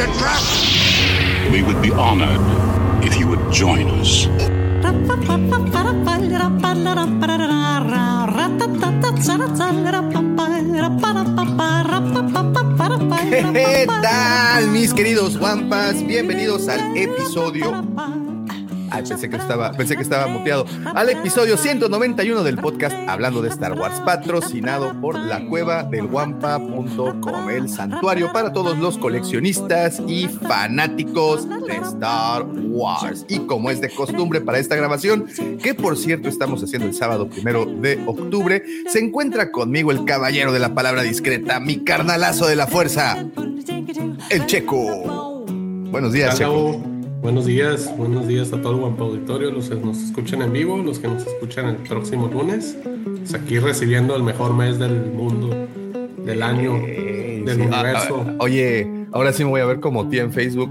It's a trap! We would be honored if you would join us. ¿Qué tal, mis queridos guampas? Bienvenidos al episodio. Ay, pensé que estaba, pensé que estaba muteado. Al episodio 191 del podcast Hablando de Star Wars, patrocinado por la cueva del guampa.com, el santuario para todos los coleccionistas y fanáticos de Star Wars. Y como es de costumbre para esta grabación, que por cierto estamos haciendo el sábado primero de octubre, se encuentra conmigo el caballero de la palabra discreta, mi carnalazo de la fuerza, el Checo. Buenos días, Checo. Buenos días, buenos días a todo el Guampa Auditorio, los que nos escuchan en vivo, los que nos escuchan el próximo lunes. Pues aquí recibiendo el mejor mes del mundo, del año, Eh, del sí. universo. Ah, ah, oye, ahora sí me voy a ver como tía en Facebook.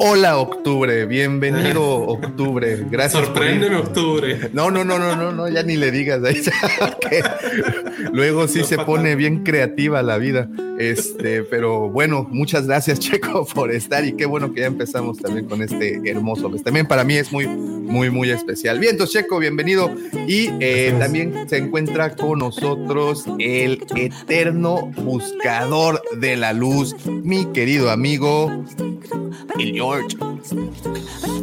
Hola octubre, bienvenido octubre. Gracias. Sorpréndeme octubre. No, no, no, no, no, no, ya ni le digas. ahí, que Luego sí se pone bien creativa la vida. Este, pero bueno, muchas gracias, Checo, por estar y qué bueno que ya empezamos también con este hermoso mes. También para mí es muy, muy, muy especial. Bien, entonces, Checo, bienvenido. Y eh, también se encuentra con nosotros el eterno buscador de la luz, mi querido amigo, el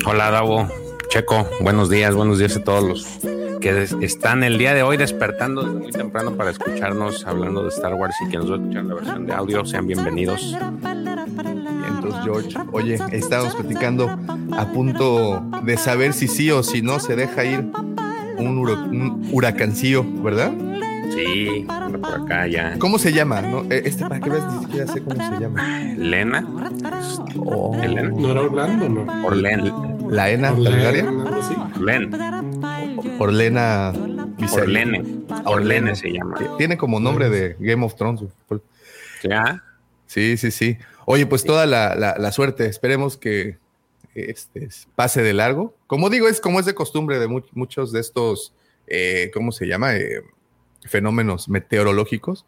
Hola, Davo. Checo, buenos días, buenos días a todos los que están el día de hoy despertando desde muy temprano para escucharnos hablando de Star Wars y quien nos va a escuchar la versión de audio, sean bienvenidos. Entonces, George, oye, estábamos platicando a punto de saber si sí o si no se deja ir un huracancillo, ¿verdad? Sí, anda por acá ya. ¿Cómo se llama? no? Eh, Este, para que veas, ni siquiera sé cómo se llama. Lena, Oh, Elena, ¿No era Orlando, no? Orlen, la Ena Orlando, Targaryen. algo así. Orlen, Orlena Viserys. Orlene, Orlene se llama. Tiene como nombre de Game of Thrones. Ya, Sí, sí, sí. Oye, pues toda la, la- la suerte. Esperemos que este pase de largo. Como digo, es como es de costumbre de mu- muchos de estos, eh, ¿cómo se llama? Eh, fenómenos meteorológicos.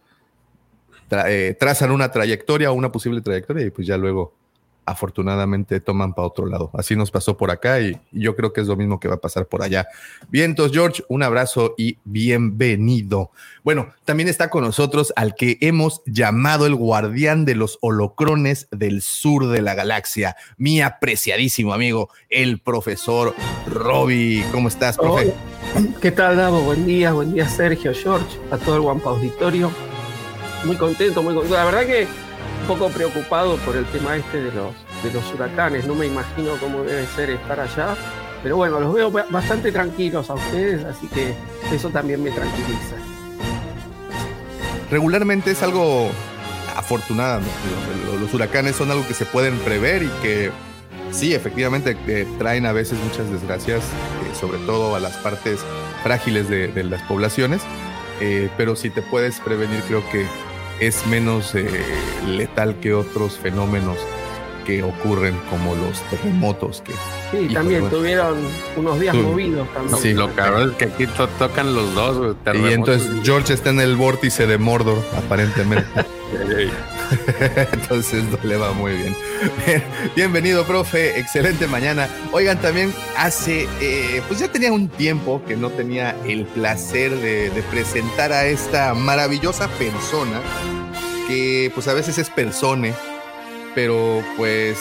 Eh, trazan una trayectoria o una posible trayectoria y pues ya luego afortunadamente toman para otro lado. Así nos pasó por acá y, yo creo que es lo mismo que va a pasar por allá. Bien, entonces George, un abrazo y bienvenido. Bueno, también está con nosotros al que hemos llamado el guardián de los holocrones del sur de la galaxia, mi apreciadísimo amigo, el profesor Robbie. ¿Cómo estás, profe? ¿Qué tal, Davo? Buen día, buen día, Sergio, George, a todo el Guampa Auditorio. Muy contento, muy contento. La verdad que un poco preocupado por el tema este de los, de los huracanes. No me imagino cómo debe ser estar allá. Pero bueno, los veo ba- bastante tranquilos a ustedes, así que eso también me tranquiliza. Regularmente es algo afortunado. Los huracanes son algo que se pueden prever y que sí, efectivamente eh, traen a veces muchas desgracias, eh, sobre todo a las partes frágiles de, las poblaciones. Eh, pero si te puedes prevenir, creo que es menos letal que otros fenómenos que ocurren como los terremotos que Sí, Híjole, también bueno. tuvieron unos días Tú- movidos también. Sí, lo cabrón es que aquí to- tocan los dos. y entonces George está en el vórtice de Mordor aparentemente entonces no le va muy bien bienvenido profe excelente mañana oigan también hace eh, pues ya tenía un tiempo que no tenía el placer de, de presentar a esta maravillosa persona que pues a veces es persone pero pues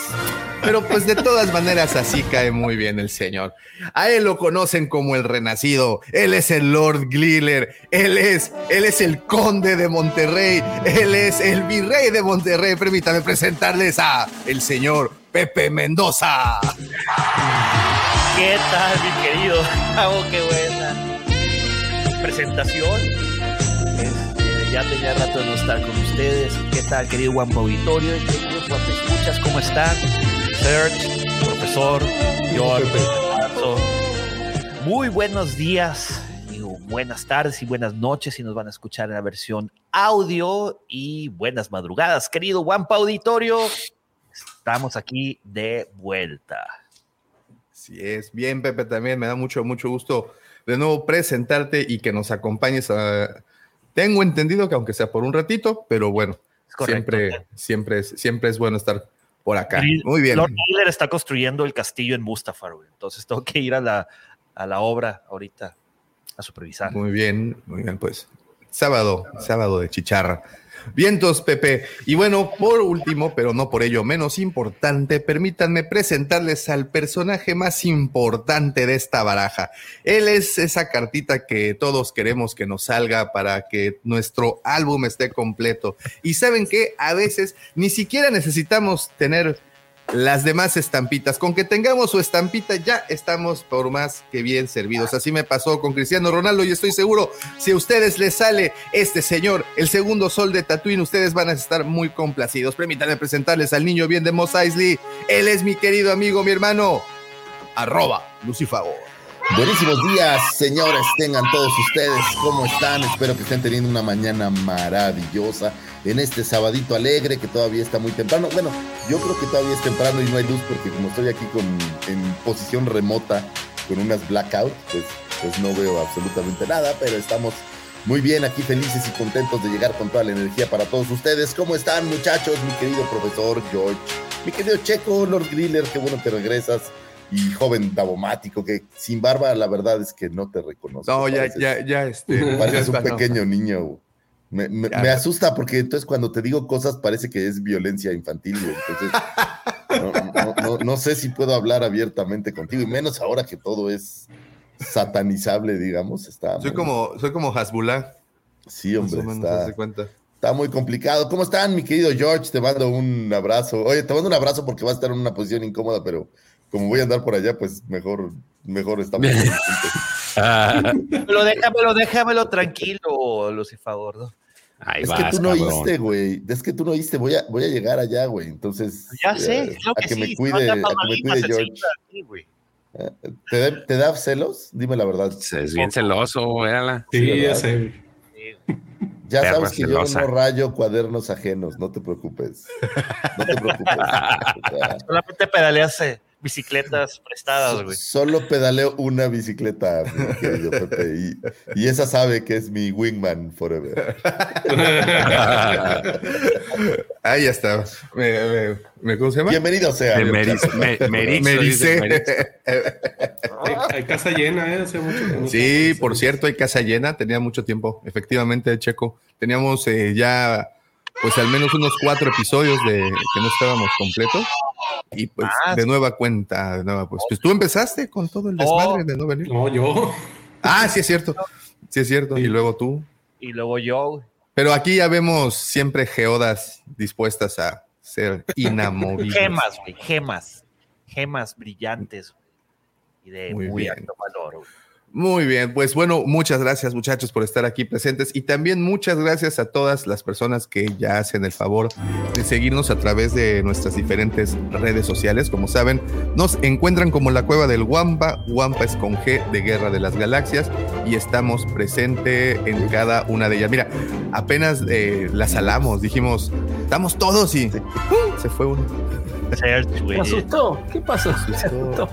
pero pues de todas maneras así cae muy bien el señor. A él lo conocen como el renacido, él es el Lord Gliller, él es, él es el conde de Monterrey, él es el virrey de Monterrey. Permítame presentarles a el señor Pepe Mendoza. ¿Qué tal, mi querido? Oh, qué buena presentación. Ya tenía rato de no estar con ustedes. ¿Qué tal, querido Guampa Auditorio? Guampa Escuchas, ¿cómo están? Serge, profesor, George. Muy buenos días, digo, buenas tardes y buenas noches si nos van a escuchar en la versión audio y buenas madrugadas, querido Guampa Auditorio. Estamos aquí de vuelta. Así es, bien Pepe, también me da mucho, mucho gusto de nuevo presentarte y que nos acompañes a... Tengo entendido que aunque sea por un ratito, pero bueno, siempre, siempre, es, siempre es bueno estar por acá. Muy bien. Lord Miller está construyendo el castillo en Mustafar, güey. entonces tengo que ir a la, a la obra ahorita a supervisar. Muy bien, muy bien, pues sábado, sábado de chicharra. Vientos, Pepe. Y bueno, por último, pero no por ello menos importante, permítanme presentarles al personaje más importante de esta baraja. Él es esa cartita que todos queremos que nos salga para que nuestro álbum esté completo. Y saben que a veces ni siquiera necesitamos tener las demás estampitas. Con que tengamos su estampita ya estamos por más que bien servidos. Así me pasó con Cristiano Ronaldo y estoy seguro, si a ustedes les sale este señor, el segundo sol de Tatooine, ustedes van a estar muy complacidos. Permítanme presentarles al niño bien de Mos Eisley. Él es mi querido amigo, mi hermano, arroba Lucifago. Buenísimos días, señores, tengan todos ustedes. ¿Cómo están? Espero que estén teniendo una mañana maravillosa en este sabadito alegre que todavía está muy temprano. Bueno, yo creo que todavía es temprano y no hay luz porque como estoy aquí con, en posición remota con unas blackouts, pues, pues no veo absolutamente nada, pero estamos muy bien aquí felices y contentos de llegar con toda la energía para todos ustedes. ¿Cómo están muchachos? Mi querido profesor George, mi querido Checo, Lord Griller, qué bueno que regresas y joven davomático que sin barba la verdad es que no te reconozco. No, ya, ya, ya, este. Pareces un pequeño niño. Me, me, me, asusta porque entonces cuando te digo cosas parece que es violencia infantil. Entonces no, no, no, sé si puedo hablar abiertamente contigo y menos ahora que todo es satanizable, digamos. Está soy, como, soy como Hasbullah. Sí, hombre, está, está muy complicado. ¿Cómo están, mi querido George? Te mando un abrazo. Oye, te mando un abrazo porque vas a estar en una posición incómoda, pero como voy a andar por allá, pues mejor, mejor estamos. pero déjamelo, déjamelo tranquilo, Lucifagor. ¿no? Ahí es vas, que tú no cabrón. oíste, güey. Es que tú no oíste. Voy a, voy a llegar allá, güey. Entonces. Ya sé, eh, a que, sí. me cuide, no, a que me cuide George. Aquí, eh, ¿Te, da, ¿Te, da, celos? Dime la verdad. Es bien celoso, véala. Sí, sí ya sé. Ya Perra sabes que celosa. yo no rayo cuadernos ajenos, no te preocupes. No te preocupes. Solamente pedaleas bicicletas prestadas, güey. Solo pedaleo una bicicleta, mi querido Pepe, y, y, esa sabe que es mi wingman forever. Ahí ya está. Me, me, ¿Cómo se llama? Bienvenido sea. Merix, me, me dice. Hay, hay, casa llena, ¿eh? Hace mucho no sí, por cierto, hay casa llena. Tenía mucho tiempo, efectivamente, Checo. Teníamos eh, ya pues al menos unos cuatro episodios de que no estábamos completos. Y pues ah, de nueva cuenta, de nueva, pues, pues tú empezaste con todo el desmadre oh, de no venir. No, yo. Ah, sí es cierto. Sí es cierto. Sí. Y luego tú. Y luego yo. Pero aquí ya vemos siempre geodas dispuestas a ser inamovibles. gemas, güey, gemas. Gemas brillantes. Y de muy, muy alto valor. Güey. Muy bien, pues bueno, muchas gracias muchachos por estar aquí presentes y también muchas gracias a todas las personas que ya hacen el favor de seguirnos a través de nuestras diferentes redes sociales. Como saben, nos encuentran como la cueva del Wampa, Wampa es con G de Guerra de las Galaxias y estamos presente en cada una de ellas. Mira, apenas eh, las salamos, dijimos, estamos todos y ¡uh! se fue uno. ¿Me asustó? ¿Qué pasó? Me asustó.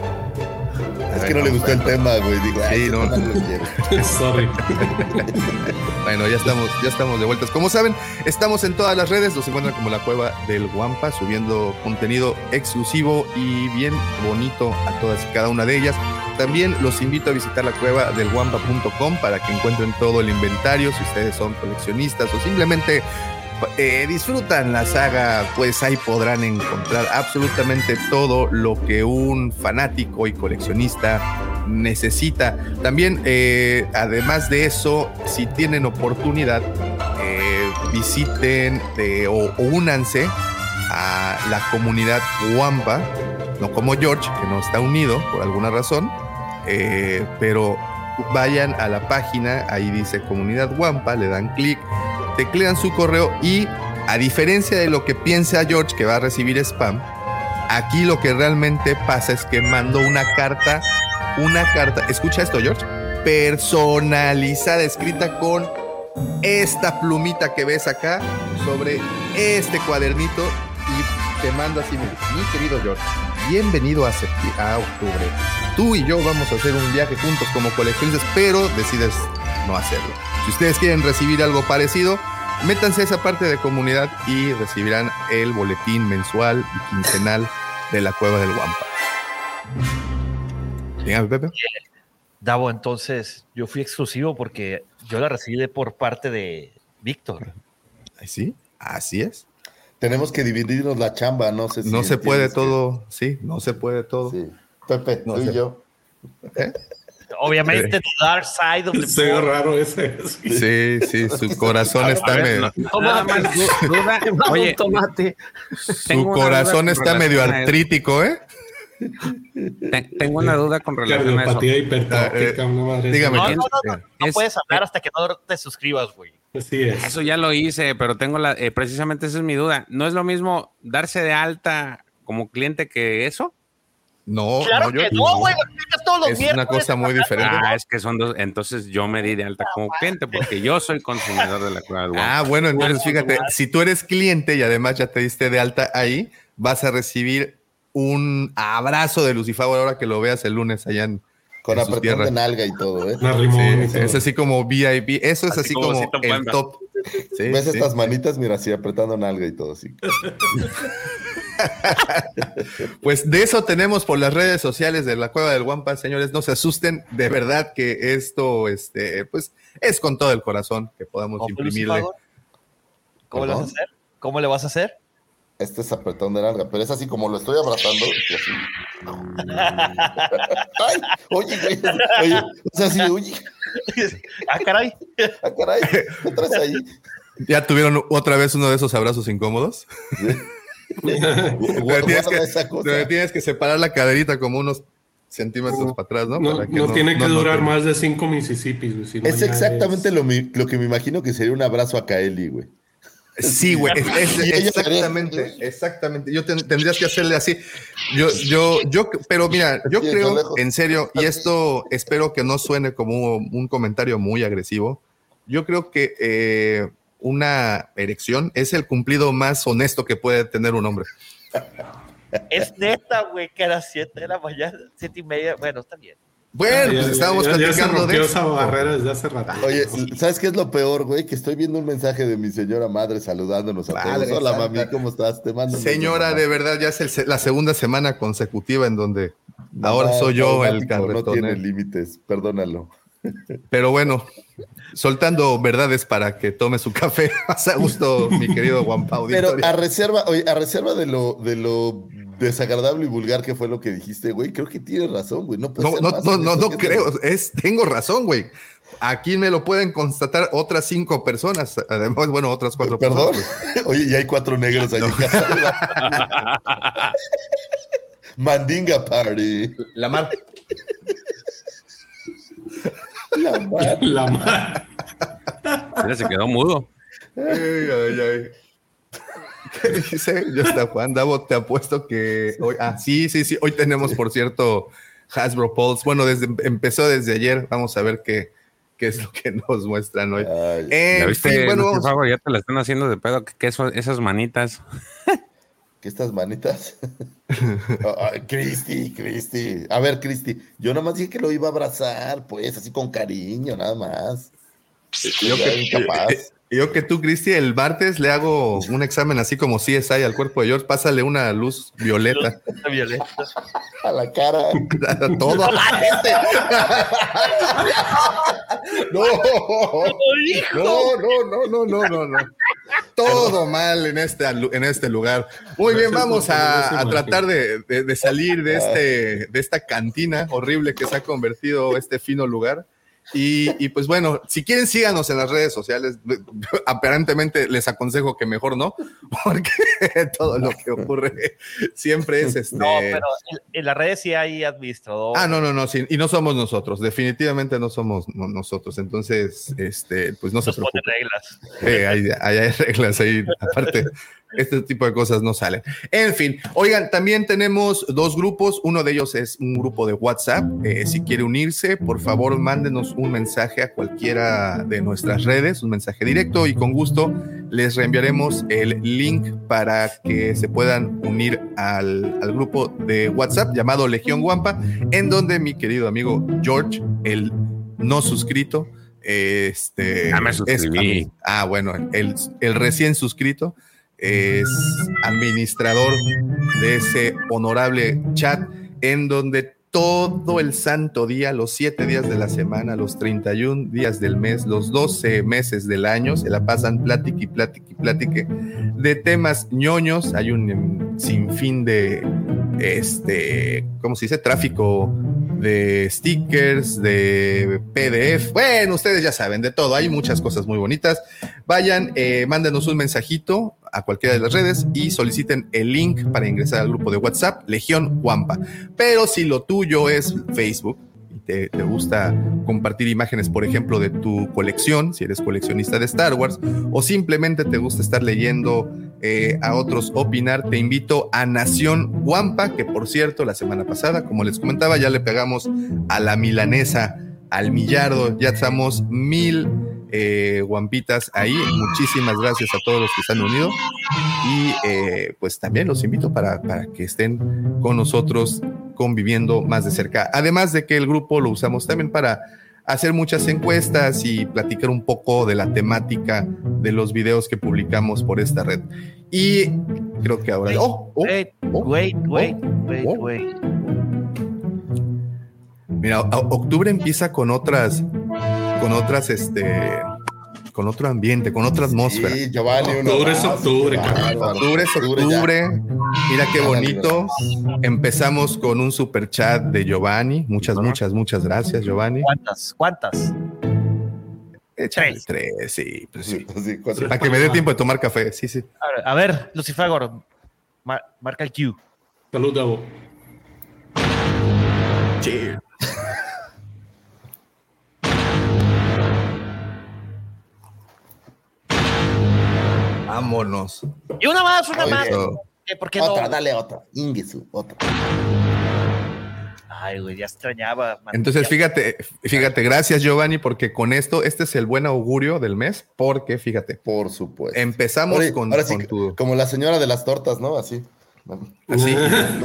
Es que no le gustó el tema, güey. Digo, sí, no. Sorry. bueno, ya estamos, ya estamos de vueltas. Como saben, estamos en todas las redes. Nos encuentran como la cueva del Guampa, subiendo contenido exclusivo y bien bonito a todas y cada una de ellas. También los invito a visitar la cueva del guampa.com para que encuentren todo el inventario. Si ustedes son coleccionistas o simplemente eh, disfrutan la saga, pues ahí podrán encontrar absolutamente todo lo que un fanático y coleccionista necesita. También, eh, además de eso, si tienen oportunidad, eh, visiten o, o, únanse a la comunidad Wampa, no como George, que no está unido por alguna razón, pero vayan a la página, ahí dice comunidad Wampa, le dan clic teclean su correo y a diferencia de lo que piensa George que va a recibir spam, aquí lo que realmente pasa es que mando una carta, una carta, escucha esto George, personalizada, escrita con esta plumita que ves acá sobre este cuadernito y te mando así, mira, mi querido George, bienvenido a, a octubre. Tú y yo vamos a hacer un viaje juntos como coleccionistas, pero decides no hacerlo. Si ustedes quieren recibir algo parecido, métanse a esa parte de comunidad y recibirán el boletín mensual y quincenal de la Cueva del Guampa. Dígame, Pepe. Davo, entonces yo fui exclusivo porque yo la recibí de por parte de Víctor. Sí, así es. Tenemos que dividirnos la chamba, no sé si No se puede que- todo, sí, no se puede todo. Sí. Pepe, No tú y yo. Obviamente, the dark side of the Se ve raro ese. Sí, sí, su corazón está medio. Oye, un tomate. su corazón está medio artrítico, ¿eh? Te- tengo una duda con relación a eso. Cardiopatía hipertrófica, Eh, una madre. dígame, No, ¿quién- no, no, no, no Es- puedes hablar hasta que no te suscribas, güey. Así es. Eso ya lo hice, pero tengo la, eh, precisamente esa es mi duda. ¿No es lo mismo darse de alta como cliente que eso? No, Claro no, yo- que no, güey, todos los Es una miércoles. cosa muy diferente. Ah, es que son dos. Entonces yo me di de alta como cliente porque yo soy consumidor de la cueva del. Ah, bueno, entonces fíjate, si tú eres cliente y además ya te diste de alta ahí, vas a recibir un abrazo de Lucifer ahora que lo veas el lunes allá en, Con apretón de nalga y todo, ¿eh? Una Sí, es así como VIP, eso es Así así, como como el top. Sí, ¿Ves sí. estas manitas? Mira, así apretando nalga y todo así. Pues de eso tenemos por las redes sociales de la Cueva del Guampa, señores, no se asusten, de verdad que esto, este, pues, es con todo el corazón que podamos ¿Cómo, imprimirle. ¿Cómo le vas a hacer? ¿Cómo le vas a hacer? Este es apretón de nalga, pero es así como lo estoy abrazando. y así. Ay, oye, güey. Oye, o sea, así, oye, ah, caray. ah, caray, ¿qué traes ahí? ¿Ya tuvieron otra vez uno de esos abrazos incómodos? Donde tienes, que, esa cosa. donde tienes que separar la caderita como unos centímetros para atrás, ¿no? No, Para no tiene que no durar más de cinco Mississippis, güey. si no Es exactamente es- lo, mi- lo que me imagino que sería un abrazo a Kaeli, güey. Sí, güey, es- es- exactamente, exactamente. Yo ten- tendrías que hacerle así. Yo, yo, yo, pero mira, yo creo, en serio, y esto espero que no suene como un comentario muy agresivo. Yo creo que eh, una erección es el cumplido más honesto que puede tener un hombre. Es neta, güey, que era siete de la mañana, siete y media. Bueno, está bien. Bueno, pues estábamos ya- ya se platicando de eso. esa barrera desde hace rato. Oye, ¿sabes qué es lo peor, güey? Que estoy viendo un mensaje de mi señora madre saludándonos a Madre todos. Hola, santa. mami, ¿cómo estás? Te mando un beso, Señora, de verdad, ya es el- la segunda semana consecutiva en donde ahora Mamá, soy yo el automático, No tiene carretón. límites, perdónalo. Pero bueno, soltando verdades para que tome su café más a gusto, mi querido Juan Pau. Pero a reserva, oye, a reserva de lo, de lo desagradable y vulgar que fue lo que dijiste, güey, creo que tienes razón, güey. No, puede No, ser no, más no, no, no creo. Es, tengo razón, güey. Aquí me lo pueden constatar otras cinco personas. Además, bueno, otras cuatro Perdón. personas. Oye, y hay cuatro negros ahí en casa. Mandinga Party. La mar. La madre. La madre. Mira, se quedó mudo. Ay, ay, ay. ¿Qué dice? Yo está Juan Davo, te apuesto que hoy. Ah, sí, sí, sí. Hoy tenemos, por cierto, Hasbro Pulse. Bueno, desde, empezó desde ayer. Vamos a ver qué, qué es lo que nos muestran hoy. Ay, En ¿Ya viste? fin, bueno, Lucy vamos- Fago, ya te la están haciendo de pedo. ¿Qué, qué eso- esas manitas? ¿Qué estas manitas? Ay, Cristi, Cristi. A ver, Cristi, yo nomás dije que lo iba a abrazar, pues, así con cariño, nada más. Yo que, incapaz. Yo que tú, Cristi, el martes le hago un examen así como CSI al cuerpo de George. Pásale una luz violeta. Violeta. A la cara. a todo. No, no, no, no, no, no, no. Todo mal en este, en este lugar. Muy bien, vamos a, a tratar de, de- de salir de, este, de esta cantina horrible que se ha convertido este fino lugar. Y, y, pues bueno, si quieren síganos en las redes sociales. Aparentemente les aconsejo que mejor no, porque todo lo que ocurre siempre es este. No, pero en, las redes sí hay administrador. Ah, no, no, no, sí, y no somos nosotros, definitivamente no somos no- nosotros. Entonces, este, pues no se Nos pone preocupen. reglas. Eh, hay, hay- hay reglas ahí. Aparte, este tipo de cosas no salen. En fin, oigan, también tenemos dos grupos. Uno de ellos es un grupo de WhatsApp. Eh, si quiere unirse, por favor, mándenos un mensaje a cualquiera de nuestras redes, un mensaje directo y con gusto les reenviaremos el link para que se puedan unir al, al grupo de WhatsApp llamado Legión Guampa, en donde mi querido amigo George, el no suscrito, este, Ya me es- ah, bueno, el, el recién suscrito es administrador de ese honorable chat en donde todo el santo día, los siete días de la semana, los 31 días del mes, los 12 meses del año, se la pasan plática y plática y plática de temas ñoños. Hay un em, sinfín de, este, ¿cómo se dice? Tráfico de stickers, de PDF. Bueno, ustedes ya saben de todo. Hay muchas cosas muy bonitas. Vayan, eh, mándenos un mensajito a cualquiera de las redes y soliciten el link para ingresar al grupo de WhatsApp Legión Guampa. Pero si lo tuyo es Facebook te, te gusta compartir imágenes, por ejemplo, de tu colección, si eres coleccionista de Star Wars, o simplemente te gusta estar leyendo eh, a otros opinar, te invito a Nación Guampa, que por cierto, la semana pasada, como les comentaba, ya le pegamos a la milanesa, al millardo, ya estamos mil eh, guampitas ahí. Muchísimas gracias a todos los que se han unido. Y eh, pues también los invito para, para que estén con nosotros conviviendo más de cerca. Además de que el grupo lo usamos también para hacer muchas encuestas y platicar un poco de la temática de los videos que publicamos por esta red. Y creo que ahora... Oh, oh, Wait, oh, wait, wait, wait, oh. wait. Mira, o- octubre empieza con otras, con otras, este, con otro ambiente, con otra atmósfera. Sí, Giovanni, uno Octubre es octubre, Bárbaro. Octubre es ya. octubre. Mira qué bonito. Empezamos con un super chat de Giovanni. Muchas, muchas, muchas gracias, Giovanni. ¿Cuántas? ¿Cuántas? Échale tres, sí, pues sí. Sí, cuatro. Para que me dé tiempo de tomar café. Sí, sí. A ver, a ver Lucifagor, mar- marca el Q. Salud, Davo. Cheers. Vámonos. Y una más, una Oye, más. Eh, ¿Por qué Otra, no? dale otra. Ingesu, otra. Ay, güey, ya extrañaba. man. Entonces, fíjate, fíjate, gracias Giovanni, porque con esto, este es el buen augurio del mes, porque fíjate, Por supuesto. empezamos Ahora, con, ahora sí, con tu... como la señora de las tortas, ¿no? Así. Así.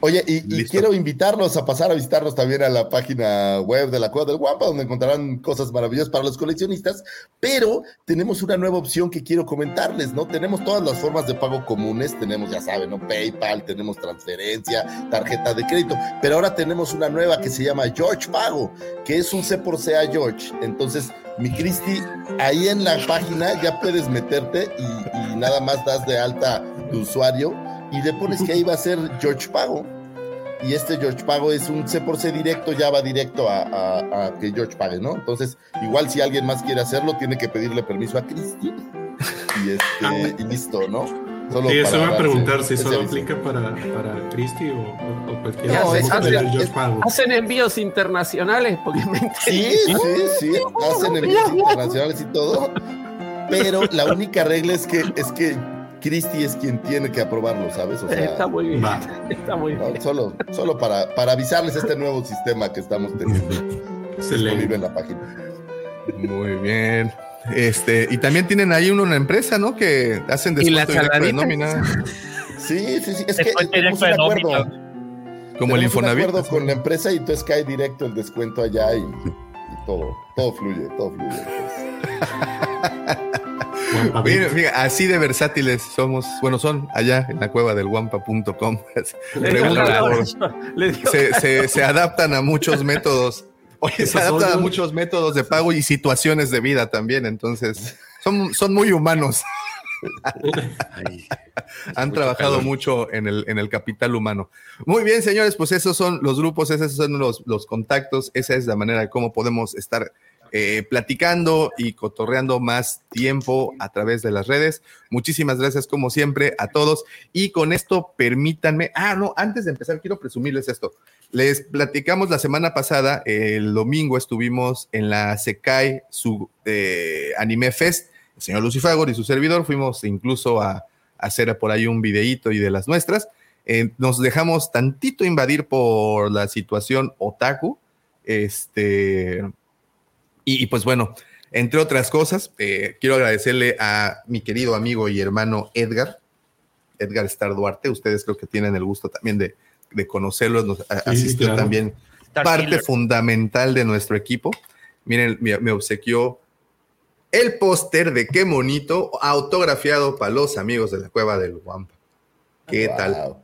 Oye, y, quiero invitarlos a pasar a visitarnos también a la página web de la Cueva del Guampa, donde encontrarán cosas maravillosas para los coleccionistas, pero tenemos una nueva opción que quiero comentarles, ¿no? Tenemos todas las formas de pago comunes, tenemos, ya saben, ¿no? PayPal, tenemos transferencia, tarjeta de crédito, pero ahora tenemos una nueva que se llama George Pago, que es un C por C a George. Entonces, mi Cristi, ahí en la página ya puedes meterte y, y nada más das de alta tu usuario y le pones que ahí va a ser George Pago. Y este George Pago es un C por C directo, ya va directo a, a- a que George pague, ¿no? Entonces, igual si alguien más quiere hacerlo, tiene que pedirle permiso a Cristi. Y, este, y listo, ¿no? Solo Sí, eso iba a preguntar si solo aplica para, para Christie o, o, o cualquier No, otro es- Pago. Hacen envíos internacionales porque me Sí, sí, sí, hacen envíos internacionales y todo. Pero la única regla es que es que Cristi es quien tiene que aprobarlo, ¿sabes? O sea, Está muy bien. Va. Está muy no, bien. solo, solo para, para avisarles este nuevo sistema que estamos teniendo disponible Excelente. en la página. Muy bien. Este, y también tienen ahí uno, una empresa, ¿no? Que hacen descuento directo de nómina, Sí, sí, sí. Es que tenemos un acuerdo. como el un Infonavit. acuerdo con la empresa y entonces cae directo el descuento allá y, y todo, todo fluye, todo fluye. Mira, mira, así de versátiles somos, bueno, son allá en la cueva del guampa.com. Se adaptan a muchos métodos. Oye, se adaptan a muchos métodos de pago y situaciones de vida también. Entonces, son, son muy humanos. Han trabajado mucho en el, en el capital humano. Muy bien, señores, pues esos son los grupos, esos son los, los contactos, esa es la manera de cómo podemos estar eh, platicando y cotorreando más tiempo a través de las redes. Muchísimas gracias, como siempre, a todos. Y con esto, permítanme. Ah, no, antes de empezar, quiero presumirles esto. Les platicamos la semana pasada, el domingo estuvimos en la Sekai su eh, Anime Fest. El señor Lucifagor y su servidor fuimos incluso a, hacer por ahí un videíto y de las nuestras. Eh, nos dejamos tantito invadir por la situación otaku. Este, y, y pues bueno, entre otras cosas, eh, quiero agradecerle a mi querido amigo y hermano Edgar, Edgar Star Duarte. Ustedes creo que tienen el gusto también de, de conocerlo. Nos a- asistió claro. también Star parte Killer. fundamental de nuestro equipo. Miren, me, me obsequió el póster de qué bonito, autografiado para los amigos de la cueva del Guampa. ¿Qué Wow. tal?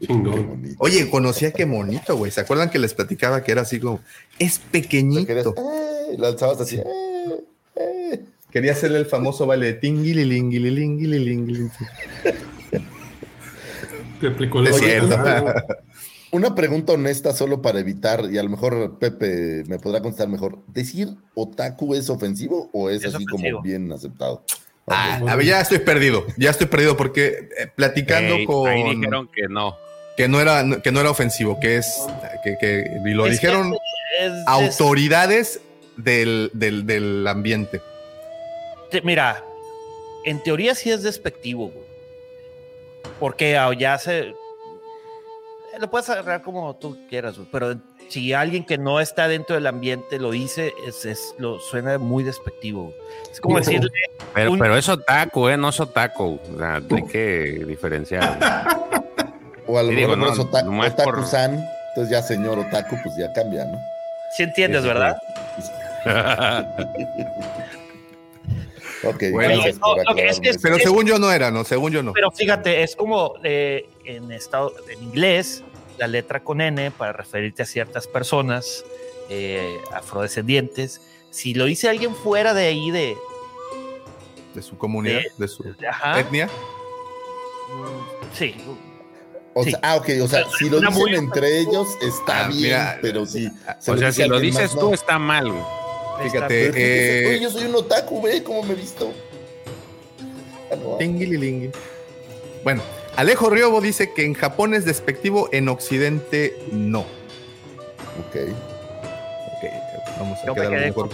Chingón. bonito. Oye, conocía qué bonito, güey. ¿Se acuerdan que les platicaba que era así como, es Te pequeñito? ¡eh! Lo alzabas así. ¡eh! ¡eh! Quería hacerle el famoso baile de tinguililingililingililingilin. Replicó el Una pregunta honesta solo para evitar, y a lo mejor Pepe me podrá contestar mejor. ¿Decir otaku es ofensivo o es, Es así ofensivo. como bien aceptado? Ah, a ver, ya estoy perdido, ya estoy perdido porque eh, platicando con Ahí dijeron que no. que no era que no era ofensivo, que es que, que- y lo Es que dijeron es- es- autoridades del, del, del ambiente. te- mira, en teoría sí es despectivo, güey. Porque ah, ya se. Lo puedes agarrar como tú quieras, pero si alguien que no está dentro del ambiente lo dice, es, es- lo suena muy despectivo. Es como decirle, Pero, Un- pero es otaku, ¿eh? No es otaku. O sea, hay que diferenciar. O a lo Sí, mejor digo, no, no, es ota- nomás por- otaku-san, entonces ya señor otaku, pues ya cambia, ¿no? si entiendes, Sí, sí, ¿verdad? Ok, Bueno, gracias no, por lo que es aclararme que- eso. Pero Es- según yo no era, no, según yo no. Pero fíjate, es como eh, en, estado, en inglés, la letra con N para referirte a ciertas personas eh, afrodescendientes. Si lo dice alguien fuera de ahí, de. de su comunidad, de- de su Ajá. etnia. mm, Sí. O sí. sea, ah, ok, o sea, si lo dicen muy- entre ellos está Ah, bien, mira, pero si se o sea, si lo dices más, tú, no. está mal. Fíjate, eh, oye, yo soy un otaku, ve cómo me he visto. Ah. Bueno, Alejo Riobo dice que en Japón es despectivo, en Occidente no. Ok. Ok, vamos a Yo me quedar quedé mejor.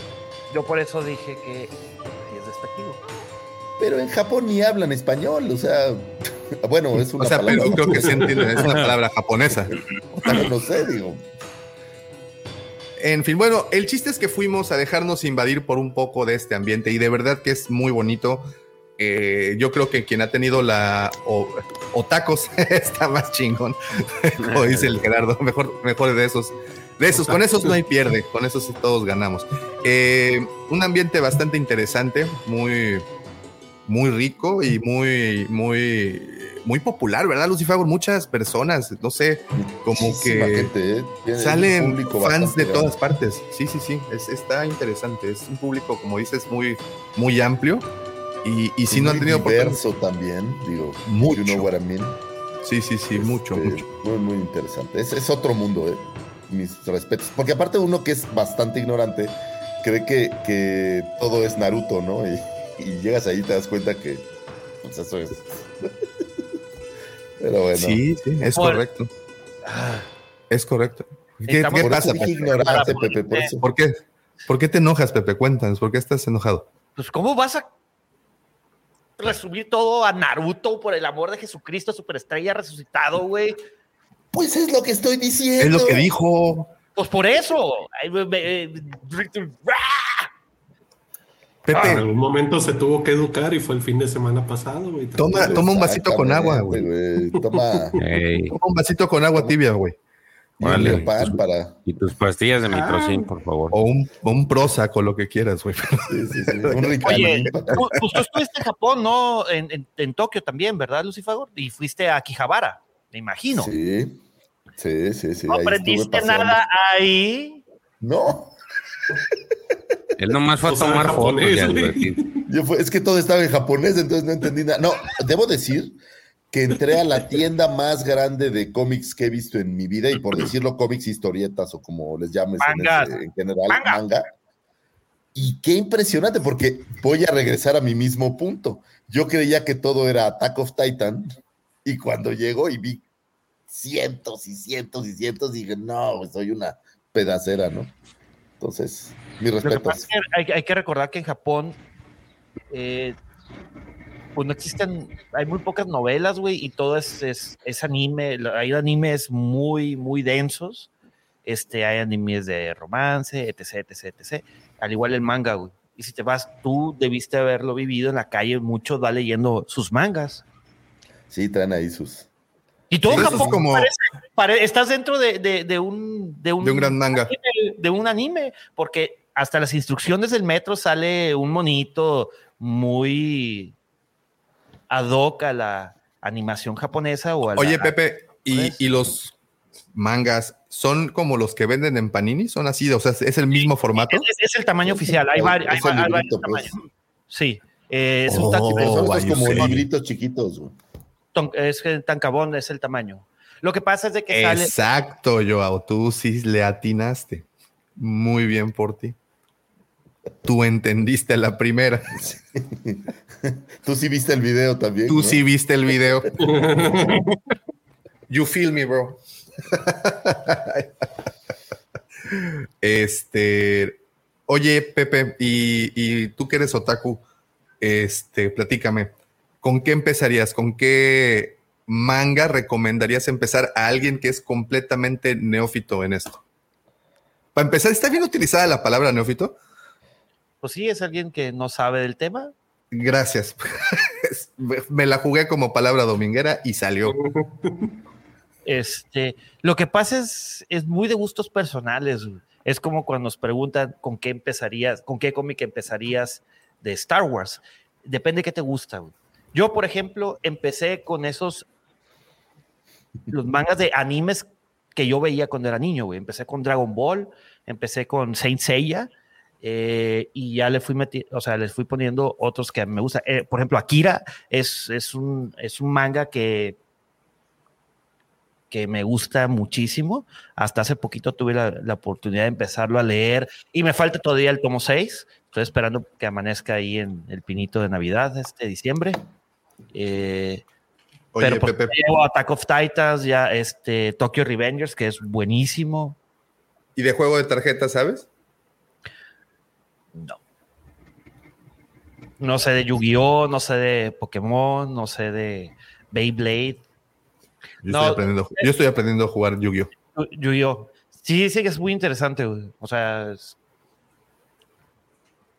Yo por eso dije que es despectivo. Pero en Japón ni hablan español, o sea, bueno, es una O sea, palabra. pero creo que se entiende, es una palabra japonesa. No sé, digo. En fin, bueno, el chiste es que fuimos a dejarnos invadir por un poco de este ambiente y de verdad que es muy bonito. Eh, yo creo que quien ha tenido la o, otacos está más chingón, como dice el Gerardo. Mejor, mejor de esos, de esos, con esos no hay pierde, con esos todos ganamos. Eh, un ambiente bastante interesante, muy, muy rico y muy, muy, muy popular, ¿verdad, Lucifer? Muchas personas, no sé, como Muchísima que gente, ¿eh? Tiene salen fans de todas partes. Sí, sí, sí, es- está interesante. Es un público, como dices, muy, muy amplio. Y, y si no han tenido diverso también, digo, Mucho. you know what I mean. Sí, sí, sí, mucho, Este, mucho. Muy, muy interesante. Es, es otro mundo, ¿eh? Mis respetos. Porque aparte uno que es bastante ignorante, cree que, que todo es Naruto, ¿no? Y, y llegas ahí y te das cuenta que pues eso es. Pero bueno. Sí, sí, es Por- correcto. Ah, Es correcto. ¿Qué, Estamos- qué por pasa? Pepe? ignorante, Pepe, por eso. ¿Por qué? ¿Por qué te enojas, Pepe? Cuéntanos, ¿por qué estás enojado? Pues, ¿cómo vas a resumir todo a Naruto por el amor de Jesucristo, superestrella resucitado, güey? Pues es lo que estoy diciendo. Es lo que dijo Pues por eso. Pepe. En algún momento se tuvo que educar y fue el fin de semana pasado, güey. Toma, toma un vasito con agua, güey. Toma Toma un vasito con agua tibia, güey. y Órale. un pan para. y tus pastillas de mitrocin, por favor. O un, un Prozac o lo que quieras, güey. Sí, sí, sí. Un Oye, Ritalin para- tú, pues tú estuviste en Japón, ¿no? En, en- en Tokio también, ¿verdad, Lucifagor? Y fuiste a Akihabara, me imagino. Sí, sí, sí, sí. ¿No ahí aprendiste nada ahí? No. Él nomás fue a tomar fotos. es que todo estaba en japonés, entonces no entendí nada. No, debo decir que entré a la tienda más grande de cómics que he visto en mi vida, y por decirlo, cómics, historietas o como les llames en, Mangas. ese- en general, Manga. manga. Y qué impresionante, porque voy a regresar a mi mismo punto. Yo creía que todo era Attack of Titan, y cuando llegó y vi cientos y cientos y cientos, dije, no, soy una pedacera, ¿no? Entonces, mis Lo que pasa es que hay, hay que recordar que en Japón, eh, pues no existen, hay muy pocas novelas, güey, y todo es, es, es anime. Hay animes muy, muy densos. Este, hay animes de romance, etc, etc, etc. Al igual el manga, güey. Y si te vas, tú debiste haberlo vivido en la calle, mucho va leyendo sus mangas. Sí, traen ahí sus. Y todo Sí, eso es Japón como- parece- pare- estás dentro de, de- de un, de, un, De un gran manga. anime, de un anime, porque hasta las instrucciones del metro sale un monito muy ad hoc a la animación japonesa o a la- Oye, Pepe, ¿y, los mangas son como los que venden en Panini? ¿Son así? O sea, ¿es el mismo formato? es, es el tamaño oficial, hay, varios pues. tamaños. Sí, eh, es un Oh, tan- Pero son como libritos chiquitos, ton- es que tancabón es el tamaño. Lo que pasa es de que sale, Exacto, Joao, tú sí le atinaste. Muy bien por ti. Tú entendiste la primera. Tú sí viste el video también. Tú ¿no? sí viste el video. You feel me, bro. Este, oye, Pepe, y, y tú que eres otaku, este, platícame, ¿con qué empezarías? ¿Con qué manga recomendarías empezar a alguien que es completamente neófito en esto? Para empezar, ¿está bien utilizada la palabra neófito? Pues sí, es alguien que no sabe del tema. Gracias. Me la jugué como palabra dominguera y salió. Este, lo que pasa es, es muy de gustos personales. Es como cuando nos preguntan con qué empezarías, con qué cómic empezarías de Star Wars. Depende de qué te gusta. Yo, por ejemplo, empecé con esos, los mangas de animes que yo veía cuando era niño. güey. Empecé con Dragon Ball, empecé con Saint Seiya. Eh, y ya le fui meti- o sea, les fui poniendo otros que me gustan. Eh, por ejemplo, Akira es, es, un, es un manga que que me gusta muchísimo. Hasta hace poquito tuve la, la oportunidad de empezarlo a leer y me falta todavía el tomo 6. Estoy esperando que amanezca ahí en el pinito de Navidad este diciembre. Eh, Oye, pero pues, Pepe, Attack of Titans, ya este Tokyo Revengers, que es buenísimo. ¿y de juego de tarjeta, sabes? No. No sé de Yu-Gi-Oh, no sé de Pokémon, no sé de Beyblade. Yo, No. estoy, aprendiendo, yo estoy aprendiendo a jugar Yu-Gi-Oh! Yu- Yu-Gi-Oh. Sí, sí que es muy interesante, güey. O sea, es-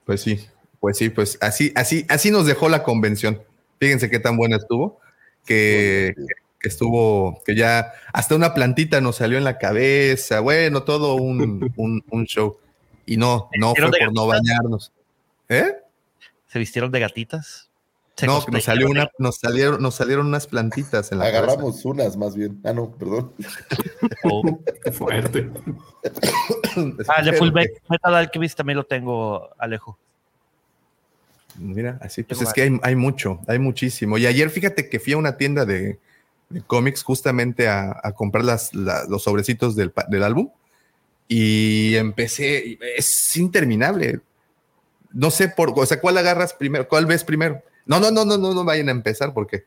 Pues sí, pues sí, pues así, así, así nos dejó la convención. Fíjense qué tan buena estuvo, que, que estuvo, que ya hasta una plantita nos salió en la cabeza, bueno, todo un, un, un show. Y no, no fue ¿Hicieron de por no bañarnos. ¿Eh? se vistieron de gatitas. Se No, que nos salió una, nos salieron, nos salieron unas plantitas en la cabeza. Agarramos unas más bien. Ah, no, perdón. o- Qué fuerte. Ah, de Full Metal Alchemist también lo tengo, Alejo. Mira, así pues es que hay, hay mucho, hay muchísimo. Y ayer fíjate que fui a una tienda de, de cómics justamente a, a comprar las, la- los sobrecitos del, pa- del álbum y empecé, es interminable. No sé por, o sea, ¿cuál agarras primero? ¿Cuál ves primero? No, no, no, no, no, no vayan a empezar porque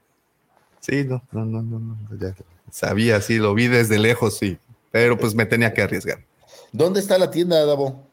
sí, no, no, no, no, no, ya sabía, sí, lo vi desde lejos, sí, pero pues me tenía que arriesgar. ¿Dónde está la tienda, Davo?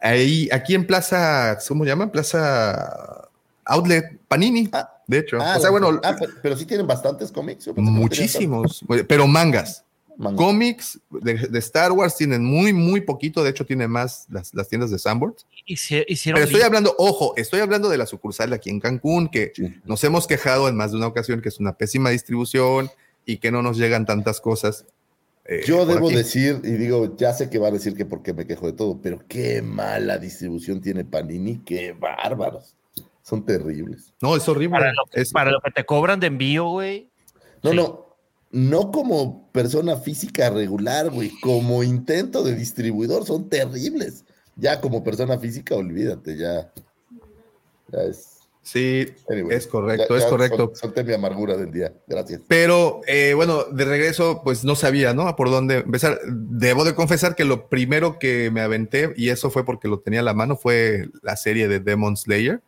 Ahí, aquí en Plaza, ¿cómo llaman? Plaza Outlet Panini, Ah, de hecho. Ah, o sea, bueno, ah, pero, pero sí tienen bastantes cómics. No muchísimos, pero mangas. Manga. Cómics de, de Star Wars tienen muy, muy poquito. De hecho, tiene más las, las tiendas de Sanborns. Pero estoy hablando, ojo, estoy hablando de la sucursal aquí en Cancún, que Sí. nos hemos quejado en más de una ocasión que es una pésima distribución y que no nos llegan tantas cosas. eh, Yo debo aquí. decir, y digo, ya sé que va a decir que porque me quejo de todo, pero qué mala distribución tiene Panini, qué bárbaros. Son terribles. No, es horrible. para, lo, Es- para lo que te cobran de envío, güey. No, Sí. no, no como persona física regular, güey, como intento de distribuidor, son terribles. Ya como persona física, olvídate, ya. Ya es. Sí, Anyway, es correcto, ya- es ya correcto. sol- Solté mi amargura del día. Gracias. Pero eh, bueno, de regreso, pues no sabía, ¿no? Por dónde empezar. Debo de confesar que lo primero que me aventé, y eso fue porque lo tenía a la mano, fue la serie de Demon Slayer.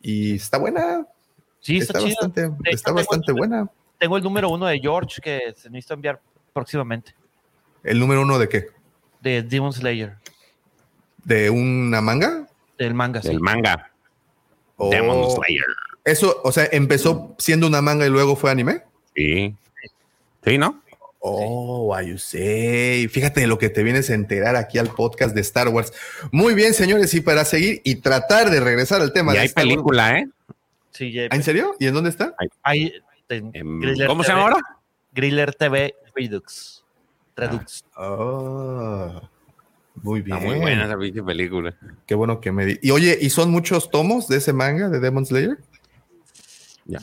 Y está buena. Sí, está, chido. bastante, está bastante buena. Tengo el número uno de George que se necesita enviar próximamente. ¿El número uno de qué? De Demon Slayer. ¿De una manga? Del manga, sí. Del manga. Oh. Demon Slayer. Eso, o sea, empezó siendo una manga y luego fue anime. Sí. Sí, ¿no? Oh, why you say. Fíjate lo que te vienes a enterar aquí al podcast de Star Wars. Muy bien, señores, y para seguir y tratar de regresar al tema Y de hay Star Wars- película, ¿eh? Sí, ya- ¿Ah, ¿En serio? ¿Y en dónde está? Hay, Griller ¿Cómo se TV, llama ahora? Griller TV Redux. Redux. Oh, muy bien. Está muy buena esa pinche película. Qué bueno que me di. Y oye, ¿y son muchos tomos de ese manga de Demon Slayer? Ya.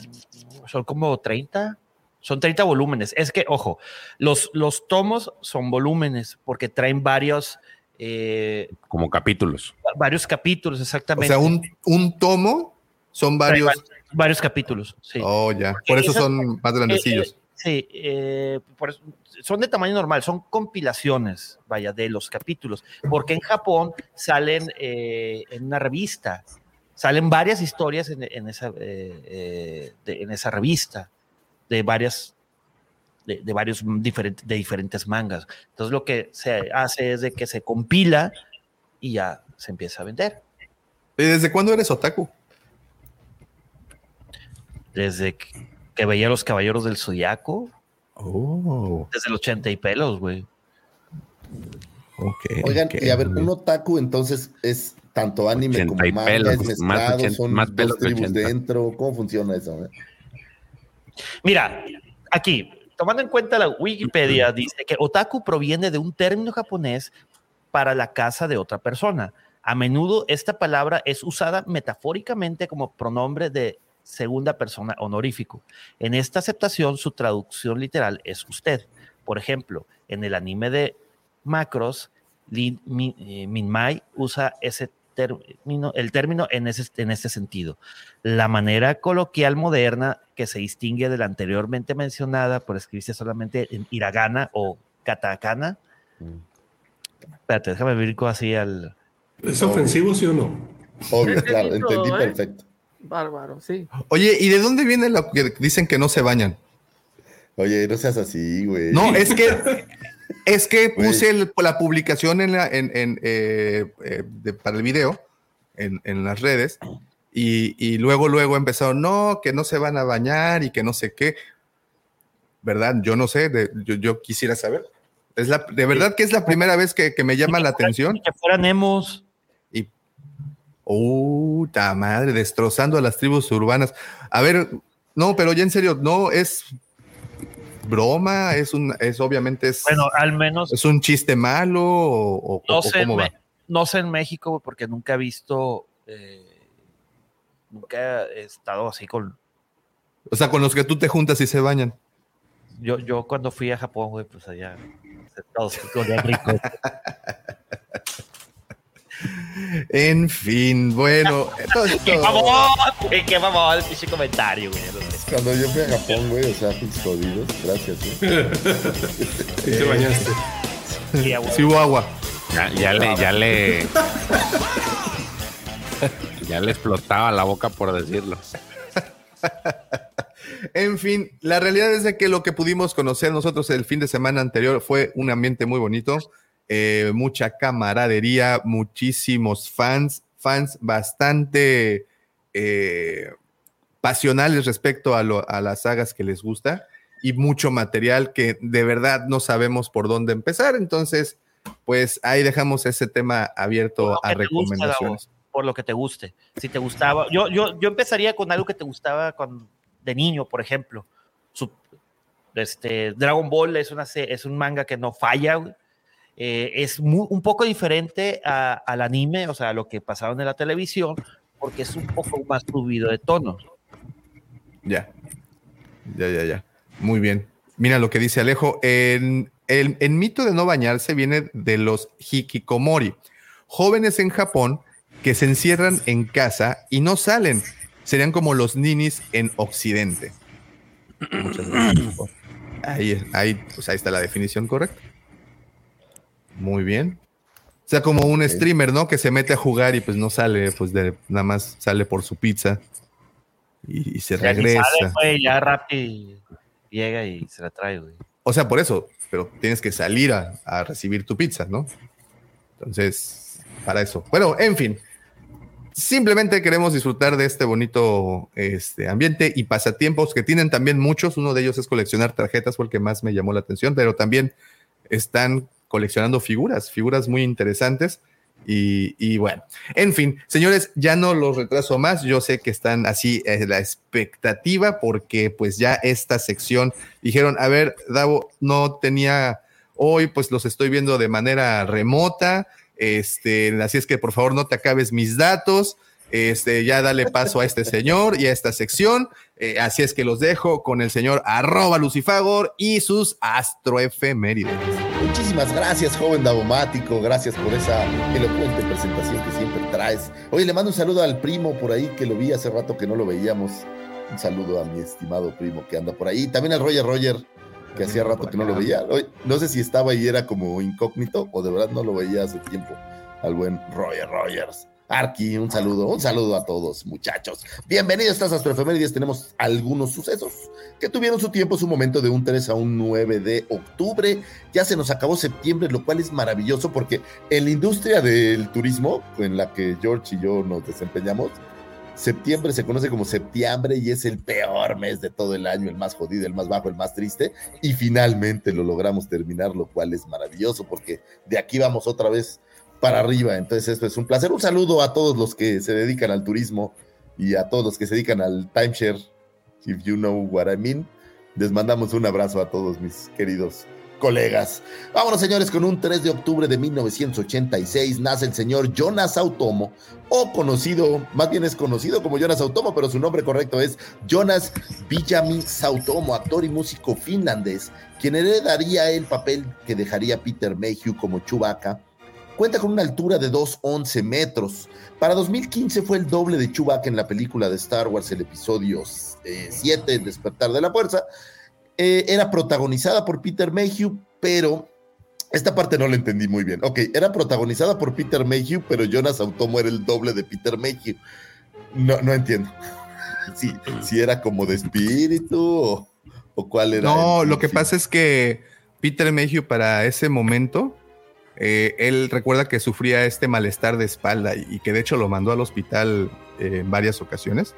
Son como 30. Son 30 volúmenes. Es que, ojo, los, los tomos son volúmenes porque traen varios, eh, Como capítulos. varios capítulos, O exactamente. sea, un, un tomo son varios. va- varios capítulos, sí. Oh, ya. Por eso esas- son más grandecillos. Eh, eh, sí, eh, por son de tamaño normal, son compilaciones, vaya, de los capítulos, porque en Japón salen eh, en una revista, salen varias historias en, en esa, eh, eh, de- en esa revista, de varias, de, de varios diferentes, de diferentes mangas. Entonces lo que se hace es de que se compila y ya se empieza a vender. ¿Y ¿Desde cuándo eres otaku? Desde que, que veía los Caballeros del Zodiaco, Oh, desde el 80 y pelos, güey. ok. Oigan, y a ver, un otaku entonces es tanto anime como 80 y manga, pelos, es más mezclado, 80, son más dos pelos que tribus 80. dentro. ¿Cómo funciona eso? eh? Mira, aquí, tomando en cuenta la Wikipedia, dice que otaku proviene de un término japonés para la casa de otra persona. A menudo esta palabra es usada metafóricamente como pronombre de segunda persona honorífico. En esta aceptación, su traducción literal es usted. Por ejemplo, en el anime de Macros, Lin Min- eh, Minmay usa ese término, el término en, ese, en este sentido. La manera coloquial moderna que se distingue de la anteriormente mencionada por escribirse solamente en hiragana o katakana. Espérate, déjame ver así al... ¿Es ofensivo, sí o no? Obvio, claro, Entendí ¿eh? perfecto. Bárbaro, sí. Oye, ¿y de dónde viene lo que dicen que no se bañan? Oye, no seas así, güey. No, es que es que puse el- la publicación en la, en, en, eh, eh, de- para el video en, en las redes y, y luego luego empezaron no que no se van a bañar y que no sé qué, verdad. Yo no sé, de- yo, yo quisiera saber. Es la de verdad que es la primera vez que, que me llama la atención. Que fueran emos. Puta madre, destrozando a las tribus urbanas. A ver, no, pero ya en serio, no es broma, es un, es obviamente es. Bueno, al menos ¿Es un chiste malo o, o- no o sé, cómo va? No sé en México porque nunca he visto, eh, nunca he estado así con... O sea, con los que tú te juntas y se bañan. Yo, yo cuando fui a Japón, güey, pues allá todos olían rico. En fin, bueno. entonces, ¡Qué mamón! güey, ¡Qué mamón! Ese comentario, güey. Cuando yo fui a Japón, güey, o sea, jodidos. Gracias, ¿eh? Sí te bañaste. Sí, güey. Sí hubo agua. Ya, ya le, ya le. Ya le explotaba la boca por decirlo. En fin, la realidad es de que lo que pudimos conocer nosotros el fin de semana anterior fue un ambiente muy bonito, eh, mucha camaradería, muchísimos fans, fans bastante eh, pasionales respecto a, lo- a las sagas que les gusta y mucho material que de verdad no sabemos por dónde empezar. Entonces, pues ahí dejamos ese tema abierto a gusta, recomendaciones. por lo que te guste. Si te gustaba, yo, yo, yo empezaría con algo que te gustaba con, de niño, por ejemplo. Su- este, Dragon Ball es, una, es un manga que no falla. Eh, es un poco diferente a- al anime, o sea, a lo que pasaba en la televisión, porque es un poco más subido de tono. Ya. Ya, ya, ya. Muy bien. Mira lo que dice Alejo. En, el, el mito de no bañarse viene de los hikikomori, jóvenes en Japón que se encierran en casa y no salen. Serían como los ninis en Occidente. Muchas gracias. Ahí, ahí, pues ahí está la definición correcta. Muy bien. O sea, como un streamer, ¿no? Que se mete a jugar y pues no sale, pues de, nada más sale por su pizza y, y se Ya regresa. sale, güey, ya Rappi llega y se la trae, güey. O sea, por eso, pero tienes que salir a, a recibir tu pizza, ¿no? Entonces, para eso. Bueno, en fin. Simplemente queremos disfrutar de este bonito este, ambiente y pasatiempos que tienen también muchos. Uno de ellos es coleccionar tarjetas, fue el que más me llamó la atención, pero también están coleccionando figuras, figuras muy interesantes. Y, bueno, en fin, señores, ya no los retraso más. Yo sé que están así en la expectativa porque pues ya esta sección dijeron, a ver, Davo, no tenía hoy, pues los estoy viendo de manera remota. Este, así es que por favor no te acabes mis datos. Este, ya dale paso a este señor y a esta sección. Eh, así es que los dejo con el señor arroba Lucifagor y sus astroefemérides. Muchísimas gracias, joven Davomático. Gracias por esa elocuente presentación que siempre traes. Oye, le mando un saludo al primo por ahí que lo vi hace rato que no lo veíamos. Un saludo a mi estimado primo que anda por ahí. También al Roger Roger, que hacía rato que no lo veía. No sé si estaba y era como incógnito o de verdad no lo veía hace tiempo. Al buen Roger Rogers. Arki, un saludo, un saludo a todos, muchachos. Bienvenidos a estas astroefemérides. Tenemos algunos sucesos que tuvieron su tiempo, su momento de un 3 a un 9 de octubre. Ya se nos acabó septiembre, lo cual es maravilloso porque en la industria del turismo, en la que George y yo nos desempeñamos, septiembre se conoce como septiembre y es el peor mes de todo el año, el más jodido, el más bajo, el más triste. Y finalmente lo logramos terminar, lo cual es maravilloso porque de aquí vamos otra vez para arriba. Entonces, esto es un placer. Un saludo a todos los que se dedican al turismo y a todos los que se dedican al timeshare, if you know what I mean. Les mandamos un abrazo a todos mis queridos colegas. Vámonos, señores, con un 3 de octubre de 1986 nace el señor Jonas Automo, o conocido, más bien es conocido como Jonas Automo, pero su nombre correcto es Jonas Villamin Sautomo, actor y músico finlandés, quien heredaría el papel que dejaría Peter Mayhew como Chewbacca cuenta con una altura de 2,11 metros. Para 2015 fue el doble de Chewbacca en la película de Star Wars, el episodio 7, El despertar de la fuerza. Eh, era protagonizada por Peter Mayhew, pero esta parte no la entendí muy bien. Ok, era protagonizada por Peter Mayhew, pero Jonas Automo era el doble de Peter Mayhew. No, no entiendo. Si, si era como de espíritu o, o cuál era. No, el- lo que pasa es que Peter Mayhew para ese momento, eh, él recuerda que sufría este malestar de espalda y, y que de hecho lo mandó al hospital eh, en varias ocasiones.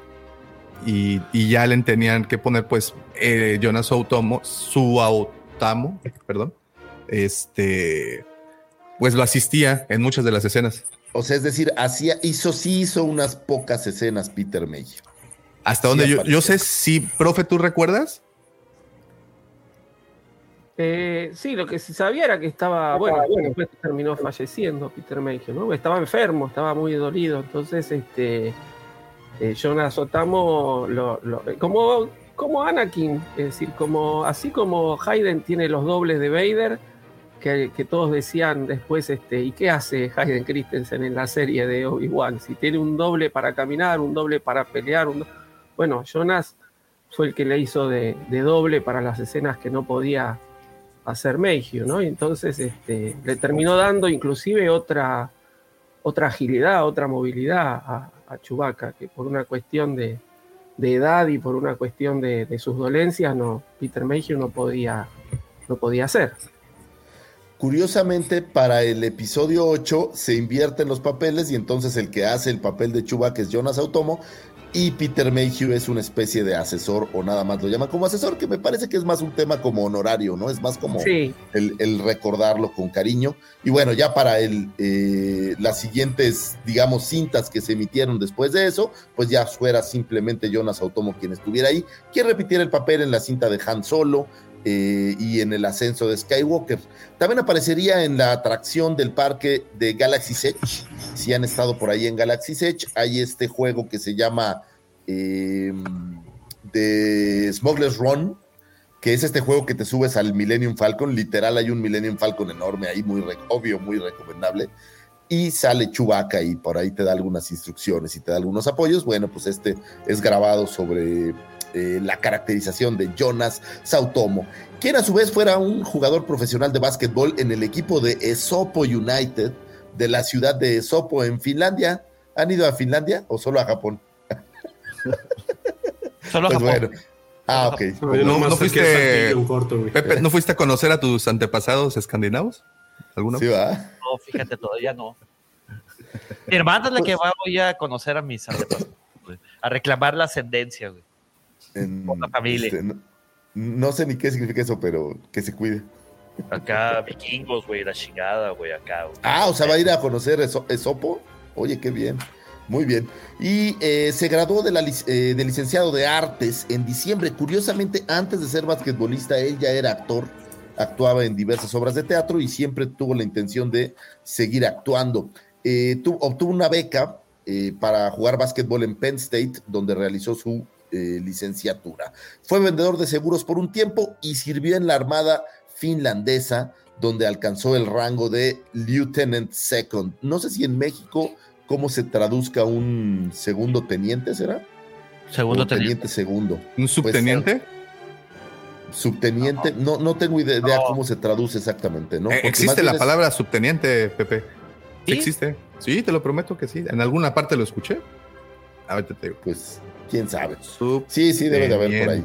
Y, y ya le tenían que poner pues eh, Jonas Automo, su Autamo, perdón, este, pues lo asistía en muchas de las escenas. O sea, es decir, hacía, hizo, sí hizo unas pocas escenas Peter Mayhew. Hasta Sí donde yo, yo sé si, profe, ¿tú recuerdas? Eh, sí, lo que se sabía era que estaba, bueno, después terminó falleciendo Peter Mayhew, ¿no? Estaba enfermo, estaba muy dolido, entonces este eh, Jonas Otamo lo, lo- eh, como, como Anakin, es decir, como así como Hayden tiene los dobles de Vader, que, que todos decían después, este, ¿y qué hace Hayden Christensen en la serie de Obi-Wan? Si tiene un doble para caminar, un doble para pelear, un do- bueno, Jonas fue el que le hizo de, de doble para las escenas que no podía hacer Mayhew, ¿no? Y entonces este, le terminó dando inclusive otra, otra agilidad, otra movilidad a, a Chewbacca, que por una cuestión de, de edad y por una cuestión de, de sus dolencias, no, Peter Mayhew no podía, no podía hacer. Curiosamente, para el episodio 8 se invierten los papeles y entonces el que hace el papel de Chewbacca es Jonas Automo y Peter Mayhew es una especie de asesor o nada más lo llaman como asesor, que me parece que es más un tema como honorario, ¿no? Es más como Sí. el, el recordarlo con cariño. Y bueno, ya para el, eh, las siguientes, digamos, cintas que se emitieron después de eso, pues ya fuera simplemente Jonas Automo quien estuviera ahí, quien repitiera el papel en la cinta de Han Solo, eh, y en el ascenso de Skywalker. También aparecería en la atracción del parque de Galaxy's Edge. Si han estado por ahí en Galaxy's Edge, hay este juego que se llama eh, de Smuggler's Run, que es este juego que te subes al Millennium Falcon. Literal, hay un Millennium Falcon enorme ahí, muy obvio, muy recomendable. y sale Chubaca y por ahí te da algunas instrucciones y te da algunos apoyos. Bueno, pues este es grabado sobre eh, la caracterización de Jonas Sautomo, quien a su vez fuera un jugador profesional de básquetbol en el equipo de Esopo United de la ciudad de Esopo en Finlandia. ¿Han ido a Finlandia o solo a Japón? Solo a Pues Japón. bueno. Ah, ok. No, yo ¿No, no fuiste. Pepe, ¿no fuiste a conocer a tus antepasados escandinavos? ¿Alguno? Sí, va. No, fíjate, todavía no. Mi hermana es la que va voy a conocer a mis antepasados, güey, a reclamar la ascendencia, güey. En- Por la familia. este, no, no sé ni qué significa eso, pero que se cuide. Acá, vikingos, güey, la chingada, güey, acá. Ah, o sea, va a ir a conocer Eso- Esopo. Oye, qué bien. Muy bien. Y eh, se graduó de, la, eh, de licenciado de artes en diciembre. Curiosamente, antes de ser basquetbolista, él ya era actor. Actuaba en diversas obras de teatro y siempre tuvo la intención de seguir actuando. Eh, tu- obtuvo una beca para jugar básquetbol en Penn State, donde realizó su eh, licenciatura. Fue vendedor de seguros por un tiempo y sirvió en la Armada finlandesa, donde alcanzó el rango de Lieutenant Second. No sé si en México, cómo se traduzca un segundo teniente, ¿será? Segundo teniente segundo. ¿Un subteniente? Subteniente, no, no tengo idea No. cómo se traduce exactamente, ¿no? Eh, existe la es- palabra subteniente, Pepe. Sí, ¿Sí? existe. Sí, te lo prometo que sí. En alguna parte lo escuché. Ahorita te digo. Pues, quién sabe. Sí, sí, debe de haber por ahí.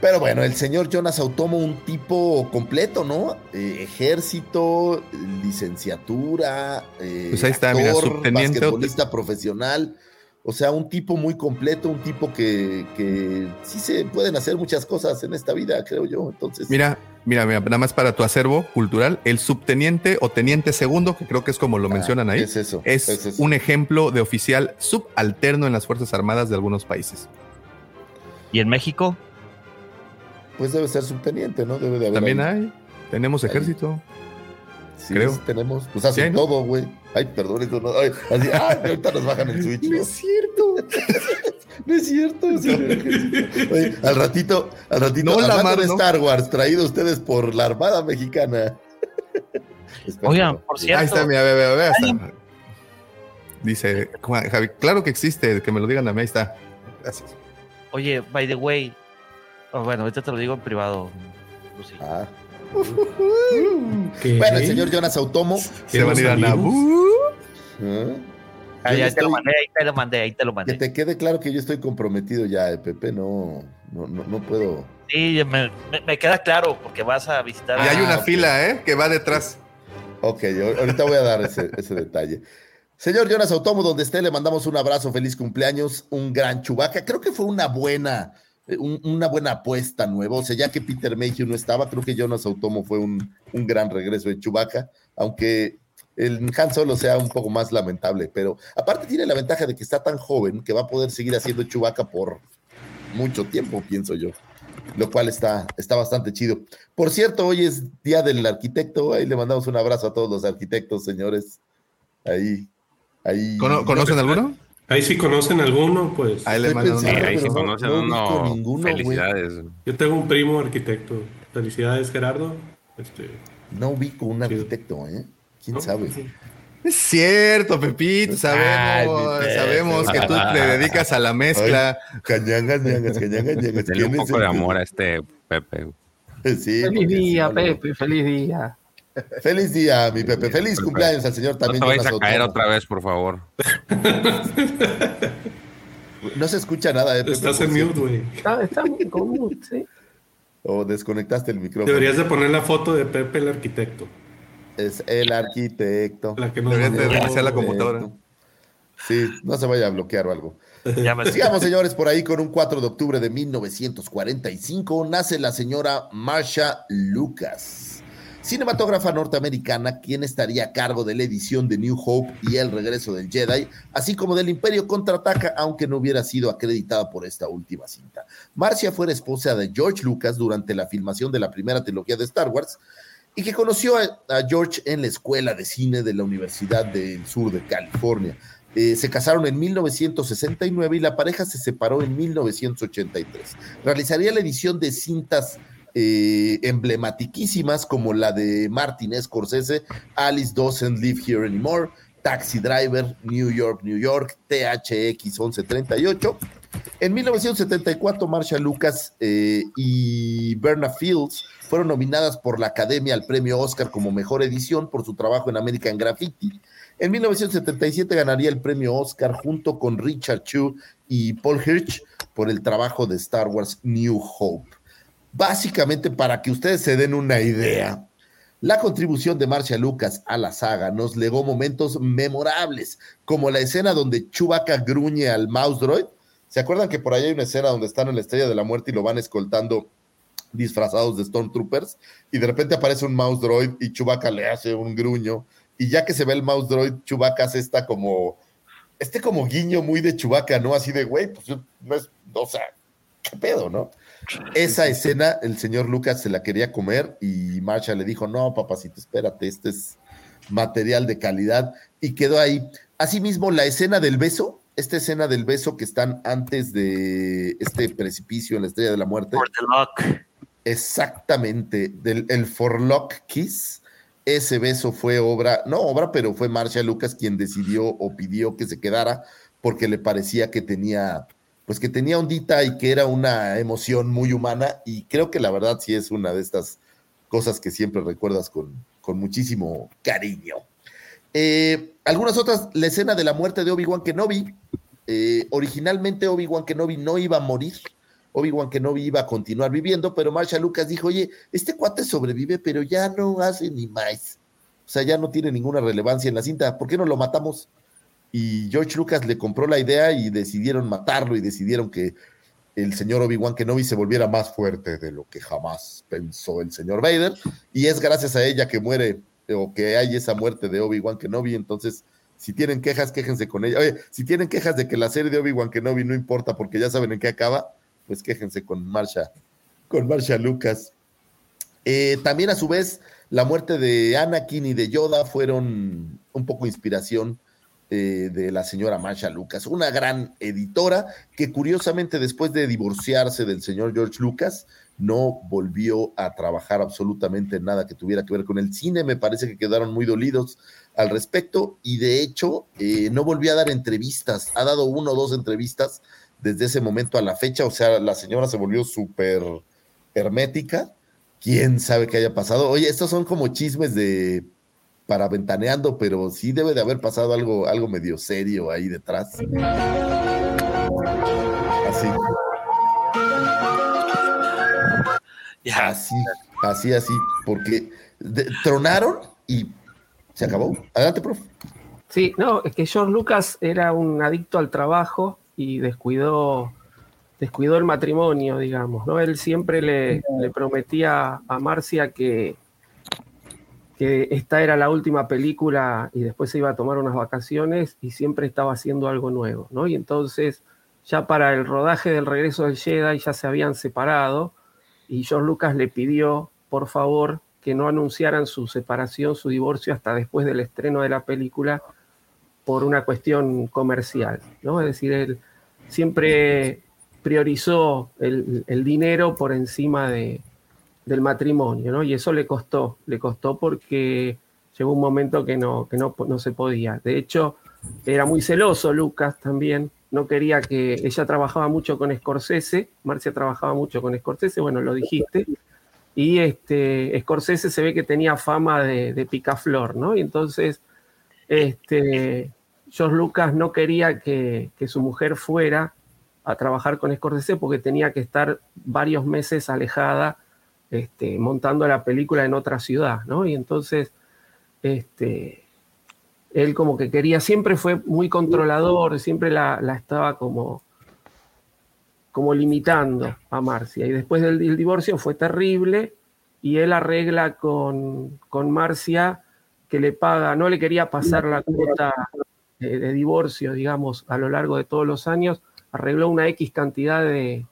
Pero bueno, el señor Jonas Automo, un tipo completo, ¿no? Eh, ejército, licenciatura, eh, Pues ahí está, mira, subteniente. basquetbolista profesional. O sea, un tipo muy completo, un tipo que, que sí se pueden hacer muchas cosas en esta vida, creo yo. Entonces, Mira, mira, mira, nada más para tu acervo cultural, el subteniente o teniente segundo, que creo que es como lo Ah, mencionan ahí, es eso, es es eso. un ejemplo de oficial subalterno en las Fuerzas Armadas de algunos países. ¿Y en México? pues debe ser subteniente, ¿no? Debe de haber. También ahí. hay, tenemos ejército. Sí, creo. tenemos. Pues hacen todo, güey. Ay, perdón, eso no. Ay, así, ah, ahorita nos bajan el switch. No ¿no? es cierto. No es cierto. Oye, al ratito, al ratito, No, la hablando mar, de no. Star Wars, traído a ustedes por la Armada Mexicana. Oigan, por cierto. Ahí está, mira, ve, ve. Dice Javi, claro que existe, que me lo digan a mí, ahí está. Gracias. Oye, by the way. oh, bueno, ahorita te lo digo en privado. Lucy. Ah. ¿Qué? Bueno, el señor Jonas Automo. Se van a ir a ya te lo mandé, ahí te lo mandé, ahí te lo Que mandé. te quede claro que yo estoy comprometido ya, eh, Pepe. No, no, no, no puedo. Sí, me, me- me queda claro, porque vas a visitar. Y hay Ah, una fila, ¿eh? Que va detrás. Ok, yo- ahorita voy a dar ese, ese detalle. Señor Jonas Automo, donde esté, le mandamos un abrazo, feliz cumpleaños, un gran chubaca. Creo que fue una buena, un- una buena apuesta nueva. O sea, ya que Peter Mayhew no estaba, creo que Jonas Automo fue un, un gran regreso de Chubaca, aunque el Han Solo sea un poco más lamentable. Pero aparte tiene la ventaja de que está tan joven que va a poder seguir haciendo Chubaca por mucho tiempo, pienso yo. Lo cual está, está bastante chido. Por cierto, hoy es Día del Arquitecto. Ahí le mandamos un abrazo a todos los arquitectos, señores. Ahí, ahí. ¿Cono- ¿Conocen alguno? Ahí sí conocen alguno, pues. Ahí le Estoy mandan Sí, pensando, una. ahí sí pero no- conocen no ninguno. Felicidades. Yo tengo un primo arquitecto. Felicidades, Gerardo. Este, No ubico un arquitecto, ¿eh? ¿Quién ¿no? sabe? Sí. Es cierto, Pepito, sabemos, Ay, mi Pepe. sabemos que tú te dedicas a la mezcla. Cañangas, ñangas, cañangas, ñangas. Un ¿Quién es poco de el- amor a este Pepe. Sí, Feliz si día, Pepe, feliz día. Feliz día, mi Pepe. Feliz Pepe. cumpleaños al señor No también. te vayas a caer otra vez, por favor. No se escucha nada de Pepe. Estás en mute, güey. Está, está muy común, sí. O desconectaste el micrófono. Deberías de poner la foto de Pepe el arquitecto. Es el arquitecto. La que nos Deberías de mandó. reiniciar la computadora. Sí, no se vaya a bloquear o algo. Sigamos, señores, por ahí con un 4 de octubre de 1945 nace la señora Marsha Lucas, cinematógrafa norteamericana, quien estaría a cargo de la edición de New Hope y El regreso del Jedi, así como del Imperio contraataca, aunque no hubiera sido acreditada por esta última cinta. Marcia fue la esposa de George Lucas durante la filmación de la primera trilogía de Star Wars y que conoció a, George en la escuela de cine de la Universidad del Sur de California. Eh, se casaron en 1969 y la pareja se separó en 1983. Realizaría la edición de cintas eh, emblematiquísimas como la de Martin Scorsese, Alice Doesn't Live Here Anymore, Taxi Driver, New York, New York, THX 1138. En 1974, Marsha Lucas eh, y Berna Fields fueron nominadas por la Academia al premio Oscar como mejor edición por su trabajo en American Graffiti. En 1977 ganaría el premio Oscar junto con Richard Chu y Paul Hirsch por el trabajo de Star Wars New Hope. Básicamente, para que ustedes se den una idea, la contribución de Marcia Lucas a la saga nos legó momentos memorables, como la escena donde Chewbacca gruñe al mouse droid. ¿Se acuerdan que por ahí hay una escena donde están en la Estrella de la Muerte y lo van escoltando disfrazados de Stormtroopers? Y de repente aparece un mouse droid y Chewbacca le hace un gruño. Y ya que se ve el mouse droid, Chewbacca hace esta como, este como guiño muy de Chewbacca, ¿no? Así de, güey, pues no es, o sea, ¿qué pedo, no? Esa escena, el señor Lucas se la quería comer y Marsha le dijo, no, papacito, espérate, este es material de calidad y quedó ahí. Asimismo, la escena del beso, esta escena del beso que están antes de este precipicio en la Estrella de la Muerte. Exactamente, del el Forlock Kiss. Ese beso fue obra, no obra, pero fue Marsha Lucas quien decidió o pidió que se quedara porque le parecía que tenía pues que tenía ondita y que era una emoción muy humana y creo que la verdad sí es una de estas cosas que siempre recuerdas con, con muchísimo cariño. Eh, algunas otras, la escena de la muerte de Obi-Wan Kenobi. Eh, originalmente Obi-Wan Kenobi no iba a morir, Obi-Wan Kenobi iba a continuar viviendo, pero Marsha Lucas dijo, oye, este cuate sobrevive, pero ya no hace ni más. O sea, ya no tiene ninguna relevancia en la cinta. ¿Por qué no lo matamos? Y George Lucas le compró la idea y decidieron matarlo y decidieron que el señor Obi-Wan Kenobi se volviera más fuerte de lo que jamás pensó el señor Vader y es gracias a ella que muere o que hay esa muerte de Obi-Wan Kenobi, entonces si tienen quejas, quéjense con ella. Oye, si tienen quejas de que la serie de Obi-Wan Kenobi no importa porque ya saben en qué acaba, pues quéjense con Marsha, con Marsha Lucas. Eh, también a su vez, la muerte de Anakin y de Yoda fueron un poco inspiración eh, de la señora Marsha Lucas, una gran editora que curiosamente después de divorciarse del señor George Lucas, no volvió a trabajar absolutamente nada que tuviera que ver con el cine. Me parece que quedaron muy dolidos al respecto y de hecho eh, no volvió a dar entrevistas. Ha dado uno o dos entrevistas desde ese momento a la fecha. O sea, la señora se volvió súper hermética. ¿Quién sabe qué haya pasado? Oye, estos son como chismes de para ventaneando, pero sí debe de haber pasado algo, algo medio serio ahí detrás. Así. Así, así, así, porque tronaron y se acabó. Adelante, profe. Sí, no, es que George Lucas era un adicto al trabajo y descuidó, descuidó el matrimonio, digamos, ¿no? Él siempre le, le prometía a Marcia que, que esta era la última película y después se iba a tomar unas vacaciones y siempre estaba haciendo algo nuevo, ¿no? Y entonces ya para el rodaje del regreso del Jedi ya se habían separado y George Lucas le pidió, por favor, que no anunciaran su separación, su divorcio hasta después del estreno de la película por una cuestión comercial, ¿no? Es decir, él siempre priorizó el, el dinero por encima de, del matrimonio, ¿no? Y eso le costó, le costó porque llegó un momento que no, que no, no se podía. De hecho, era muy celoso Lucas también, no quería que ella trabajaba mucho con Scorsese, Marcia trabajaba mucho con Scorsese, bueno, lo dijiste, y este, Scorsese se ve que tenía fama de, picaflor, ¿no? Y entonces, este, George Lucas no quería que, que su mujer fuera a trabajar con Scorsese porque tenía que estar varios meses alejada este, montando la película en otra ciudad, ¿no? Y entonces, este, él como que quería, siempre fue muy controlador, siempre la, estaba como, como limitando a Marcia. Y después del, divorcio fue terrible y él arregla con, con, Marcia que le paga, no le quería pasar la cuota de, divorcio, digamos, a lo largo de todos los años, arregló una X cantidad de,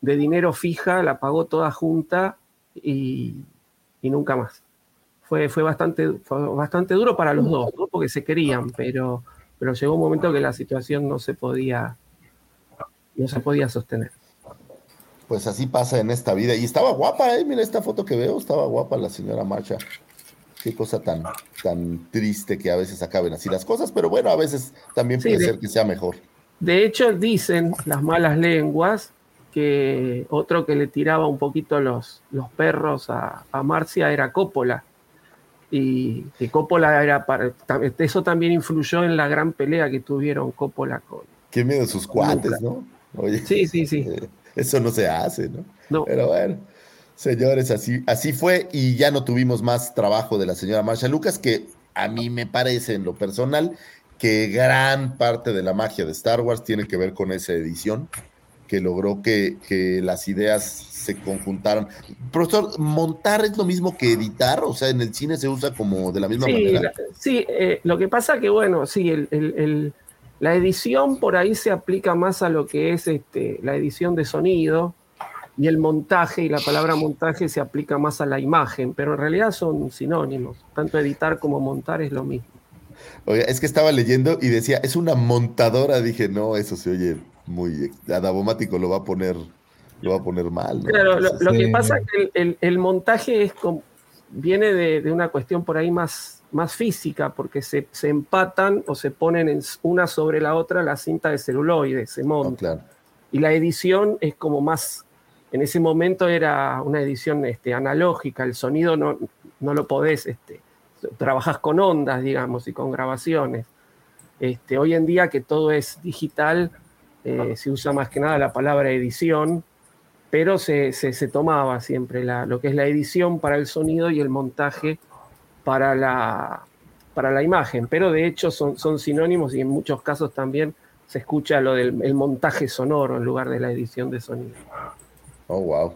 de dinero fija, la pagó toda junta y, nunca más. Fue, fue, bastante, bastante duro para los dos, porque se querían, pero, pero llegó un momento que la situación no se podía, no se podía sostener. pues así pasa en esta vida. Y estaba guapa, ¿eh? Mira esta foto que veo, estaba guapa la señora Marcha. Qué cosa tan, tan triste que a veces acaben así las cosas, pero bueno, a veces también Sí, puede de- ser que sea mejor. De hecho, dicen las malas lenguas que otro que le tiraba un poquito los, los perros a, a Marcia era Coppola. Y que Coppola era para, eso también influyó en la gran pelea que tuvieron Coppola con. Qué miedo sus cuates, ¿no? Oye, Sí, sí, sí. eso no se hace, ¿no? No. Pero bueno, señores, así, así fue y ya no tuvimos más trabajo de la señora Marsha Lucas, que a mí me parece en lo personal que gran parte de la magia de Star Wars tiene que ver con esa edición que logró que, que las ideas se conjuntaran. Profesor, ¿montar es lo mismo que editar? O sea, en el cine se usa como de la misma Sí, manera. la- sí, eh, lo que pasa que, bueno, sí, el- el- el- la edición por ahí se aplica más a lo que es este, la edición de sonido y el montaje, y la palabra montaje se aplica más a la imagen, pero en realidad son sinónimos. Tanto editar como montar es lo mismo. Oiga, es que estaba leyendo y decía, es una montadora. Dije, no, eso se oye muy adabomático, lo va a poner, lo va a poner mal. ¿no? Claro, lo, lo que Sí. pasa es que el, el- el montaje es como- viene de, de una cuestión por ahí más, más física, porque se, se empatan o se ponen en una sobre la otra la cinta de celuloide, se monta. No, claro. Y la edición es como más, en ese momento era una edición este, analógica, el sonido no, no lo podés, este, trabajas con ondas, digamos, y con grabaciones. Este, hoy en día que todo es digital, eh, se usa más que nada la palabra edición, pero se, se- se tomaba siempre la- lo que es la edición para el sonido y el montaje para la, para la imagen, pero de hecho son, son sinónimos y en muchos casos también se escucha lo del el montaje sonoro en lugar de la edición de sonido. Oh, wow.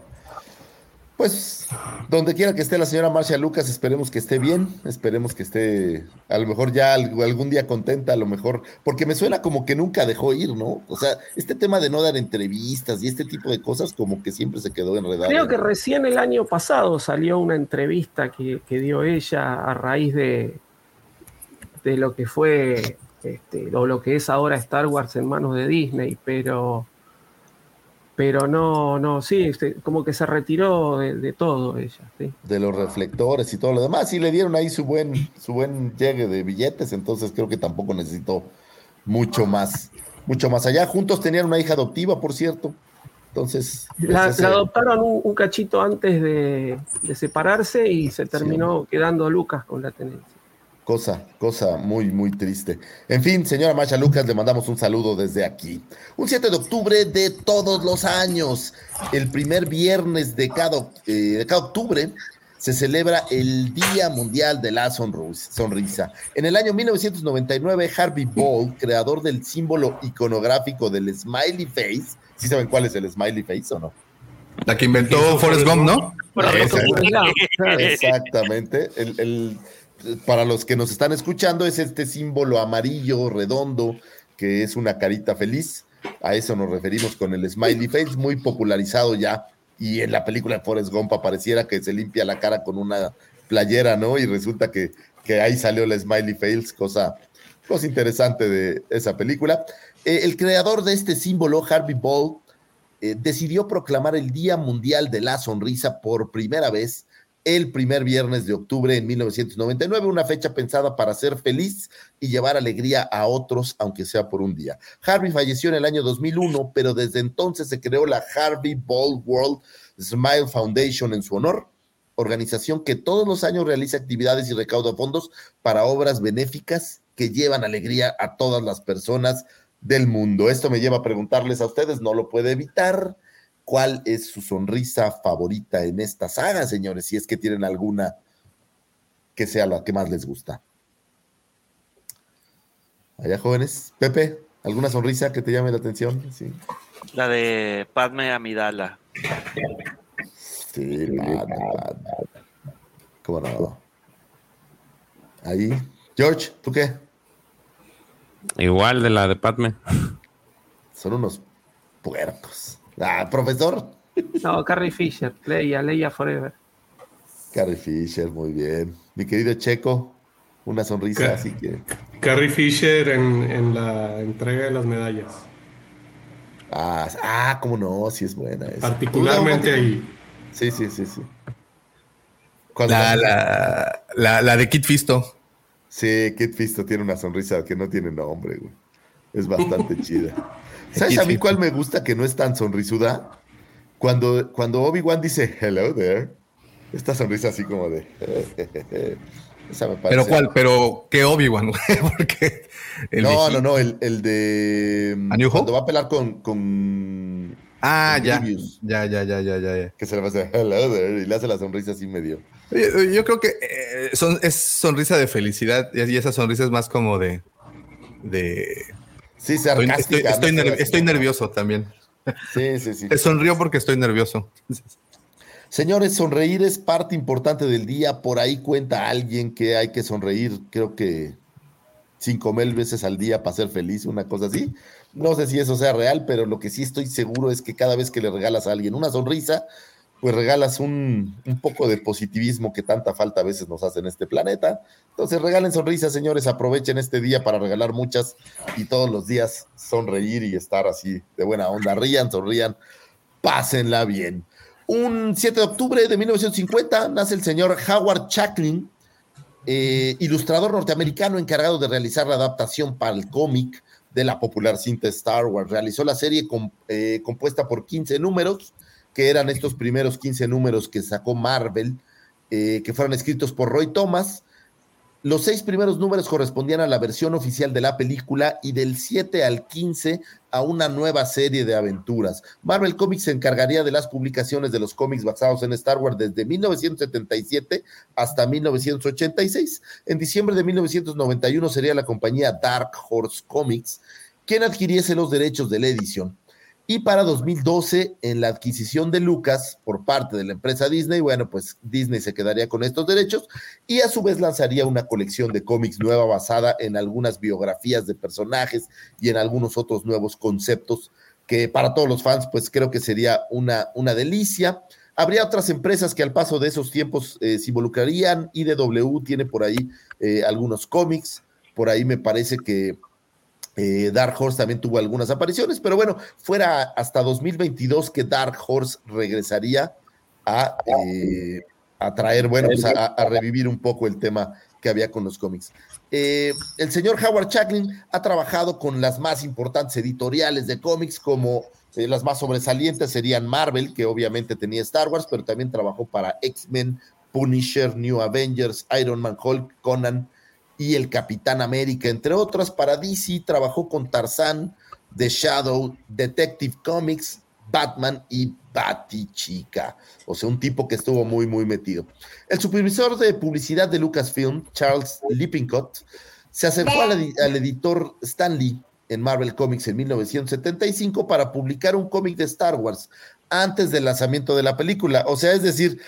Pues, donde quiera que esté la señora Marcia Lucas, esperemos que esté bien, esperemos que esté, a lo mejor ya al- algún día contenta, a lo mejor, porque me suena como que nunca dejó ir, ¿no? O sea, este tema de no dar entrevistas y este tipo de cosas, como que siempre se quedó enredado. Creo que recién el año pasado salió una entrevista que, que dio ella a raíz de, de lo que fue este, o lo que es ahora Star Wars en manos de Disney, pero, pero no, no, sí, este, como que se retiró de, de todo ella. sí. de los reflectores y todo lo demás, y le dieron ahí su buen, su buen llegue de billetes, entonces creo que tampoco necesitó mucho más, mucho más allá. Juntos tenían una hija adoptiva, por cierto. Entonces, pues, La, ese- la adoptaron un, un cachito antes de, de separarse y se terminó quedando Lucas con la tenencia. Cosa, cosa muy, muy triste. En fin, señora Masha Lucas, le mandamos un saludo desde aquí. Un 7 de octubre de todos los años, el primer viernes de cada, eh, de cada octubre, se celebra el Día Mundial de la Sonrisa. En el año 1999, Harvey Ball, creador del símbolo iconográfico del Smiley Face, ¿sí saben cuál es el Smiley Face o no? La que inventó Forrest Gump, ¿no? Exactamente. El, el- para los que nos están escuchando, es este símbolo amarillo, redondo, que es una carita feliz. A eso nos referimos con el smiley face, muy popularizado ya. Y en la película de Forrest Gump pareciera que se limpia la cara con una playera, ¿no? Y resulta que, que ahí salió el smiley face, cosa, interesante de esa película. Eh, el creador de este símbolo, Harvey Ball, eh, decidió proclamar el Día Mundial de la Sonrisa por primera vez el primer viernes de octubre en 1999, una fecha pensada para ser feliz y llevar alegría a otros, aunque sea por un día. Harvey falleció en el año 2001, pero desde entonces se creó la Harvey Ball World Smile Foundation en su honor, organización que todos los años realiza actividades y recauda fondos para obras benéficas que llevan alegría a todas las personas del mundo. Esto me lleva a preguntarles a ustedes, no lo puede evitar. ¿Cuál es su sonrisa favorita en esta saga, señores? Si es que tienen alguna que sea la que más les gusta. Allá, jóvenes. Pepe, ¿alguna sonrisa que te llame la atención? Sí, La de Padme Amidala. sí Padme, Padme. ¿Cómo no? Ahí. George, ¿tú qué? Igual de la de Padme. Son unos puercos. Ah, profesor. No, Carrie Fisher, Leia, Leia Forever. Carrie Fisher, muy bien. Mi querido Checo, una sonrisa, así que. Carrie Fisher en, en la entrega de las medallas. Ah, ah, cómo no, sí es buena. esa. Particularmente ahí. Sí, sí, sí, sí. La, la, la, la de Kit Fisto. Sí, Kit Fisto tiene una sonrisa que no tiene nombre, güey. Es bastante chida. ¿Sabes a mí cuál me gusta que no es tan sonrisuda? Cuando, cuando Obi-Wan dice hello there. Esta sonrisa así como de. Esa me parece. Pero cuál, pero qué Obi-Wan, porque el no, viejito- no, no, el, el de. ¿A New Hope? Cuando va a pelar con. con Ah, con ya. Ya, ya, ya, ya, ya. Que se le va a hacer hello there y le hace la sonrisa así medio. Yo creo que eh, son, es sonrisa de felicidad y y esa sonrisa es más como de. de Sí, estoy, sarcástica. estoy, estoy ¿no? nerv- estoy nervioso también. Sí, sí, sí. Te sonrío porque estoy nervioso. Señores, sonreír es parte importante del día. Por ahí cuenta alguien que hay que sonreír, creo que cinco mil veces al día para ser feliz, una cosa así. No sé si eso sea real, pero lo que sí estoy seguro es que cada vez que le regalas a alguien una sonrisa, pues regalas un, un poco de positivismo que tanta falta a veces nos hace en este planeta. Entonces regalen sonrisas, señores, aprovechen este día para regalar muchas y todos los días sonreír y estar así de buena onda. Rían, sonrían, pásenla bien. Un 7 de octubre de 1950 nace el señor Howard Chacklin, eh, ilustrador norteamericano encargado de realizar la adaptación para el cómic de la popular cinta Star Wars. Realizó la serie eh, compuesta por 15 números, que eran estos primeros 15 números que sacó Marvel, eh, que fueron escritos por Roy Thomas. Los seis primeros números correspondían a la versión oficial de la película y del 7 al 15 a una nueva serie de aventuras. Marvel Comics se encargaría de las publicaciones de los cómics basados en Star Wars desde 1977 hasta 1986. En diciembre de 1991 sería la compañía Dark Horse Comics quien adquiriese los derechos de la edición. Y para 2012, en la adquisición de Lucas por parte de la empresa Disney, bueno, pues Disney se quedaría con estos derechos y a su vez lanzaría una colección de cómics nueva basada en algunas biografías de personajes y en algunos otros nuevos conceptos que para todos los fans, pues creo que sería una, una delicia. Habría otras empresas que al paso de esos tiempos eh, se involucrarían. IDW tiene por ahí eh, algunos cómics. Por ahí me parece que eh, Dark Horse también tuvo algunas apariciones, pero bueno, fuera hasta 2022 que Dark Horse regresaría a, eh, traer, bueno, pues a, revivir un poco el tema que había con los cómics. Eh, el señor Howard Chacklin ha trabajado con las más importantes editoriales de cómics, como eh, las más sobresalientes serían Marvel, que obviamente tenía Star Wars, pero también trabajó para X-Men, Punisher, New Avengers, Iron Man, Hulk, Conan y el Capitán América, entre otras. Para DC trabajó con Tarzán, The Shadow, Detective Comics, Batman y Batichica. O sea, un tipo que estuvo muy, muy metido. El supervisor de publicidad de Lucasfilm, Charles Lippincott, se acercó al, al editor Stan Lee en Marvel Comics en 1975 para publicar un cómic de Star Wars antes del lanzamiento de la película. O sea, es decir,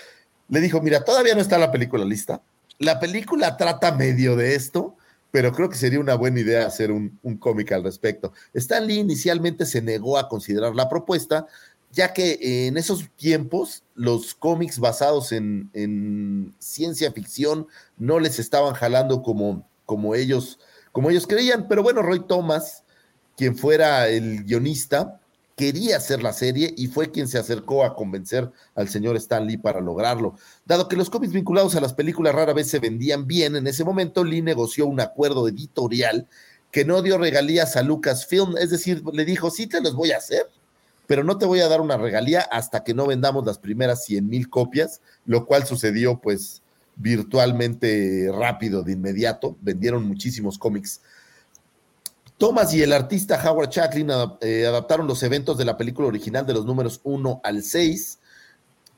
le dijo, mira, todavía no está la película lista. La película trata medio de esto, pero creo que sería una buena idea hacer un, cómic al respecto. Stan Lee inicialmente se negó a considerar la propuesta, ya que en esos tiempos los cómics basados en, en ciencia ficción no les estaban jalando como, como, ellos, como ellos creían. Pero bueno, Roy Thomas, quien fuera el guionista, quería hacer la serie y fue quien se acercó a convencer al señor Stan Lee para lograrlo. Dado que los cómics vinculados a las películas rara vez se vendían bien, en ese momento Lee negoció un acuerdo editorial que no dio regalías a Lucasfilm, es decir, le dijo, sí te los voy a hacer, pero no te voy a dar una regalía hasta que no vendamos las primeras 100 mil copias, lo cual sucedió pues virtualmente rápido, de inmediato, vendieron muchísimos cómics. Thomas y el artista Howard Chacklin adap- eh, adaptaron los eventos de la película original de los números 1 al 6.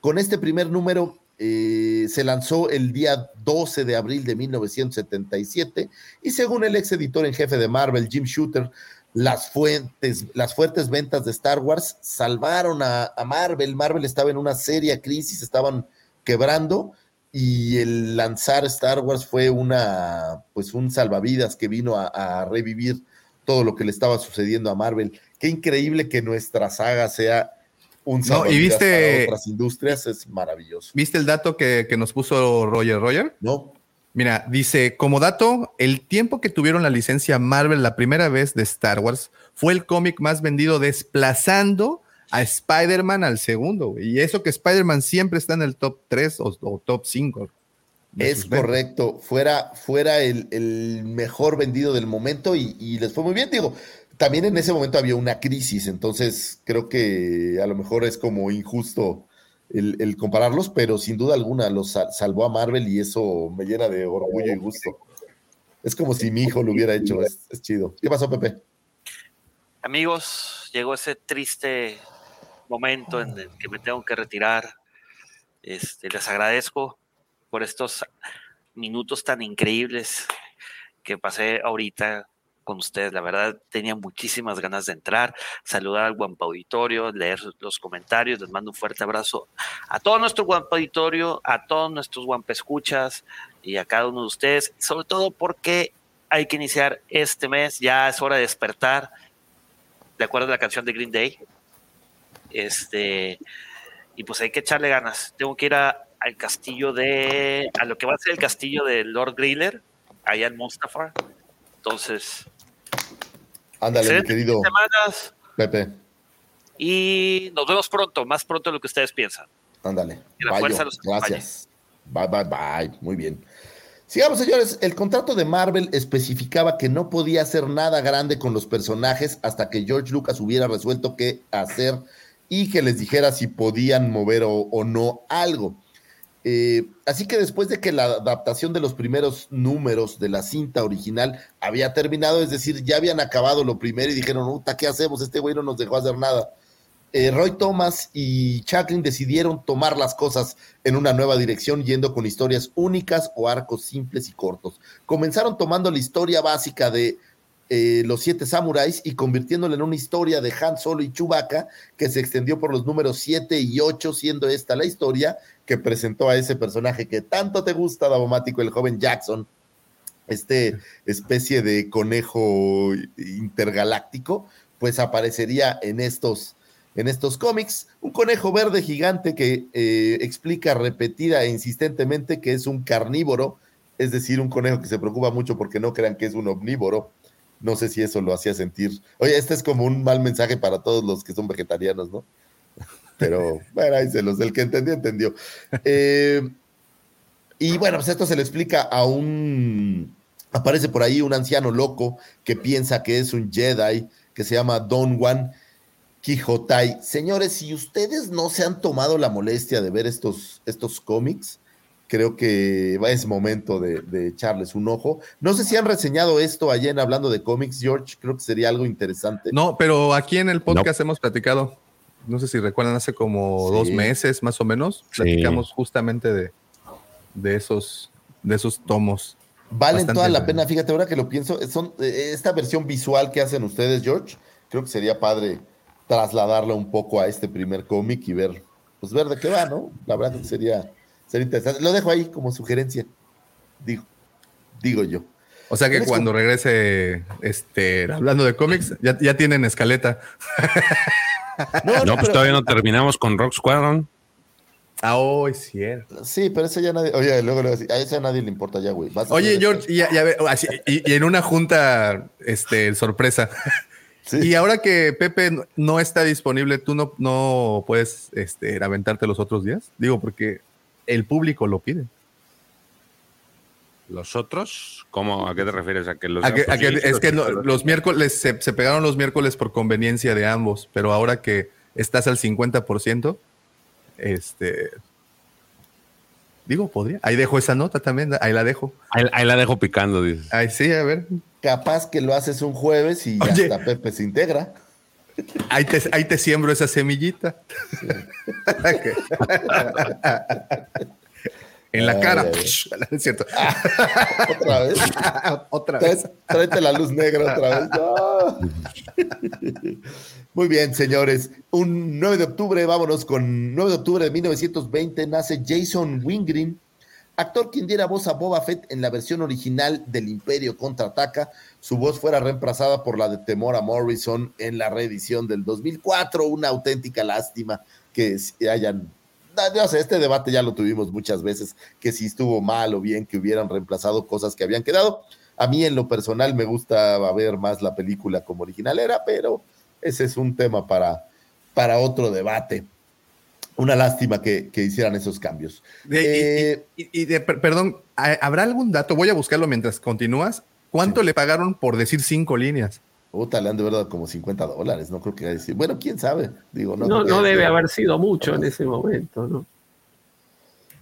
Con este primer número eh, se lanzó el día 12 de abril de 1977 y según el ex editor en jefe de Marvel, Jim Shooter, las, fuentes, las fuertes ventas de Star Wars salvaron a, Marvel. Marvel estaba en una seria crisis, estaban quebrando y el lanzar Star Wars fue una, pues un salvavidas que vino a revivir todo lo que le estaba sucediendo a Marvel. Qué increíble que nuestra saga sea un No, y viste- para otras industrias, es maravilloso. ¿Viste el dato que, que nos puso Roger Roger? No. Mira, dice, como dato, el tiempo que tuvieron la licencia Marvel la primera vez de Star Wars fue el cómic más vendido desplazando a Spider-Man al segundo. Y eso que Spider-Man siempre está en el top 3 o, o top 5. Es correcto, fuera, fuera el, el mejor vendido del momento y, y les fue muy bien. Digo, también en ese momento había una crisis, entonces creo que a lo mejor es como injusto el, el compararlos, pero sin duda alguna los sal- salvó a Marvel y eso me llena de orgullo y gusto. Es como si mi hijo lo hubiera hecho, es, es chido. ¿Qué pasó, Pepe? Amigos, llegó ese triste momento en el que me tengo que retirar. Este, les agradezco por estos minutos tan increíbles que pasé ahorita con ustedes. La verdad, tenía muchísimas ganas de entrar, saludar al Guampa Auditorio, leer los comentarios. Les mando un fuerte abrazo a todo nuestro Guampa Auditorio, a todos nuestros Guampa Escuchas y a cada uno de ustedes, sobre todo porque hay que iniciar este mes, ya es hora de despertar de acuerdo a la canción de Green Day. Este, y pues hay que echarle ganas. Tengo que ir a- al castillo de, a lo que va a ser el castillo de Lord Griller, allá en Mustafar. Entonces, Ándale, mi querido semanas Pepe, y nos vemos pronto, más pronto de lo que ustedes piensan. ándale. Gracias. Bye, bye, bye. Muy bien. Sigamos, señores. El contrato de Marvel especificaba que no podía hacer nada grande con los personajes hasta que George Lucas hubiera resuelto qué hacer y que les dijera si podían mover o, o no algo. Eh, así que después de que la adaptación de los primeros números de la cinta original había terminado, es decir, ya habían acabado lo primero y dijeron, puta, ¿qué hacemos? Este güey no nos dejó hacer nada. Eh, Roy Thomas y Chaplin decidieron tomar las cosas en una nueva dirección, yendo con historias únicas o arcos simples y cortos. Comenzaron tomando la historia básica de eh, los siete samuráis y convirtiéndola en una historia de Han Solo y Chewbacca que se extendió por los números 7 y 8, siendo esta la historia que presentó a ese personaje que tanto te gusta, Davomático, el joven Jackson, este especie de conejo intergaláctico, pues aparecería en estos, en estos cómics. Un conejo verde gigante que eh, explica repetida e insistentemente que es un carnívoro, es decir, un conejo que se preocupa mucho porque no crean que es un omnívoro. No sé si eso lo hacía sentir. Oye, este es como un mal mensaje para todos los que son vegetarianos, ¿no? Pero bueno, ahí se los, el que entendió, entendió. Eh, y bueno, pues esto se le explica a un. Aparece por ahí un anciano loco que piensa que es un Jedi, que se llama Don Juan Quijotai. Señores, si ustedes no se han tomado la molestia de ver estos, estos cómics, creo que va- es momento de, de echarles un ojo. No sé si han reseñado esto allá en Hablando de Cómics, George. Creo que sería algo interesante. No, pero aquí en el podcast hemos platicado, no sé si recuerdan, hace como Sí. dos meses más o menos, Sí. platicamos justamente de, de, esos, de esos tomos. Valen toda la pena, fíjate, ahora que lo pienso, son eh, esta versión visual que hacen ustedes, George, creo que sería padre trasladarla un poco a este primer cómic y ver, pues ver de qué va, ¿no? La verdad que sería, sería interesante. Lo dejo ahí como sugerencia, digo, digo yo. O sea que cuando regrese, este, hablando de cómics, ya, ya tienen escaleta. No, No, pues pero- todavía no terminamos con Rock Squadron. Ah, oh, es cierto. Sí, pero eso ya nadie, oye, luego le voy a eso a nadie le importa ya, güey. Vas a Oye, George, y, ya- ya ve- así- y- y en una junta, este, sorpresa. Sí. Y ahora que Pepe no- no está disponible, ¿tú no, no puedes este, aventarte los otros días? Digo, porque el público lo pide. ¿Los otros? ¿Cómo? ¿A qué te refieres? ¿A que los A que- a que- sí, es que los- no- los miércoles se, se pegaron los miércoles por conveniencia de ambos, pero ahora que estás al 50%, este. Digo, podría. Ahí dejo esa nota también, ahí la dejo. Ahí, ahí la dejo picando, dices. Ahí sí, a ver. Capaz que lo haces un jueves y Oye. hasta Pepe se integra. Ahí te, ahí te siembro esa semillita. en la Ay, cara. ay, es cierto. Otra vez. Otra vez. Tráete la luz negra otra vez. No. Muy bien, señores. Un 9 de octubre, vámonos con 9 de octubre de 1920, nace Jason Wingren, actor quien diera voz a Boba Fett en la versión original del Imperio Contraataca. Su voz fuera reemplazada por la de Temora Morrison en la reedición del 2004. Una auténtica lástima que hayan no sé, este debate ya lo tuvimos muchas veces, que si estuvo mal o bien que hubieran reemplazado cosas que habían quedado. A mí en lo personal me gusta ver más la película como original era, pero ese es un tema para, para otro debate. Una lástima que, que hicieran esos cambios. De- y- y- y de- per- perdón, ¿ha- ¿habrá algún dato? Voy a buscarlo mientras continúas. ¿Cuánto le pagaron por decir cinco líneas? Puta, le han de verdad como 50 dólares, no creo que haya sido- Bueno, quién sabe, digo, no. No, debe haber sido mucho en ese momento, ¿no?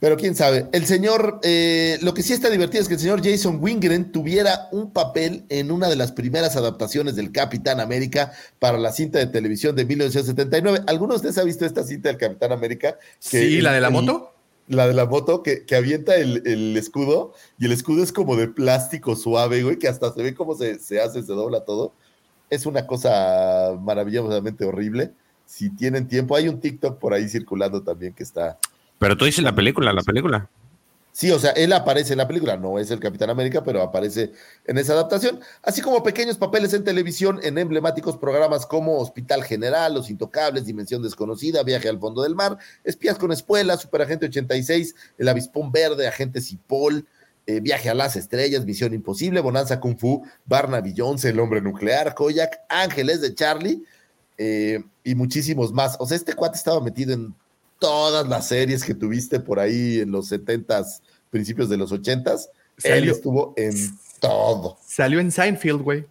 Pero quién sabe. El señor, eh, lo que sí está divertido es que el señor Jason Wingren tuviera un papel en una de las primeras adaptaciones del Capitán América para la cinta de televisión de 1979. ¿Alguno de ustedes ha visto esta cinta del Capitán América? Que Sí, la de la moto. La de la moto que, que avienta el, el escudo y el escudo es como de plástico suave, güey, que hasta se ve cómo se, se hace, se dobla todo. Es una cosa maravillosamente horrible. Si tienen tiempo, hay un TikTok por ahí circulando también que está, Pero tú dices la película, la película. Sí, o sea, él aparece en la película, no es el Capitán América, pero aparece en esa adaptación, así como pequeños papeles en televisión en emblemáticos programas como Hospital General, Los Intocables, Dimensión Desconocida, Viaje al Fondo del Mar, Espías con Espuela, Superagente 86, El Avispón Verde, Agente Cipol, eh, Viaje a las Estrellas, Misión Imposible, Bonanza Kung Fu, Barnaby Jones, El Hombre Nuclear, Koyak, Ángeles de Charlie eh, y muchísimos más. O sea, este cuate estaba metido en todas las series que tuviste por ahí en los 70s, principios de los 80s. Él estuvo en todo. Salió en Seinfeld, güey.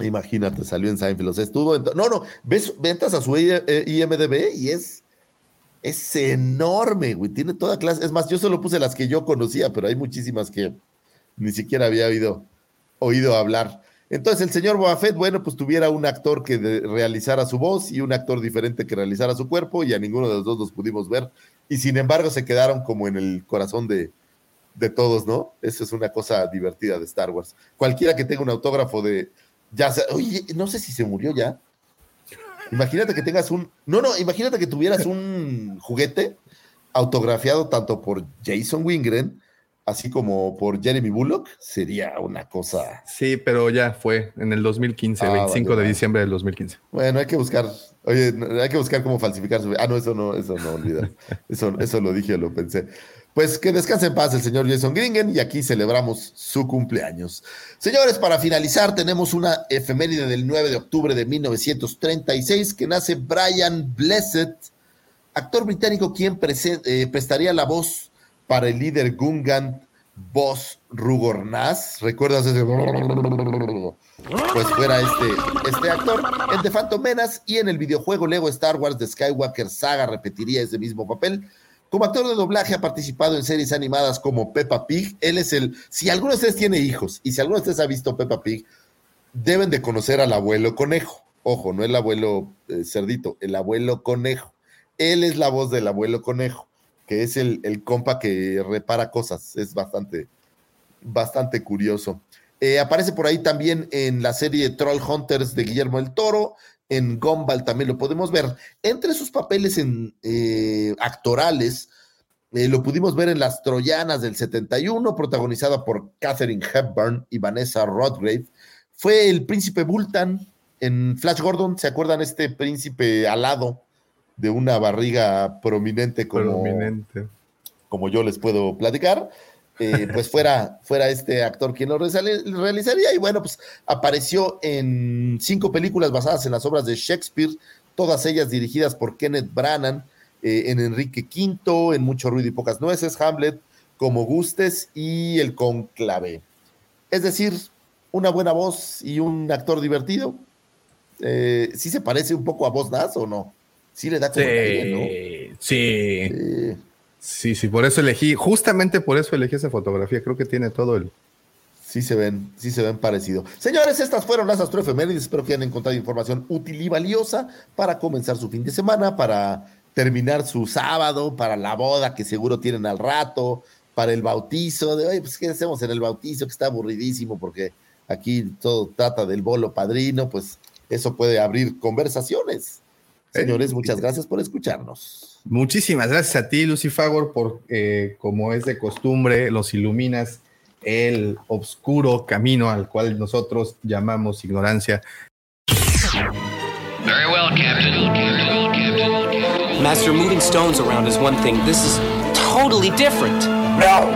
Imagínate, salió en Seinfeld. O sea, estuvo en. No, no, ves, ventas a su I- eh, IMDB y es. Es enorme, güey. Tiene toda clase. Es más, yo solo puse las que yo conocía, pero hay muchísimas que ni siquiera había oído, oído hablar. Entonces, el señor Boba Fett, bueno, pues tuviera un actor que realizara su voz y un actor diferente que realizara su cuerpo, y a ninguno de los dos los pudimos ver. Y sin embargo, se quedaron como en el corazón de, de todos, ¿no? Eso es una cosa divertida de Star Wars. Cualquiera que tenga un autógrafo de. Ya oye, no sé si se murió ya. Imagínate que tengas un. No, no, imagínate que tuvieras un juguete autografiado tanto por Jason Wingren, así como por Jeremy Bullock. Sería una cosa. Sí, pero ya fue en el 2015, Ah, 25 vale, de diciembre del 2015. Bueno, hay que buscar. Oye, hay que buscar cómo falsificar su. Ah, no, eso no, eso no olvida. Eso, eso lo dije, lo pensé. Pues que descanse en paz el señor Jason Gringen y aquí celebramos su cumpleaños. Señores, para finalizar, tenemos una efeméride del 9 de octubre de 1936 que nace Brian Blessed, actor británico quien eh, prestaría la voz para el líder Gungan Boss Rugornaz. ¿Recuerdas ese? Pues fuera este, este actor en The Phantom y en el videojuego Lego Star Wars de Skywalker Saga repetiría ese mismo papel. Como actor de doblaje ha participado en series animadas como Peppa Pig. Él es el, si alguno de ustedes tiene hijos y si alguno de ustedes ha visto Peppa Pig, deben de conocer al abuelo conejo. Ojo, no el abuelo eh, cerdito, el abuelo conejo. Él es la voz del abuelo conejo, que es el, el compa que repara cosas. Es bastante, bastante curioso. Eh, aparece por ahí también en la serie Troll Hunters de Guillermo el Toro. En Gumball también lo podemos ver. Entre sus papeles en, eh, actorales, eh, lo pudimos ver en Las Troyanas del 71, protagonizada por Katherine Hepburn y Vanessa Rodgrave. Fue el príncipe Bultan en Flash Gordon. ¿Se acuerdan este príncipe alado de una barriga prominente como, Prominente. como yo les puedo platicar? Eh, pues fuera, fuera este actor quien lo realizaría. Y bueno, pues apareció en cinco películas basadas en las obras de Shakespeare, todas ellas dirigidas por Kenneth Branagh, eh, en Enrique V, en Mucho Ruido y Pocas Nueces, Hamlet, Como Gustes y El Conclave. Es decir, una buena voz y un actor divertido. Eh, ¿Sí se parece un poco a Voz Nas o no? Sí le da como aire, ¿no? Sí, sí. Eh, Sí, sí, por eso elegí, justamente por eso elegí esa fotografía. Creo que tiene todo el. Sí se ven, sí se ven parecido. Señores, estas fueron las astroefemérides. Espero que hayan encontrado información útil y valiosa para comenzar su fin de semana, para terminar su sábado, para la boda que seguro tienen al rato, para el bautizo. De, oye, pues, ¿qué hacemos en el bautizo? Que está aburridísimo porque aquí todo trata del bolo padrino. Pues eso puede abrir conversaciones. Señores, muchas gracias por escucharnos. Muchísimas gracias a ti, Lucifagor, por, eh, como es de costumbre, los iluminas el oscuro camino al cual nosotros llamamos ignorancia. Very well, Captain. Master, moving stones around is one thing. This is totally different. No,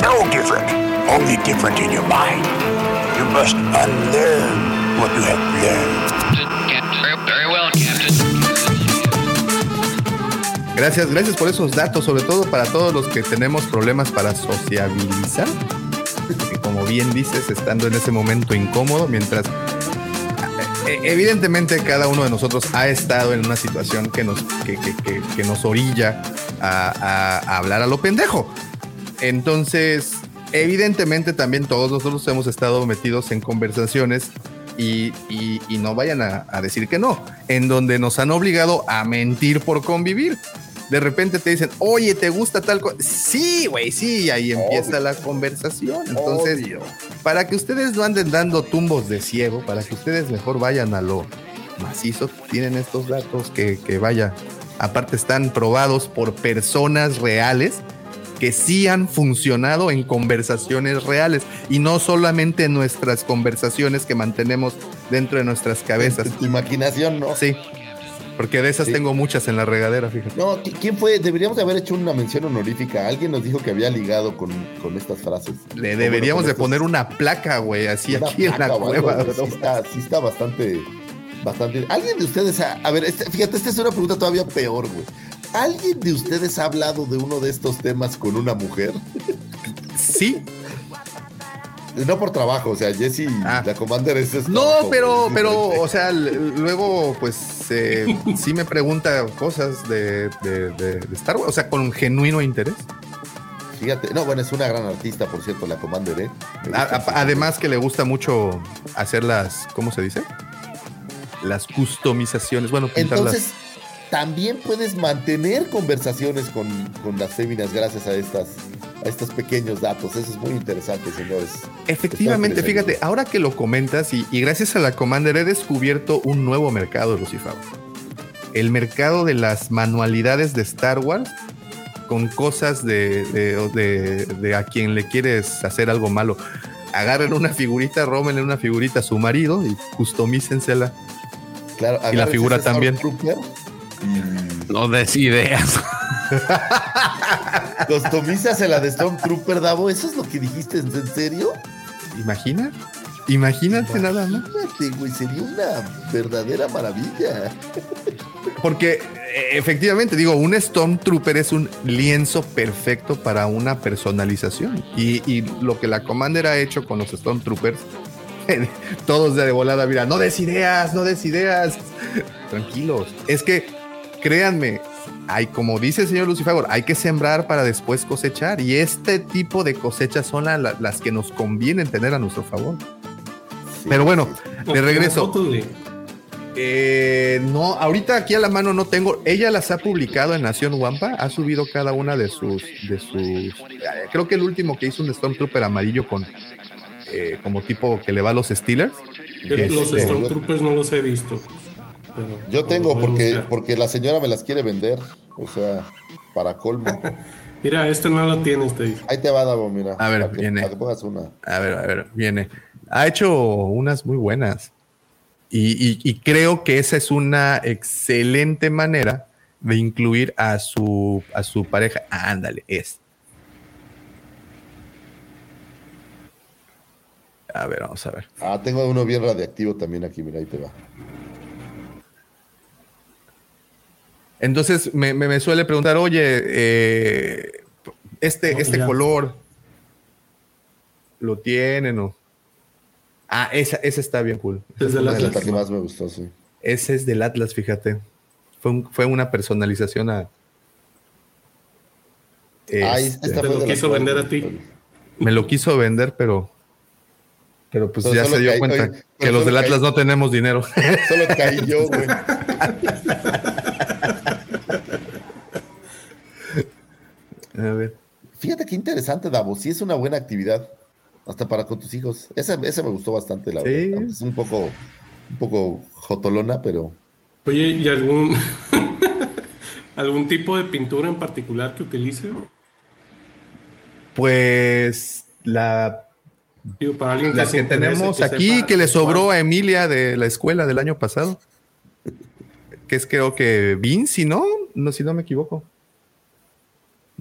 no different. Only different in your mind. You must unlearn what you have learned. Gracias, gracias por esos datos, sobre todo para todos los que tenemos problemas para sociabilizar. Como bien dices, estando en ese momento incómodo, mientras eh, evidentemente cada uno de nosotros ha estado en una situación que nos, que, que- que- nos orilla a, hablar a lo pendejo. Entonces, evidentemente también todos nosotros hemos estado metidos en conversaciones y, y- no vayan a decir que no, en donde nos han obligado a mentir por convivir. De repente te dicen, oye, ¿te gusta tal cosa? Sí, güey, sí, y ahí empieza la conversación. Entonces, para que ustedes no anden dando tumbos de ciego, para que ustedes mejor vayan a lo macizo, tienen estos datos que, que vaya, aparte están probados por personas reales que sí han funcionado en conversaciones reales y no solamente en nuestras conversaciones que mantenemos dentro de nuestras cabezas. Tu imaginación, ¿no? Sí, porque de esas Sí. tengo muchas en la regadera, fíjate. No, ¿qui- ¿quién fue? Deberíamos de haber hecho una mención honorífica. Alguien nos dijo que había ligado con, con estas frases. Le deberíamos de estos- poner una placa, güey, así una aquí en la algo, cueva. güey. Sí está, sí está bastante, bastante. ¿Alguien de ustedes ha, a ver, este- fíjate, esta es una pregunta todavía peor, güey. ¿Alguien de ustedes ha hablado de uno de estos temas con una mujer? Sí. No por trabajo, o sea, Jesse, la commander es Ah. No, pero, es pero, o sea, luego, pues, eh, sí me pregunta cosas de, de- de- de Star Wars, o sea, con un genuino interés. Fíjate, no, bueno, es una gran artista, por cierto, la commander, ¿eh? A- además que le gusta mucho hacer las, ¿cómo se dice? Las customizaciones, bueno, pintarlas. Entonces, también puedes mantener conversaciones con, con las féminas gracias a estas a estos pequeños datos. Eso es muy interesante, señores. Efectivamente, fíjate, ahora que lo comentas y, y gracias a la Commander he descubierto un nuevo mercado, Lucifer. El mercado de las manualidades de Star Wars con cosas de, de, de- de a quien le quieres hacer algo malo. Agarren una figurita, róbenle una figurita a su marido y customícensela. Claro, y la figura también. No des ideas. Customízase la de Stormtrooper, Davo. ¿Eso es lo que dijiste? ¿En serio? ¿Imagina? Imagínate nada más. Imagínate, güey, sería una verdadera maravilla. Porque eh, efectivamente, digo, un Stormtrooper es un lienzo perfecto para una personalización. Y, y lo que la Commander ha hecho con los Stormtroopers, todos de volada, mira, no des ideas, no des ideas. Tranquilos. Es que, créanme, hay, como dice el señor Lucifagor, hay que sembrar para después cosechar. Y este tipo de cosechas son la- la- las que nos convienen tener a nuestro favor. Pero bueno, de regreso. Eh, no, ahorita aquí a la mano no tengo. Ella las ha publicado en Nación Wampa, ha subido cada una de sus, de sus. eh, Creo que el último que hizo un Stormtrooper amarillo con eh, como tipo que le va a los Steelers. Los Este, Stormtroopers no los he visto. Pero- Yo tengo porque, porque la señora me las quiere vender. O sea, para colmo. Mira, este no lo tienes, te. Ahí te va, Davo, mira. A ver, para que, viene. para que pongas una. A ver, a ver, viene. Ha hecho unas muy buenas. Y, y- y creo que esa es una excelente manera de incluir a su, a su pareja. Ándale, es. A ver, vamos a ver. Ah, tengo uno bien radiactivo también aquí, mira, ahí te va. Entonces me, me- me suele preguntar, oye, eh, este, este ya. color lo tienen o. Ah, esa, esa está bien cool. Esa Es fue de una de la las- que más me gustó, sí. Ese es del Atlas, fíjate. Fue, un- fue una personalización a. Ay, Este, esta fue de las que más me lo quiso vender, pero. Pero pues Pero ya se dio caí- cuenta oye, que los del Atlas caí- no tenemos dinero. Solo caí yo, güey. A ver. Fíjate qué interesante, Davo. Sí es una buena actividad. Hasta para con tus hijos. Esa, esa me gustó bastante, la Sí. verdad. Es un poco, un poco jotolona, pero. Oye, ¿y algún algún tipo de pintura en particular que utilice? Pues la Digo, para alguien las se que tenemos que aquí, sepa que le sobró cuál. a Emilia de la escuela del año pasado. que es creo que Vinci, ¿no? No, si no me equivoco.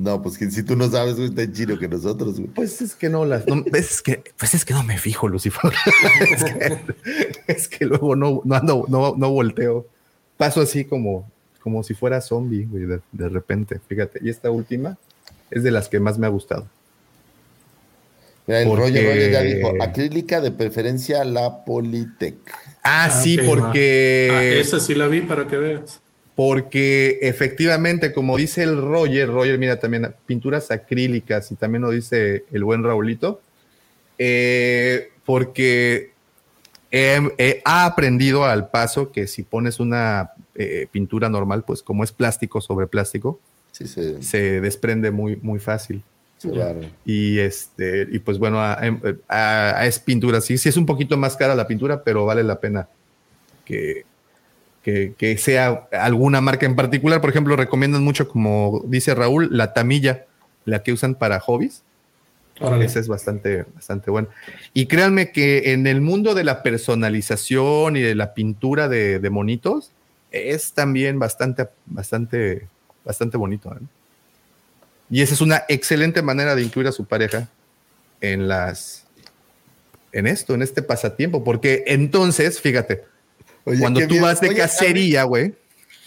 No, pues que si tú no sabes, güey, está en chino que nosotros, güey. Pues es que no las. no- es que, pues es que no me fijo, Lucifer. es, que, es que luego no, no ando, no, no volteo. Paso así como, como si fuera zombie, güey, de, de repente. Fíjate. Y esta última es de las que más me ha gustado. Mira, el Porque- rollo, rollo ya dijo, acrílica de preferencia la Politec. Ah, sí, ok, porque. Ah, esa sí la vi para que veas. Porque efectivamente, como dice el Roger, Roger, mira también pinturas acrílicas y también lo dice el buen Raulito, eh, porque ha aprendido al paso que si pones una eh, pintura normal, pues como es plástico sobre plástico, Sí, se, se desprende muy, muy fácil. barre. Y este, y pues bueno, a- a- a- es pintura, sí, sí es un poquito más cara la pintura, pero vale la pena que, que, que sea alguna marca en particular. Por ejemplo, recomiendan mucho, como dice Raúl, la tamilla, la que usan para hobbies. Órale. Esa es bastante, bastante buena. Y créanme que en el mundo de la personalización y de la pintura de, de monitos, es también bastante, bastante, bastante bonito. ¿eh? Y esa es una excelente manera de incluir a su pareja en las, en esto, en este pasatiempo, porque entonces, fíjate, Oye, cuando tú bien. vas de Oye, cacería, güey,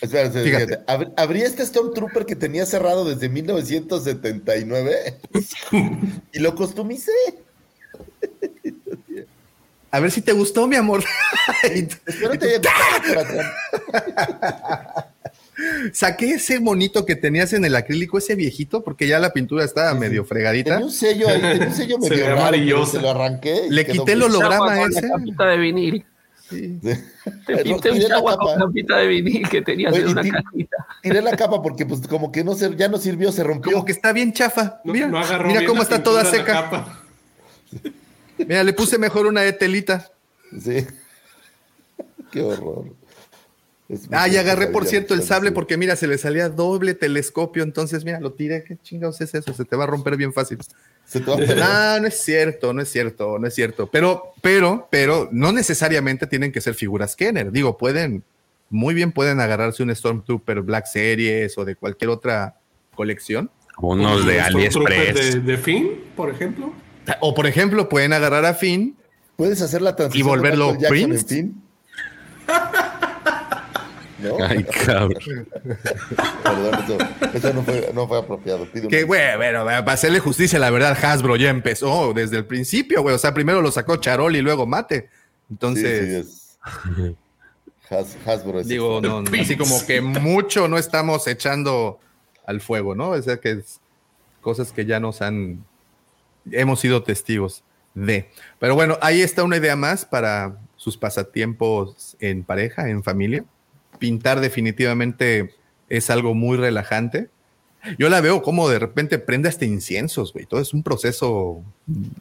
Espera, espera, Fíjate. fíjate. Ab- Abrí este Stormtrooper que tenía cerrado desde 1979 y lo customicé. a ver si te gustó, mi amor. Y- Espero te haya gustado, patrón. Saqué ese monito que tenías en el acrílico, ese viejito, porque ya la pintura estaba medio fregadita. Tenía un sello ahí, tenía un sello Se medio ve raro, se lo arranqué. y Le quité el holograma ese. La capita de vinil. Sí. Te pinté un Tiré la chagua con de vinil que tenías Oye, en y una cajita. Tiré la capa porque pues como que no se, ya no sirvió, se rompió. Como que está bien chafa. No, mira no agarró mira bien cómo está toda seca. capa. Mira, le puse mejor una de telita. Sí. Qué horror. Ah, y mucha agarré, por cierto, el sable porque, mira, se le salía doble telescopio. Entonces, mira, lo tiré. ¿Qué chingados es eso? Se te va a romper bien fácil. Se te va a pegar. Ah, no es cierto, no es cierto, no es cierto. Pero, pero, pero, no necesariamente tienen que ser figuras Kenner. Digo, pueden, muy bien pueden agarrarse un Stormtrooper Black Series o de cualquier otra colección. Unos de AliExpress. De, de Finn, por ejemplo. O, por ejemplo, pueden agarrar a Finn Puedes hacer la transición. Y volverlo Prince. Ay, cabrón. Perdón, eso, eso no, fue, no fue apropiado. Pido Que, güey, bueno, para hacerle justicia, la verdad, Hasbro ya empezó desde el principio, güey. O sea, primero lo sacó Charol y luego Mate. Entonces, Sí, sí, es. Has- Hasbro es digo, no, no, así como que mucho no estamos echando al fuego, ¿no? O sea, que es cosas que ya nos han, hemos sido testigos de. Pero bueno, ahí está una idea más para sus pasatiempos en pareja, en familia. Pintar definitivamente es algo muy relajante. Yo la veo como de repente prende hasta inciensos, güey. Todo es un proceso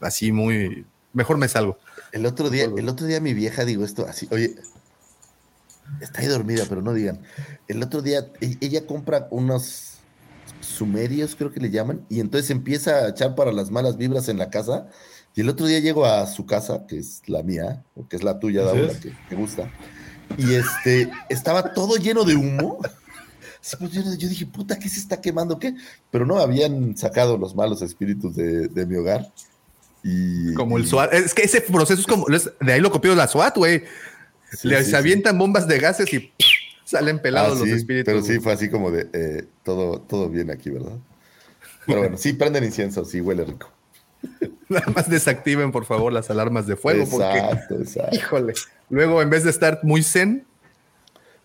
así muy... Mejor me salgo. El otro día, el otro día mi vieja digo esto así, oye, está ahí dormida, pero no digan. El otro día e- ella compra unos sumerios, creo que le llaman, y entonces empieza a echar para las malas vibras en la casa. Y el otro día llego a su casa, que es la mía, o que es la tuya, Daura, es. que me gusta. Y este, estaba todo lleno de humo. Sí, pues yo, yo dije, puta, ¿qué se está quemando? ¿Qué? Pero no, habían sacado los malos espíritus de, de mi hogar. Y, Como el SWAT. Es que ese proceso es como... De ahí lo copió la SWAT, güey. Sí, Les sí, avientan bombas de gases y salen pelados Ah, los espíritus. Pero sí fue así como de eh, todo, todo bien aquí, ¿verdad? Pero bueno, sí prenden incienso, sí huele rico. Nada más desactiven, por favor, las alarmas de fuego. Exacto, porque, exacto. híjole, luego en vez de estar muy zen,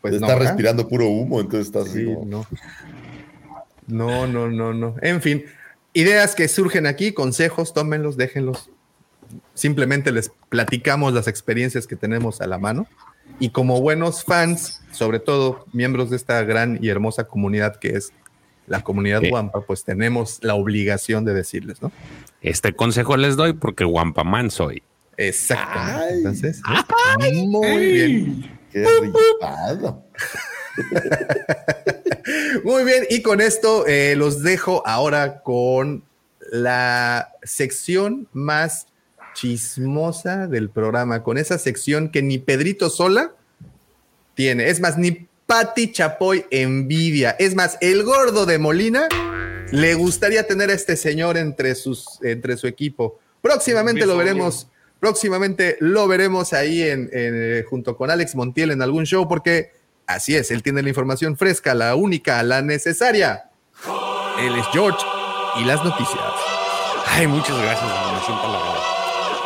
pues. Está respirando puro humo, entonces estás así Sí, como. no. No, no, no, no. En fin, ideas que surgen aquí, consejos, tómenlos, déjenlos. Simplemente les platicamos las experiencias que tenemos a la mano. Y como buenos fans, sobre todo miembros de esta gran y hermosa comunidad que es la comunidad Sí. Wampa, pues tenemos la obligación de decirles, ¿no? Este consejo les doy porque Guampaman soy. Exacto. Ay. Entonces, muy bien. Qué rifado. Muy bien, y con esto eh, los dejo ahora con la sección más chismosa del programa, con esa sección que ni Pedrito Sola tiene. Es más, ni Patti Chapoy envidia. Es más, el gordo de Molina le gustaría tener a este señor entre, sus, entre su equipo. Próximamente lo veremos. Próximamente lo veremos ahí en, en, junto con Alex Montiel en algún show, porque así es, él tiene la información fresca, la única, la necesaria. Él es George y las noticias. Ay, muchas gracias. Me siento halagado.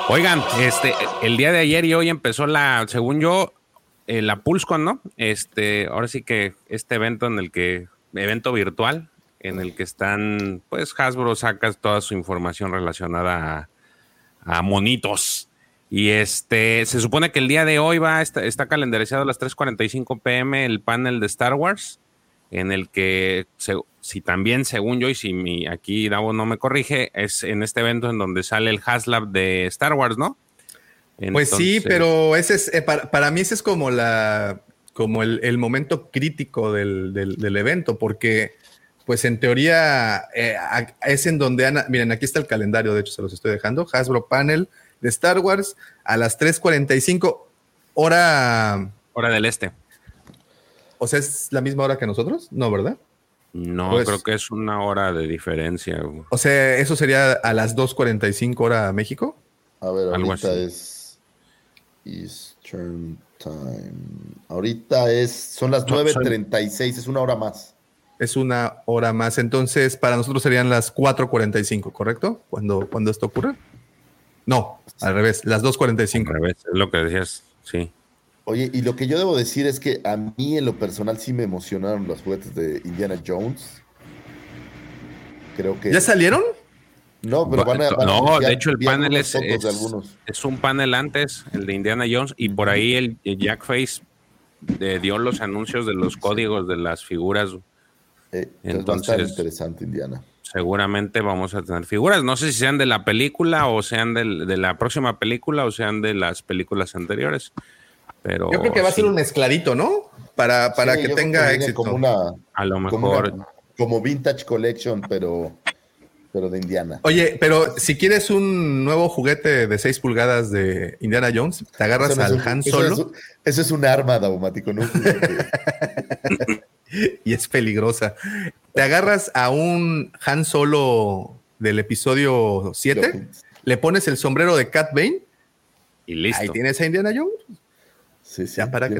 Oigan, este, el día de ayer y hoy empezó la, según yo, eh, la PulseCon, ¿no? Este, ahora sí que este evento en el que, evento virtual, en el que están, pues Hasbro saca toda su información relacionada a, a monitos. Y este, se supone que el día de hoy va, está, está calendarizado a las 3.45 pm el panel de Star Wars, en el que, se, si también, según yo, y si mi, aquí Davo no me corrige, es en este evento en donde sale el Haslab de Star Wars, ¿no? Entonces, pues sí, pero ese es, eh, para, para, mí ese es como la, como el, el momento crítico del, del, del, evento, porque pues en teoría eh, es en donde, Ana, miren, aquí está el calendario, de hecho se los estoy dejando, Hasbro Panel de Star Wars a las 3.45 hora... Hora del este. O sea, ¿es la misma hora que nosotros? No, ¿verdad? No, pues, creo que es una hora de diferencia. O sea, ¿eso sería a las 2.45 hora México? A ver, Algo ahorita así. es Eastern Time. Ahorita es, son las 9.36, es una hora más. Es una hora más. Entonces, para nosotros serían las 4.45, ¿correcto? Cuando, cuando esto ocurre. No, al revés, las 2.45. Al revés, es lo que decías, sí. Oye, y lo que yo debo decir es que a mí en lo personal sí me emocionaron los juguetes de Indiana Jones. Creo que. ¿Ya salieron? No, pero van a. Van no, a de hecho el panel es, es, es, un panel antes, el de Indiana Jones, y por ahí el, el Jack Face de, dio los anuncios de los códigos de las figuras. Eh, entonces, va interesante, Indiana. Seguramente vamos a tener figuras. No sé si sean de la película o sean de, de la próxima película o sean de las películas anteriores. Pero yo creo que va sí. a ser un mezcladito, ¿no? Para, para sí, que tenga que éxito. Como una, a lo mejor. Como, una, como, Vintage Collection, pero, pero de Indiana. Oye, pero si quieres un nuevo juguete de 6 pulgadas de Indiana Jones, te agarras no al un, Han Solo. Eso es, eso es un arma, Daumático, ¿no? y es peligrosa. Te agarras a un Han Solo del episodio 7, le pones el sombrero de Cat Bane y listo. Ahí tienes a Indiana Jones. Sí, sí, ya para que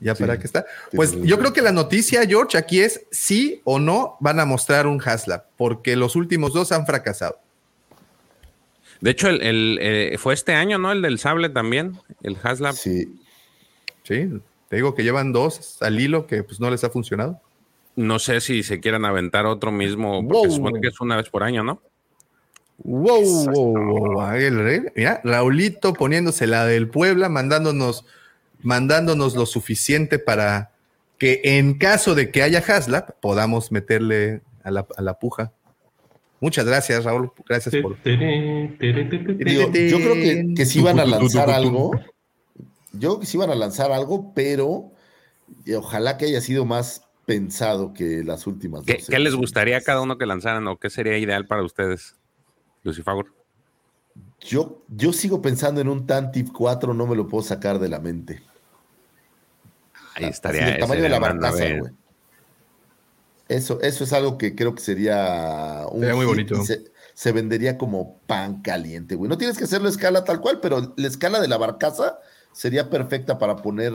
ya sí, para que está. Pues yo creo que la noticia, George, aquí es sí o no van a mostrar un Haslab, porque los últimos dos han fracasado. De hecho, el, el eh, fue este año, ¿no? El del sable también, el Haslab. Sí. Sí, te digo que llevan dos al hilo que pues no les ha funcionado. No sé si se quieran aventar otro mismo, porque wow. se supone que es una vez por año, ¿no? Wow, wow, wow. Ahí el rey. Mira, Raulito poniéndose la del Puebla, mandándonos, mandándonos lo suficiente para que en caso de que haya Haslab, podamos meterle a la, a la puja. Muchas gracias, Raúl. Gracias por. Digo, yo creo que, que sí iban a lanzar algo. Yo creo que sí iban a lanzar algo, pero ojalá que haya sido más pensado que las últimas. ¿Qué, ¿qué les gustaría a cada uno que lanzaran o qué sería ideal para ustedes? Lucifago. Yo, yo sigo pensando en un Tantif 4, no me lo puedo sacar de la mente. Ahí estaría. el tamaño de la barcaza, güey. Eso, eso es algo que creo que sería un sería muy bonito. Se, se, vendería como pan caliente, güey. No tienes que hacerlo a escala tal cual, pero la escala de la barcaza sería perfecta para poner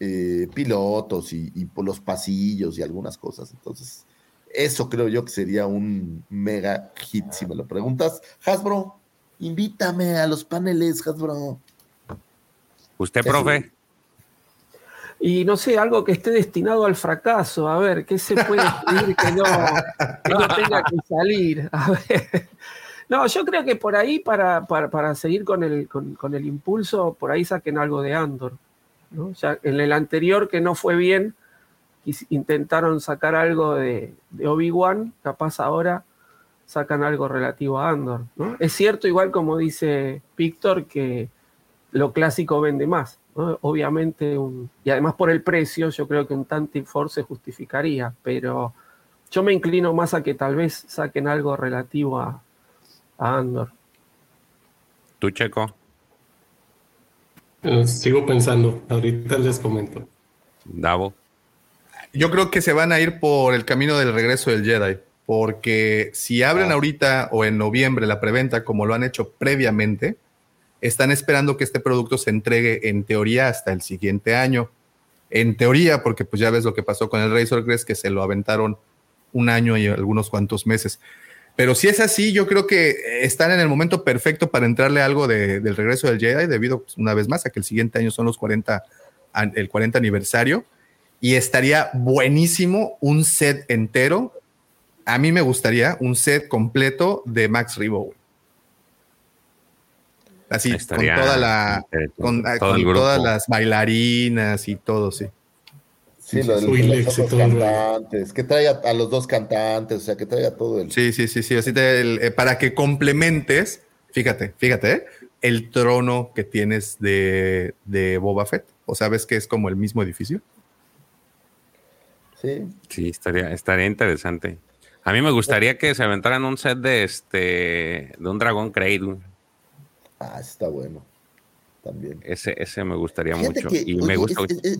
eh, pilotos y, y por los pasillos y algunas cosas. Entonces, eso creo yo que sería un mega hit, si me lo preguntas. Hasbro, invítame a los paneles, Hasbro. ¿Usted, profe? Y no sé, algo que esté destinado al fracaso. A ver, ¿qué se puede pedir que no, que no tenga que salir? A ver. No, yo creo que por ahí, para, para, para seguir con el, con, el impulso, por ahí saquen algo de Andor. ¿no? En el anterior, que no fue bien, intentaron sacar algo de, de Obi-Wan, capaz ahora sacan algo relativo a Andor. ¿no? Es cierto, igual como dice Víctor, que lo clásico vende más. Obviamente, y además por el precio, yo creo que un Tantive Force justificaría, pero yo me inclino más a que tal vez saquen algo relativo a, a Andor. ¿Tú, Checo? Uh, sigo pensando, ahorita les comento. Davo. Yo creo que se van a ir por el camino del regreso del Jedi, porque si abren Ah. ahorita o en noviembre la preventa como lo han hecho previamente, están esperando que este producto se entregue en teoría hasta el siguiente año. En teoría, porque pues ya ves lo que pasó con el Razor Crest, que se lo aventaron un año y algunos cuantos meses. Pero si es así, yo creo que están en el momento perfecto para entrarle algo de- del regreso del Jedi, debido pues, una vez más a que el siguiente año son los 40, an- el 40 aniversario. Y estaría buenísimo un set entero. A mí me gustaría un set completo de Max Rebo. güey. Así, Estaría con toda la, con, ah, con todas las bailarinas y todo, sí. Sí, lo de los, y todo cantantes, que traiga a los dos cantantes, o sea, que traiga todo el... Sí, sí, sí, sí. Así te- el- eh, para que complementes, fíjate, fíjate, ¿eh? el trono que tienes de, de Boba Fett. O sabes que es como el mismo edificio. Sí. Sí, estaría, estaría interesante. A mí me gustaría que se aventaran un set de este de un dragón Cradle. Ah, está bueno. También. Ese, ese me gustaría Fíjate mucho. que, y oye, me gusta. es- es- es-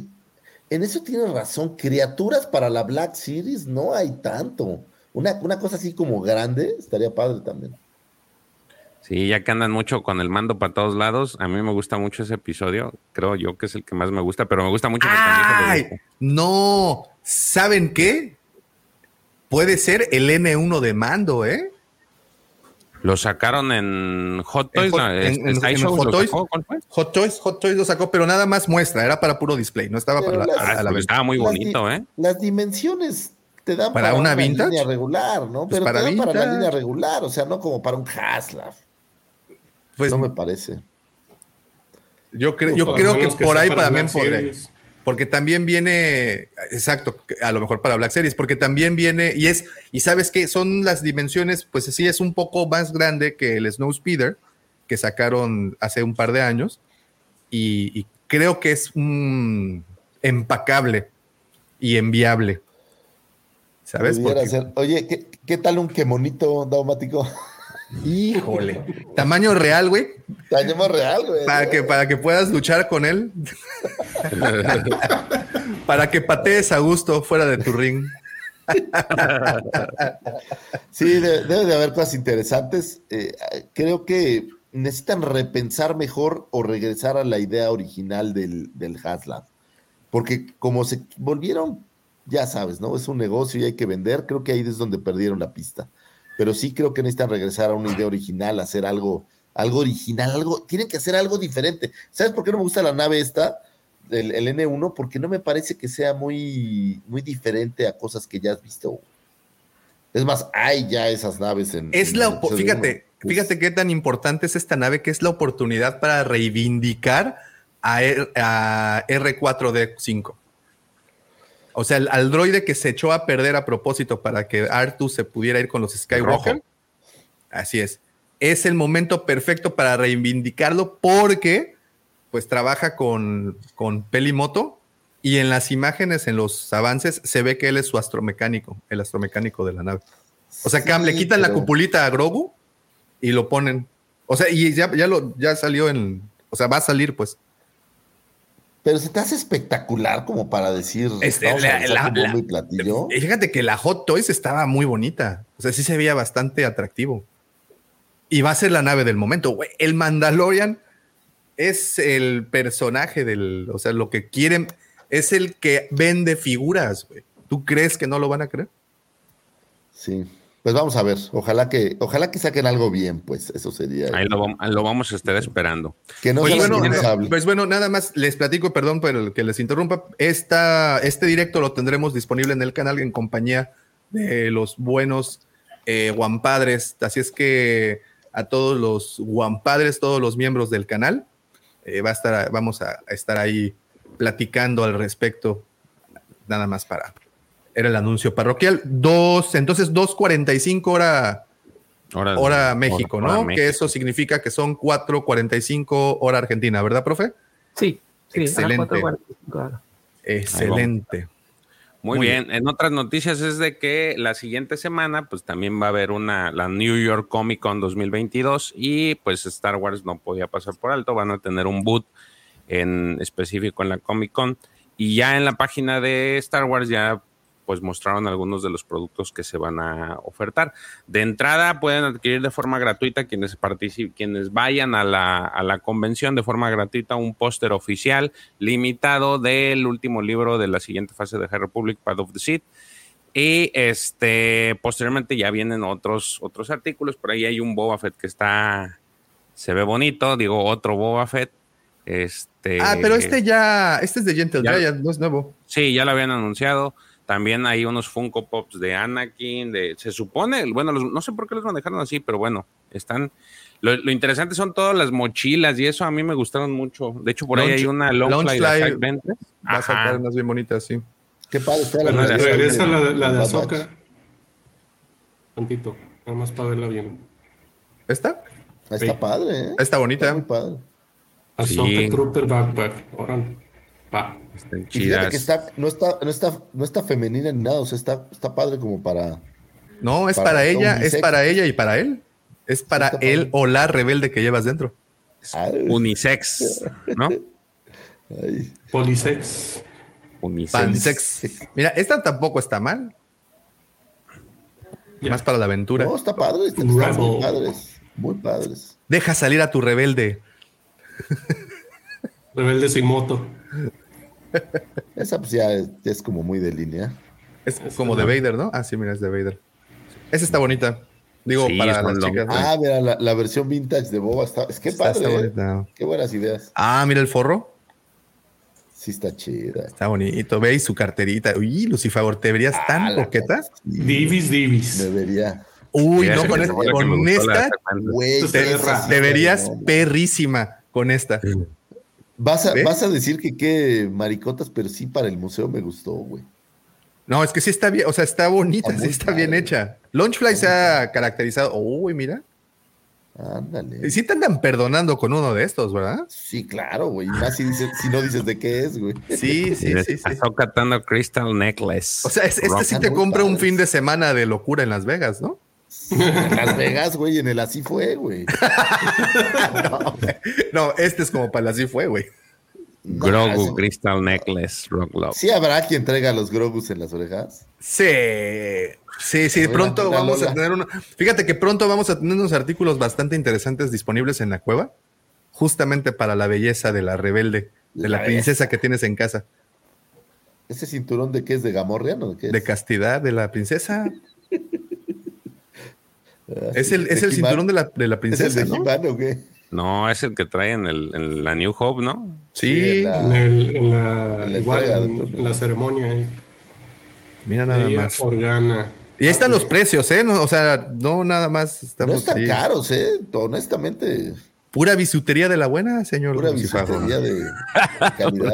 en eso tienes razón. Criaturas para la Black Series no hay tanto. Una, una cosa así como grande estaría padre también. Sí, ya que andan mucho con el mando para todos lados, a mí me gusta mucho ese episodio. Creo yo que es el que más me gusta, pero me gusta mucho ¡Ay! No, ¿saben qué? Puede ser el N1 de mando, ¿eh? Lo sacaron en Hot Toys. Hot- la- en- en- en Sideshow Hot lo Toys. Hot Toys, Hot Toys lo sacó, pero nada más muestra, era para puro display, no estaba Pero para la, las- a la pero venta. estaba muy bonito, ¿eh? Las dimensiones te dan ¿Para una vintage? línea regular, ¿no? Pues Pero para te dan para la vintage. línea regular, o sea, no como para un Haslab. Pues no me parece. yo, creo Pues yo creo que por ahí para también Black podría. Porque también viene, exacto, a lo mejor para Black Series, porque también viene, y es, y sabes que son las dimensiones, pues sí, es un poco más grande que el Snow Speeder que sacaron hace un par de años, y, y creo que es un empacable y enviable. ¿Sabes? Porque-. Oye, ¿qué, qué tal un quemonito daumático? Híjole, tamaño real, güey, Tamaño real, güey. para que, para que puedas luchar con él, para que patees a gusto fuera de tu ring. Sí, de- debe de haber cosas interesantes. Eh, creo que necesitan repensar mejor o regresar a la idea original del, del Haslab. Porque como se volvieron, ya sabes, ¿no? Es un negocio y hay que vender. Creo que ahí es donde perdieron la pista. Pero sí creo que necesitan regresar a una idea original, hacer algo, algo original, algo, tienen que hacer algo diferente. ¿Sabes por qué no me gusta la nave esta? El, el N1, porque no me parece que sea muy, muy diferente a cosas que ya has visto. Es más, hay ya esas naves en. Es en la, fíjate, fíjate qué tan importante es esta nave que es la oportunidad para reivindicar a, R- a R4D5. O sea, al, al droide que se echó a perder a propósito para que Artu se pudiera ir con los Skywalker. Rojo. Así es. Es el momento perfecto para reivindicarlo porque pues trabaja con, con Pelimoto y en las imágenes, en los avances, se ve que él es su astromecánico, el astromecánico de la nave. O sea, Cam, le quitan la cupulita a Grogu y lo ponen. O sea, y ya, ya, lo, ya salió en. O sea, va a salir, pues. Pero se te hace espectacular como para decir. Este, la- la- la- y platillo. Y fíjate que la Hot Toys estaba muy bonita. O sea, sí se veía bastante atractivo. Y va a ser la nave del momento. El Mandalorian es el personaje del. O sea, lo que quieren. Es el que vende figuras, güey. ¿Tú crees que no lo van a creer? Sí. Pues vamos a ver. Ojalá que, ojalá que saquen algo bien, pues eso sería. Ahí lo, vam- lo vamos a estar esperando. Que no Oye, sea bueno, indispensable. pues bueno, nada más les platico, perdón por el que les interrumpa. Esta, este directo lo tendremos disponible en el canal en compañía de los buenos eh, guampadres. Así es que a todos los guampadres, todos los miembros del canal, eh, va a estar, vamos a, a estar ahí platicando al respecto. Nada más para. Era el anuncio parroquial. Dos, entonces 2.45 hora Hora, hora México, hora ¿no? México. Que eso significa que son 4.45 hora Argentina, ¿verdad, profe? Sí, sí, Excelente. a las 4:45 horas. Excelente. Muy, Muy bien. En otras noticias es de que la siguiente semana, pues también va a haber una, la New York Comic Con 2022 y pues Star Wars no podía pasar por alto. Van a tener un boot en específico en la Comic Con Y ya en la página de Star Wars ya pues mostraron algunos de los productos que se van a ofertar. De entrada pueden adquirir de forma gratuita quienes participen, quienes vayan a la, a la convención de forma gratuita un póster oficial limitado del último libro de la siguiente fase de High Republic, Path of the Sith. Y este posteriormente ya vienen otros, otros artículos. Por ahí hay un Boba Fett que está, se ve bonito, digo, otro Boba Fett. Este, Ah, pero este ya, este es de Gentle Ya- Giant, no es nuevo. Sí, ya lo habían anunciado. También hay unos Funko Pops de Anakin, de, se supone, bueno, los- no sé por qué los manejaron así, pero bueno, están. Lo, lo interesante son todas las mochilas y eso a mí me gustaron mucho. De hecho, por ahí hay una Longfly de. Va a sacar unas bien bonitas, sí. Qué padre está la versión Regresa la, de- la de. Batch. Tantito, nada más para verla bien. ¿Esta? Está Sí. padre, ¿eh? Está bonita. Está muy padre. Ahsoka Sí. Trooper Backpack. Órale. Va. Están Y fíjate que está, no está, no está, no está femenina ni nada, o sea, está, está padre como para. No, es Para- para, ella, es para ella y para él. Es para Está padre. él o la rebelde que llevas dentro. Ay, Unisex, ¿no? ay. Polisex. Unisex. Pansex. Mira, esta tampoco está mal. Más para la aventura. No, está padre, está- están muy padres, muy padres. Deja salir a tu rebelde. Rebelde sin moto. Esa pues ya es, ya es como muy de línea. Es Es como de Vader, ¿no? Ah, sí, mira, es de Vader. Esa está bonita. Digo, Sí, para es las chicas. long- Ah, mira, la, la versión vintage de Boba está. Es que Está- padre, está ¿eh? bonita. Qué buenas ideas. Ah, mira el forro. Sí, está chida. Está bonito. Veis su carterita. Uy, Lucifer, ¿te verías tan Ah, la coqueta? Divis, Divis. Debería. Uy, Sí, no, con, me con esta. Güey, te verías perrísima con esta. Vas a, ¿Ves? vas a decir que qué maricotas, pero sí para el museo me gustó, güey. No, es que sí está bien, o sea, está bonita, Está sí está bien hecha. Launchfly se ha caracterizado. Uy, mira. Ándale. Y sí te andan perdonando con uno de estos, ¿verdad? Sí, claro, güey. Y Más si, dices, si no dices de qué es, güey. Sí, sí, sí, sí. Ahsoka Tano Crystal Necklace. O sea, es- este sí te compra un fin de semana de locura en Las Vegas, ¿no? En Las Vegas, güey, en el así fue, güey. no, no, este es como para así fue, güey. Grogu Crystal Necklace, Rock Love. Sí habrá quien traiga los Grogus en las orejas. Sí, sí, sí, pronto vamos a tener uno. Fíjate que pronto vamos a tener unos artículos bastante interesantes disponibles en la cueva, justamente para la belleza de la rebelde, de la La princesa que tienes en casa, ¿Ese cinturón de qué es? ¿De Gamorrean o de qué es? de castidad de la princesa. Es sí, el, es el cinturón de la, de la ¿Es el princesa, de ¿no? O qué? No, es el que trae en, el, en la New Hope, ¿no? Sí, en la- En, el- en la, En la igual, entrega de en, premios. en la ceremonia. ahí. mira nada más. Organa. Y ahí están los precios, ¿eh? No, o sea, no nada más No estamos están ahí. caros, ¿eh? Honestamente, Pura bisutería de la buena, señor. pura bisutería de, de calidad.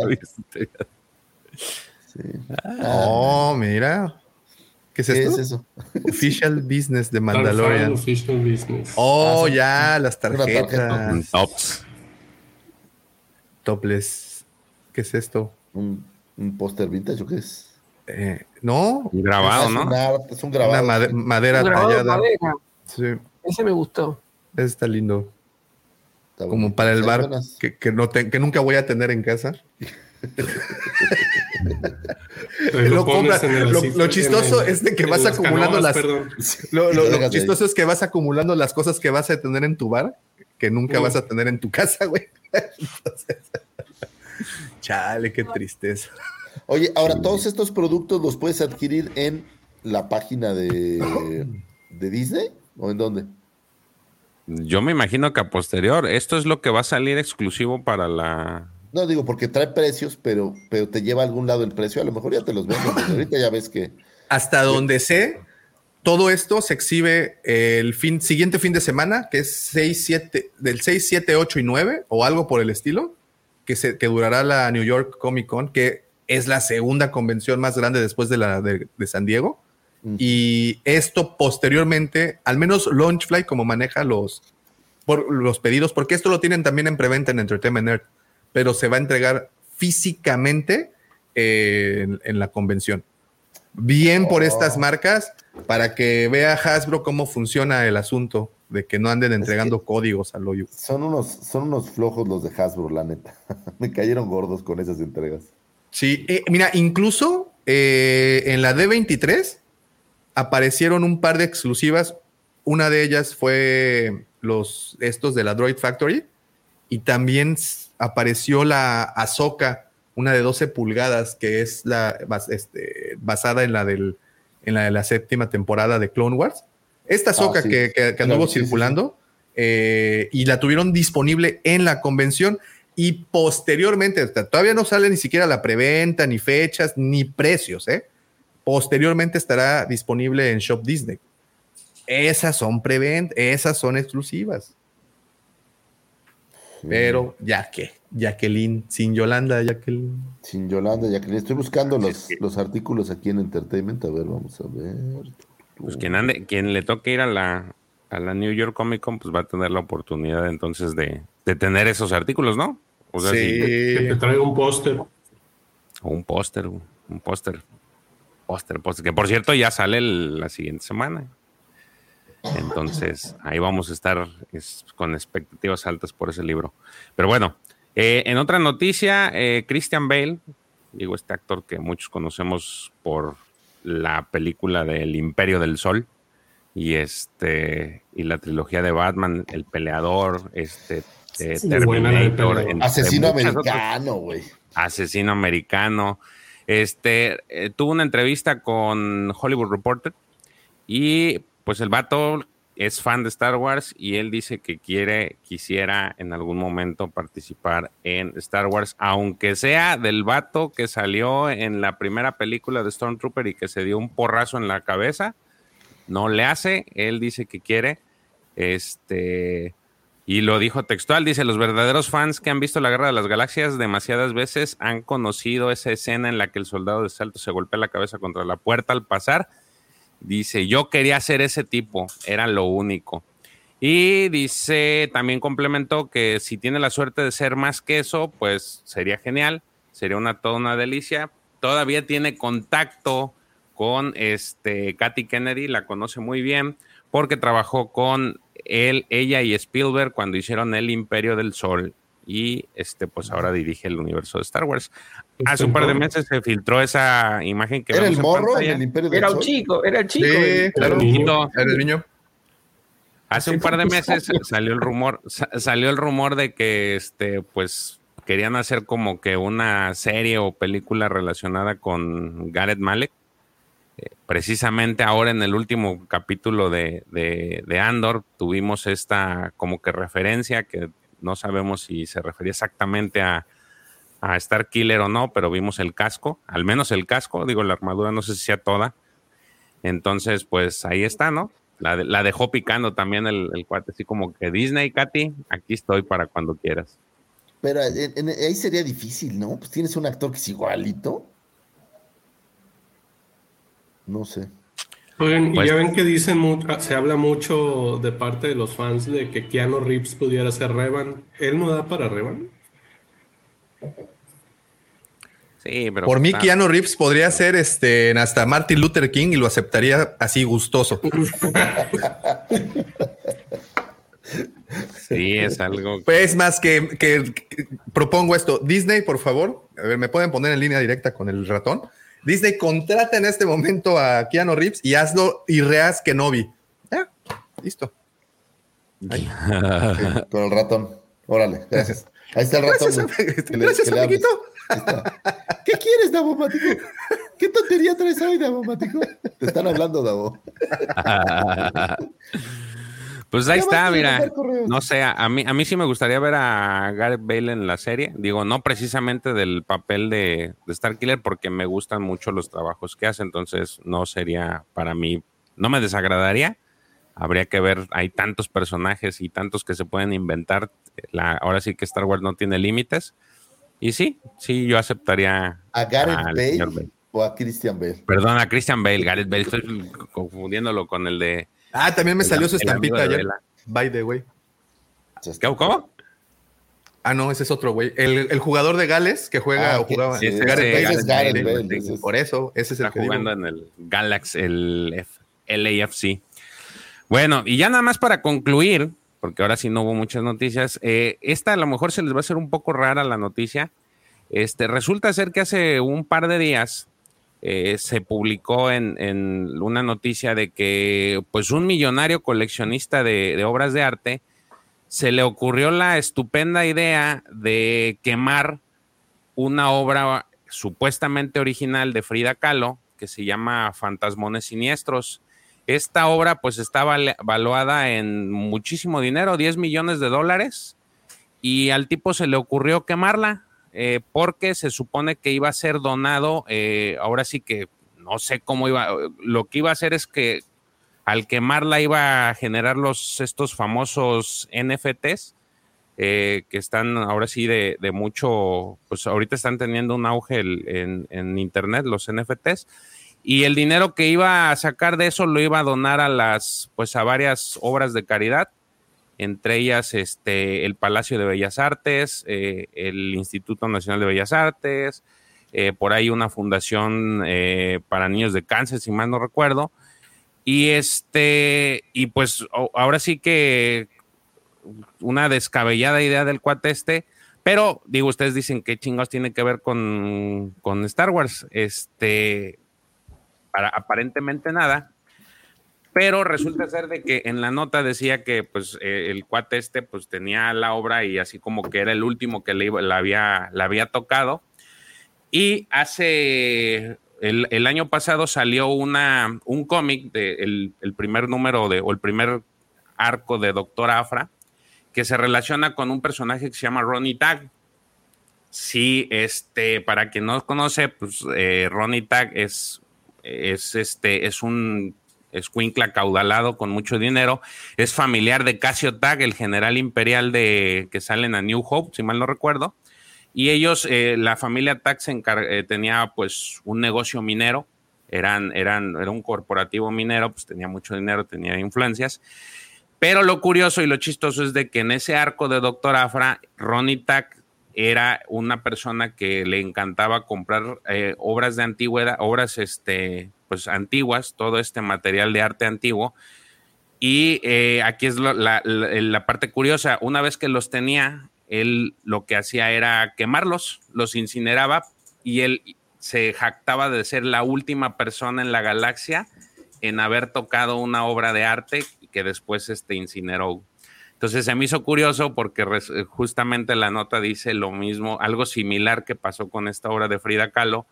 Sí. Ah, Oh, mira. ¿Qué es ¿Qué esto? es eso? Official Business de Mandalorian. Official Business. Oh, Ah, ya, las una tarjeta. tarjetas. Tops. Topless. ¿Qué es esto? ¿Un, un póster vintage o qué es? Eh, no, Un grabado, es, ¿no? es un una grabado. made- madera Un grabado de tallada. madera. Sí, Ese me gustó. está lindo. Está Como para el bar que, que no te- que nunca voy a tener en casa. Lo compras. Lo- lo chistoso el- es de que vas las acumulando canoas, las- perdón. Lo, lo- Lo lo dejas ahí. chistoso es que vas acumulando las cosas que vas a tener en tu bar que nunca Mm. vas a tener en tu casa, güey. Entonces, chale, qué tristeza. Oye, ahora todos estos productos los puedes adquirir en la página de, de Disney o en dónde? Yo me imagino que a posterior, esto es lo que va a salir exclusivo para la. No digo porque trae precios, pero, pero te lleva a algún lado el precio. A lo mejor ya te los venden. porque ahorita ya ves que Hasta donde sé, todo esto se exhibe el fin, siguiente fin de semana, que es 6, 7, del 6, 7, 8 y 9, o algo por el estilo, que, se, que durará la New York Comic Con, que es la segunda convención más grande después de la de, de San Diego. Mm. Y esto posteriormente, al menos Launchfly, como maneja los, por, los pedidos, porque esto lo tienen también en preventa en Entertainment Earth, pero se va a entregar físicamente eh, en, en la convención. Bien por estas marcas, para que vea Hasbro cómo funciona el asunto de que no anden entregando códigos al hoyo. son unos, son unos flojos los de Hasbro, la neta. Me cayeron gordos con esas entregas. Sí, eh, mira, incluso eh, en la D23 aparecieron un par de exclusivas. Una de ellas fue los estos de la Droid Factory y también apareció la Ahsoka, una de 12 pulgadas que es la este, basada en la del en la de la séptima temporada de Clone Wars. Esta Ahsoka Ah, sí. que, que- que Claro, anduvo sí, sí, sí. circulando eh, y la tuvieron disponible en la convención y posteriormente, todavía no sale ni siquiera la preventa, ni fechas, ni precios, ¿eh? Posteriormente estará disponible en Shop Disney. Esas son preventa, esas son exclusivas. Pero ya que, Jacqueline, sin Yolanda, Jacqueline. Sin Yolanda, ya que le estoy buscando los, los artículos aquí en Entertainment. A ver, vamos a ver. Pues quien ande, quien le toque ir a la, a la New York Comic Con, pues va a tener la oportunidad entonces de, de tener esos artículos, ¿no? O sea, Sí. si- Que te traiga un póster. o un póster, un póster. Póster, póster. Que por cierto ya sale el- la siguiente semana. Entonces, ahí vamos a estar es, con expectativas altas por ese libro. Pero bueno, eh, en otra noticia, eh, Christian Bale, digo, este actor que muchos conocemos por la película del Imperio del Sol y este y la trilogía de Batman, El Peleador, este eh, Sí, Terminator, entre Asesino americano, güey. asesino americano. Este eh, tuvo una entrevista con Hollywood Reporter y pues el vato es fan de Star Wars y él dice que quiere, quisiera en algún momento participar en Star Wars, aunque sea del vato que salió en la primera película de Stormtrooper y que se dio un porrazo en la cabeza. No le hace, él dice que quiere. Este, y lo dijo textual, dice, los verdaderos fans que han visto la Guerra de las Galaxias demasiadas veces han conocido esa escena en la que el soldado de salto se golpea la cabeza contra la puerta al pasar. Dice, yo quería ser ese tipo, era lo único. Y dice, también complementó que si tiene la suerte de ser más que eso, pues sería genial, sería una toda una delicia. Todavía tiene contacto con este Katy Kennedy, la conoce muy bien, porque trabajó con él, ella y Spielberg cuando hicieron El Imperio del Sol y este pues ahora dirige el universo de Star Wars. Hace un par de meses se filtró esa imagen que ¿Era vemos el morro en el Imperio del Era un chico, era el chico. Sí, claro. niño. Era el niño. Hace un par de meses salió el rumor, sa- salió el rumor de que este, pues, querían hacer como que una serie o película relacionada con Gareth Malek. Eh, precisamente ahora en el último capítulo de, de, de Andor tuvimos esta como que referencia que no sabemos si se refería exactamente a, a Star Killer o no, pero vimos el casco, al menos el casco, digo, la armadura no sé si sea toda. Entonces, pues ahí está, ¿no? La, de- la dejó picando también el, cuate, así como que Disney, Katy, aquí estoy para cuando quieras. Pero en- en- ahí sería difícil, ¿no? Pues tienes un actor que es igualito. No sé. Oigan, y Pues- ya ven que dicen, ah, se habla mucho de parte de los fans de que Keanu Reeves pudiera ser Revan. ¿Él no da para Revan? Sí, pero. Por mí, está- Keanu Reeves podría ser este, hasta Martin Luther King y lo aceptaría así gustoso. Sí, es algo. Pues más que, que- que- propongo esto. Disney, por favor, a ver, me pueden poner en línea directa con el ratón. Disney, contrata en este momento a Keanu Reeves y hazlo y reas Kenobi. Ya, listo. Ahí. Con el ratón. Órale, gracias. Ahí está el ratón. Gracias, le- Gracias, amiguito. ¿Qué quieres, Davo Matico? ¿Qué tontería traes hoy, Davo Matico? Te están hablando, Davo. Pues ahí está, mira. No sé, a mí, a mí sí me gustaría ver a Gareth Bale en la serie. Digo, no precisamente del papel de, de Star Killer, porque me gustan mucho los trabajos que hace. Entonces, no sería para mí, no me desagradaría. Habría que ver, hay tantos personajes y tantos que se pueden inventar. La, ahora sí que Star Wars no tiene límites. Y sí, sí, yo aceptaría ¿A Gareth al Bale, Bale. o a Christian Bale? Perdón, a Christian Bale, Gareth Bale, estoy confundiéndolo con el de. Ah, también me el- salió su estampita ayer. By the way. ¿Cómo? Ah, no, ese es otro güey. El, el jugador de Gales que juega Ah, o jugaba. sí, ese- Gareth Bale. es Gareth Sí, Bale, sí, ese es- Por eso, ese es el Está que digo. jugando en el Galaxy, el F- LAFC. Bueno, y ya nada más para concluir, porque ahora sí no hubo muchas noticias. eh, esta a lo mejor se les va a hacer un poco rara la noticia. Este, resulta ser que hace un par de días eh, se publicó en, en una noticia de que pues un millonario coleccionista de, obras de arte se le ocurrió la estupenda idea de quemar una obra supuestamente original de Frida Kahlo que se llama Fantasmones Siniestros. Esta obra pues está val- valuada en muchísimo dinero, 10 millones de dólares, y al tipo se le ocurrió quemarla eh, porque se supone que iba a ser donado, eh, ahora sí que no sé cómo iba, lo que iba a hacer es que al quemarla iba a generar los, estos famosos NFTs, eh, que están ahora sí de, mucho, pues ahorita están teniendo un auge en, en internet, los NFTs, y el dinero que iba a sacar de eso lo iba a donar a las, pues a varias obras de caridad, entre ellas este, el Palacio de Bellas Artes, eh, el Instituto Nacional de Bellas Artes, eh, por ahí una fundación eh, para niños de cáncer, si mal no recuerdo. Y este, y pues ahora sí que una descabellada idea del cuate este, pero digo, ustedes dicen que chingos tiene que ver con, con Star Wars. Este, para, aparentemente nada. Pero resulta ser de que en la nota decía que pues eh, el cuate este pues tenía la obra y así como que era el último que le iba- la, había, la había tocado. Y hace el, el año pasado salió una, un cómic, de, el, el primer número de, o el primer arco de Doctor Afra, que se relaciona con un personaje que se llama Ronnie Tag. Sí, este, para quien no conoce, pues eh, Ronnie Tag es, es, este, es un escuincla caudalado con mucho dinero. Es familiar de Casio Tag, el general imperial de que salen a New Hope, si mal no recuerdo. Y ellos, eh, la familia Tag se eh, tenía pues un negocio minero, eran, eran, era un corporativo minero, pues tenía mucho dinero, tenía influencias. Pero lo curioso y lo chistoso es de que en ese arco de Doctor Afra, Ronnie Tack era una persona que le encantaba comprar eh, obras de antigüedad, obras este, pues antiguas, todo este material de arte antiguo. Y eh, aquí es la- la parte curiosa, una vez que los tenía, él lo que hacía era quemarlos, los incineraba y él se jactaba de ser la última persona en la galaxia en haber tocado una obra de arte que después este incineró. Entonces se me hizo curioso porque res- justamente la nota dice lo mismo, algo similar que pasó con esta obra de Frida Kahlo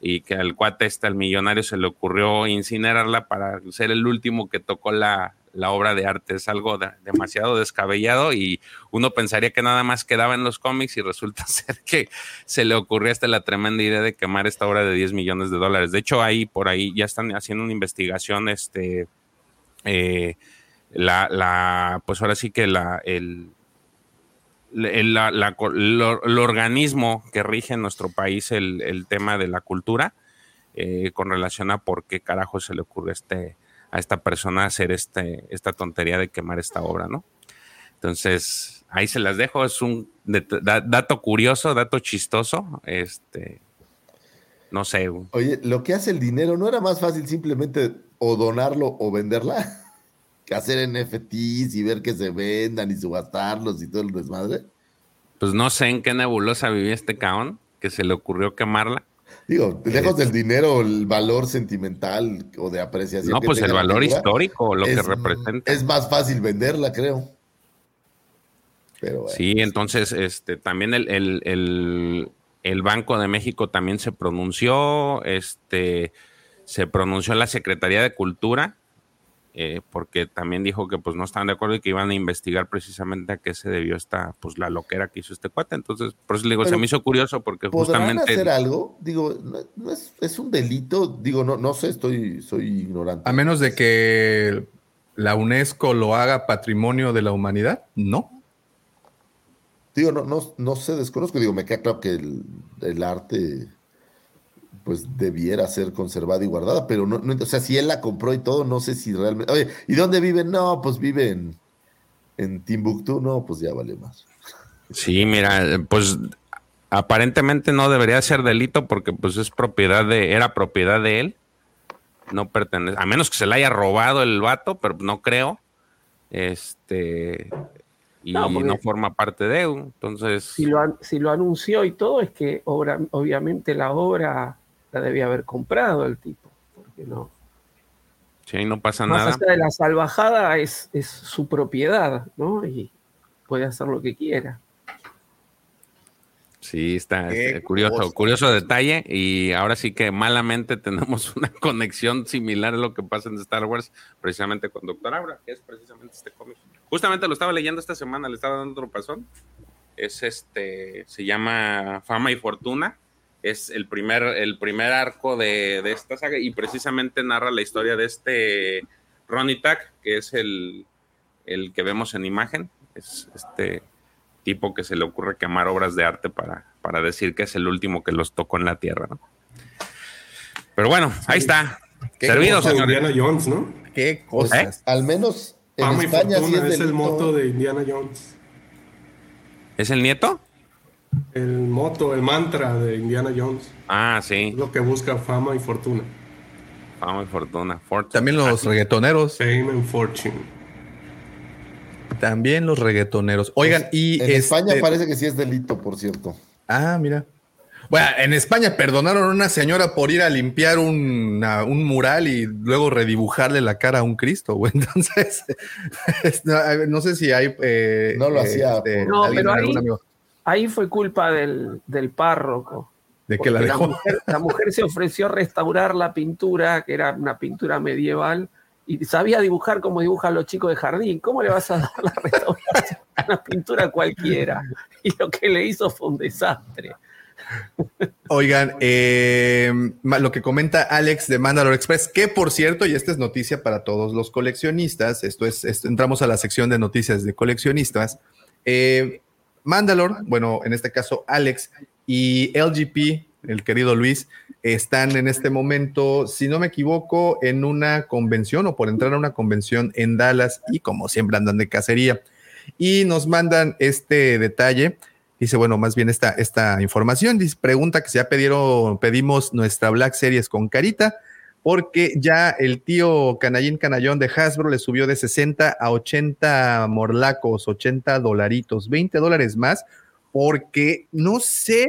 y que al cuate este, al millonario, se le ocurrió incinerarla para ser el último que tocó la, la obra de arte. Es algo de- demasiado descabellado y uno pensaría que nada más quedaba en los cómics y resulta ser que se le ocurrió hasta la tremenda idea de quemar esta obra de 10 millones de dólares. De hecho, ahí por ahí ya están haciendo una investigación, este, eh, la, la, pues ahora sí que la, el, la- la el organismo que rige en nuestro país el, el tema de la cultura, eh, con relación a por qué carajo se le ocurre este, a esta persona hacer este, esta tontería de quemar esta obra, ¿no? Entonces, ahí se las dejo, es un dato curioso, dato chistoso, este, no sé, Oye, lo que hace el dinero, ¿no era más fácil simplemente o donarlo o venderla? Que hacer NFTs y ver que se vendan y subastarlos y todo el desmadre. pues no sé en qué nebulosa vivía este caón, que se le ocurrió quemarla. Digo, lejos del dinero, el valor sentimental o de apreciación. No, que pues el valor figura, histórico, lo que es- representa. Es más fácil venderla, creo. Pero bueno. Sí, entonces este, también el, el- el- el Banco de México también se pronunció, este, se pronunció la Secretaría de Cultura, eh, porque también dijo que pues no estaban de acuerdo y que iban a investigar precisamente a qué se debió esta, pues la loquera que hizo este cuate. Entonces, por eso le digo, se me hizo curioso porque ¿Podrán justamente... hacer algo? Digo, no, no es, es un delito. Digo, no, no sé, estoy, soy ignorante. A menos de que la UNESCO lo haga patrimonio de la humanidad, no. Digo, no, no, no sé, desconozco. Digo, me queda claro que el, el arte pues debiera ser conservada y guardada, pero no, no, o sea, si él la compró y todo, no sé si realmente. Oye, ¿y dónde vive? No, pues vive en, en Timbuktu, no, pues ya vale más. Sí, mira, pues aparentemente no debería ser delito porque pues es propiedad de, era propiedad de él. No pertenece, a menos que se la haya robado el vato, pero no creo. Este, y No, forma parte de, entonces Si lo, si lo anunció y todo, es que obra, obviamente la obra la debía haber comprado el tipo. Porque no. si ahí no pasa Más nada. allá de la salvajada, es, es su propiedad, ¿no? Y puede hacer lo que quiera. Sí, está Qué este, curioso, cosa. curioso detalle. Y ahora sí que malamente tenemos una conexión similar a lo que pasa en Star Wars, precisamente con Doctor Abra, que es precisamente este cómic. Justamente lo estaba leyendo esta semana, le estaba dando otro pasón. Es este, se llama Fama y Fortuna. Es el primer, el primer arco de, de esta saga y precisamente narra la historia de este Ronnie Tack, que es el, el que vemos en imagen. Es este tipo que se le ocurre quemar obras de arte para, para decir que es el último que los tocó en la tierra, ¿no? Pero bueno, ahí está. Qué Servido, señores. Indiana Jones, ¿no? Qué cosas. Al menos en Fama y España sí es, es el moto de Indiana Jones. ¿Es el nieto? El moto, el mantra de Indiana Jones. Ah, Es sí. lo que busca fama y fortuna. Fama y fortuna. Fortune. También los reggaetoneros. Fame and fortune. También los reggaetoneros. Oigan, y En España este- parece que sí es delito, por cierto. Ah, mira. Bueno, en España perdonaron a una señora por ir a limpiar una- un mural y luego redibujarle la cara a un Cristo, güey. Entonces, es- no, no sé si hay. eh, No lo eh, hacía este, No, alguien, pero ahí- algún amigo Ahí fue culpa del, del párroco. de que la mujer, la mujer se ofreció a restaurar la pintura, que era una pintura medieval, y sabía dibujar como dibujan los chicos de jardín. ¿Cómo le vas a dar la restauración a una pintura cualquiera? Y lo que le hizo fue un desastre. Oigan, eh, lo que comenta Alex de Mandalore Express, que por cierto, y esta es noticia para todos los coleccionistas, esto es, es- entramos a la sección de noticias de coleccionistas. Eh, Mandalore, bueno, en este caso Alex y LGP, el querido Luis, están en este momento, si no me equivoco, en una convención o por entrar a una convención en Dallas y como siempre andan de cacería. Y nos mandan este detalle. Dice, bueno, más bien esta, esta información. Dice, pregunta que si ya pidieron, pedimos nuestra Black Series con carita, porque ya el tío Canallín Canallón de Hasbro le subió de 60 a 80 morlacos, 80 dolaritos, 20 dólares más, porque no sé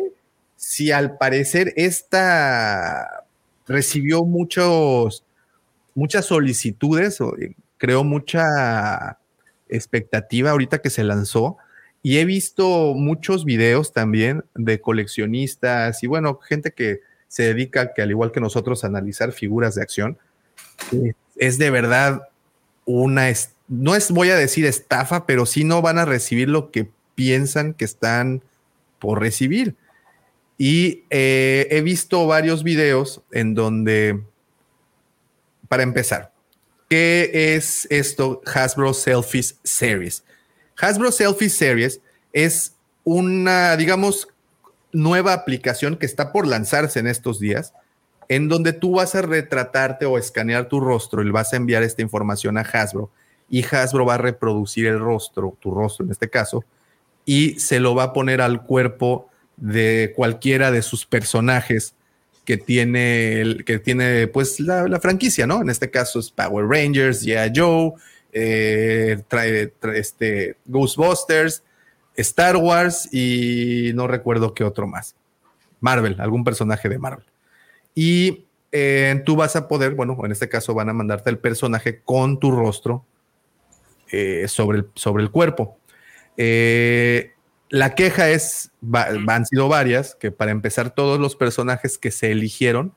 si al parecer esta recibió muchos, muchas solicitudes, eh, creó mucha expectativa ahorita que se lanzó. Y he visto muchos videos también de coleccionistas y bueno, gente que se dedica, que al igual que nosotros, a analizar figuras de acción. Eh, Es de verdad una, no es, voy a decir estafa, pero sí no van a recibir lo que piensan que están por recibir. Y eh, he visto varios videos en donde, para empezar, ¿qué es esto Hasbro Selfies Series? Hasbro Selfie Series es una, digamos, nueva aplicación que está por lanzarse en estos días, en donde tú vas a retratarte o escanear tu rostro y vas a enviar esta información a Hasbro y Hasbro va a reproducir el rostro, tu rostro en este caso, y se lo va a poner al cuerpo de cualquiera de sus personajes que tiene, que tiene pues la, la franquicia, ¿no? En este caso es Power Rangers, Yeah Joe, eh, trae, trae este Ghostbusters, Star Wars y no recuerdo qué otro más. Marvel, algún personaje de Marvel. Y eh, tú vas a poder, bueno, en este caso van a mandarte el personaje con tu rostro eh, sobre, el, sobre el cuerpo. Eh, la queja es, va- han sido varias, que para empezar todos los personajes que se eligieron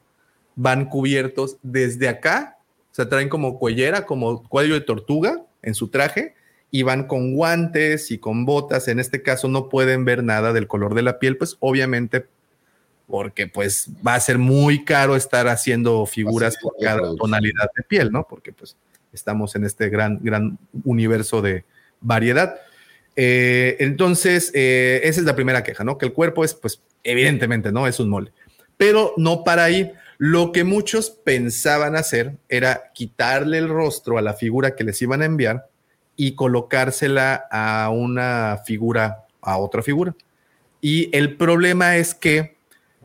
van cubiertos desde acá, o sea, traen como cuellera, como cuello de tortuga en su traje y van con guantes y con botas. En este caso no pueden ver nada del color de la piel, pues obviamente porque pues va a ser muy caro estar haciendo figuras por cada tonalidad de piel, ¿no? Porque pues estamos en este gran, gran universo de variedad. Eh, entonces, eh, esa es la primera queja, ¿no? Que el cuerpo es, pues, evidentemente, ¿no? Es un molde. Pero no para ahí. Lo que muchos pensaban hacer era quitarle el rostro a la figura que les iban a enviar y colocársela a una figura, a otra figura. Y el problema es que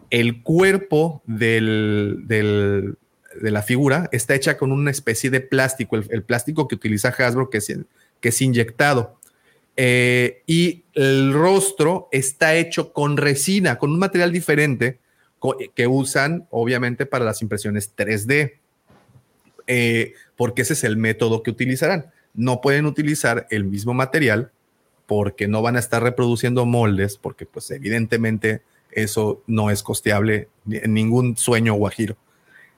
el cuerpo del, del- de la figura está hecha con una especie de plástico, el, plástico que utiliza Hasbro, que es, que es inyectado. Eh, y el rostro está hecho con resina, con un material diferente que usan obviamente para las impresiones 3D, eh, porque ese es el método que utilizarán. No pueden utilizar el mismo material porque no van a estar reproduciendo moldes, porque pues evidentemente eso no es costeable en ningún sueño guajiro.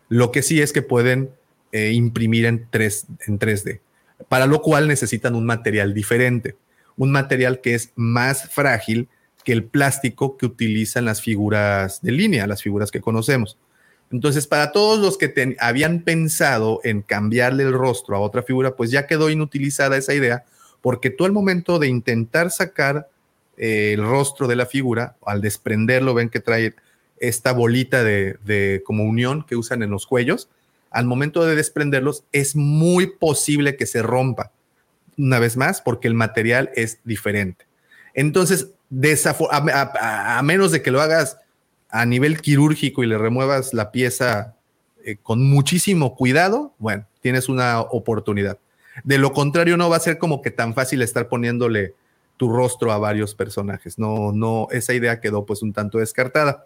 Lo que sí es que pueden eh, imprimir en, 3, en 3D, para lo cual necesitan un material diferente, un material que es más frágil que el plástico que utilizan las figuras de línea, las figuras que conocemos. Entonces, para todos los que ten- habían pensado en cambiarle el rostro a otra figura, pues ya quedó inutilizada esa idea, porque tú al momento de intentar sacar eh, el rostro de la figura, al desprenderlo, ven que trae esta bolita de, de como unión que usan en los cuellos, al momento de desprenderlos es muy posible que se rompa. Una vez más, porque el material es diferente. Entonces, a- a menos de que lo hagas a nivel quirúrgico y le remuevas la pieza eh, con muchísimo cuidado, bueno, tienes una oportunidad. De lo contrario, no va a ser como que tan fácil estar poniéndole tu rostro a varios personajes. No, no, esa idea quedó pues un tanto descartada.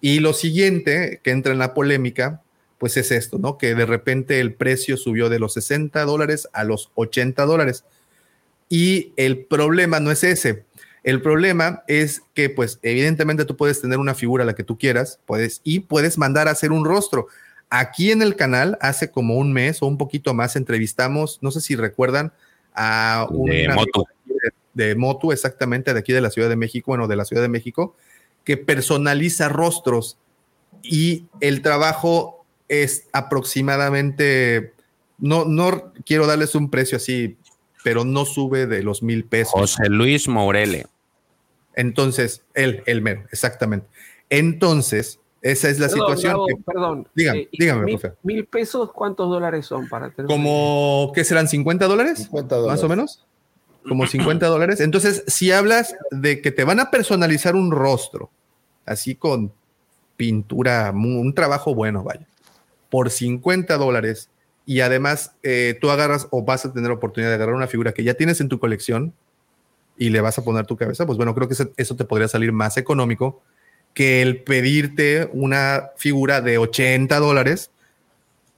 Y lo siguiente que entra en la polémica, pues es esto, ¿no? Que de repente el precio subió de los 60 dólares a los 80 dólares. Y el problema no es ese. El problema es que, pues, evidentemente tú puedes tener una figura la que tú quieras, puedes, y puedes mandar a hacer un rostro. Aquí en el canal, hace como un mes o un poquito más, entrevistamos, no sé si recuerdan, a un De Motu. de, de Motu, exactamente, de aquí de la Ciudad de México, bueno, de la Ciudad de México, que personaliza rostros y el trabajo es aproximadamente, no, no quiero darles un precio así, pero no sube de los mil pesos. José Luis Morele. Entonces, él, el mero, exactamente. Entonces, esa es la Perdón, situación. Que- perdón. Dígame, Eh, dígame, mil, profe. mil pesos, ¿cuántos dólares son para tener? Como, ¿qué serán? ¿50 dólares? 50 Más dólares. o menos. Como 50 dólares. Entonces, si hablas de que te van a personalizar un rostro, así con pintura, un trabajo bueno, vaya, por 50 dólares, y además eh, tú agarras o vas a tener oportunidad de agarrar una figura que ya tienes en tu colección y le vas a poner tu cabeza, pues bueno, creo que eso te podría salir más económico que el pedirte una figura de 80 dólares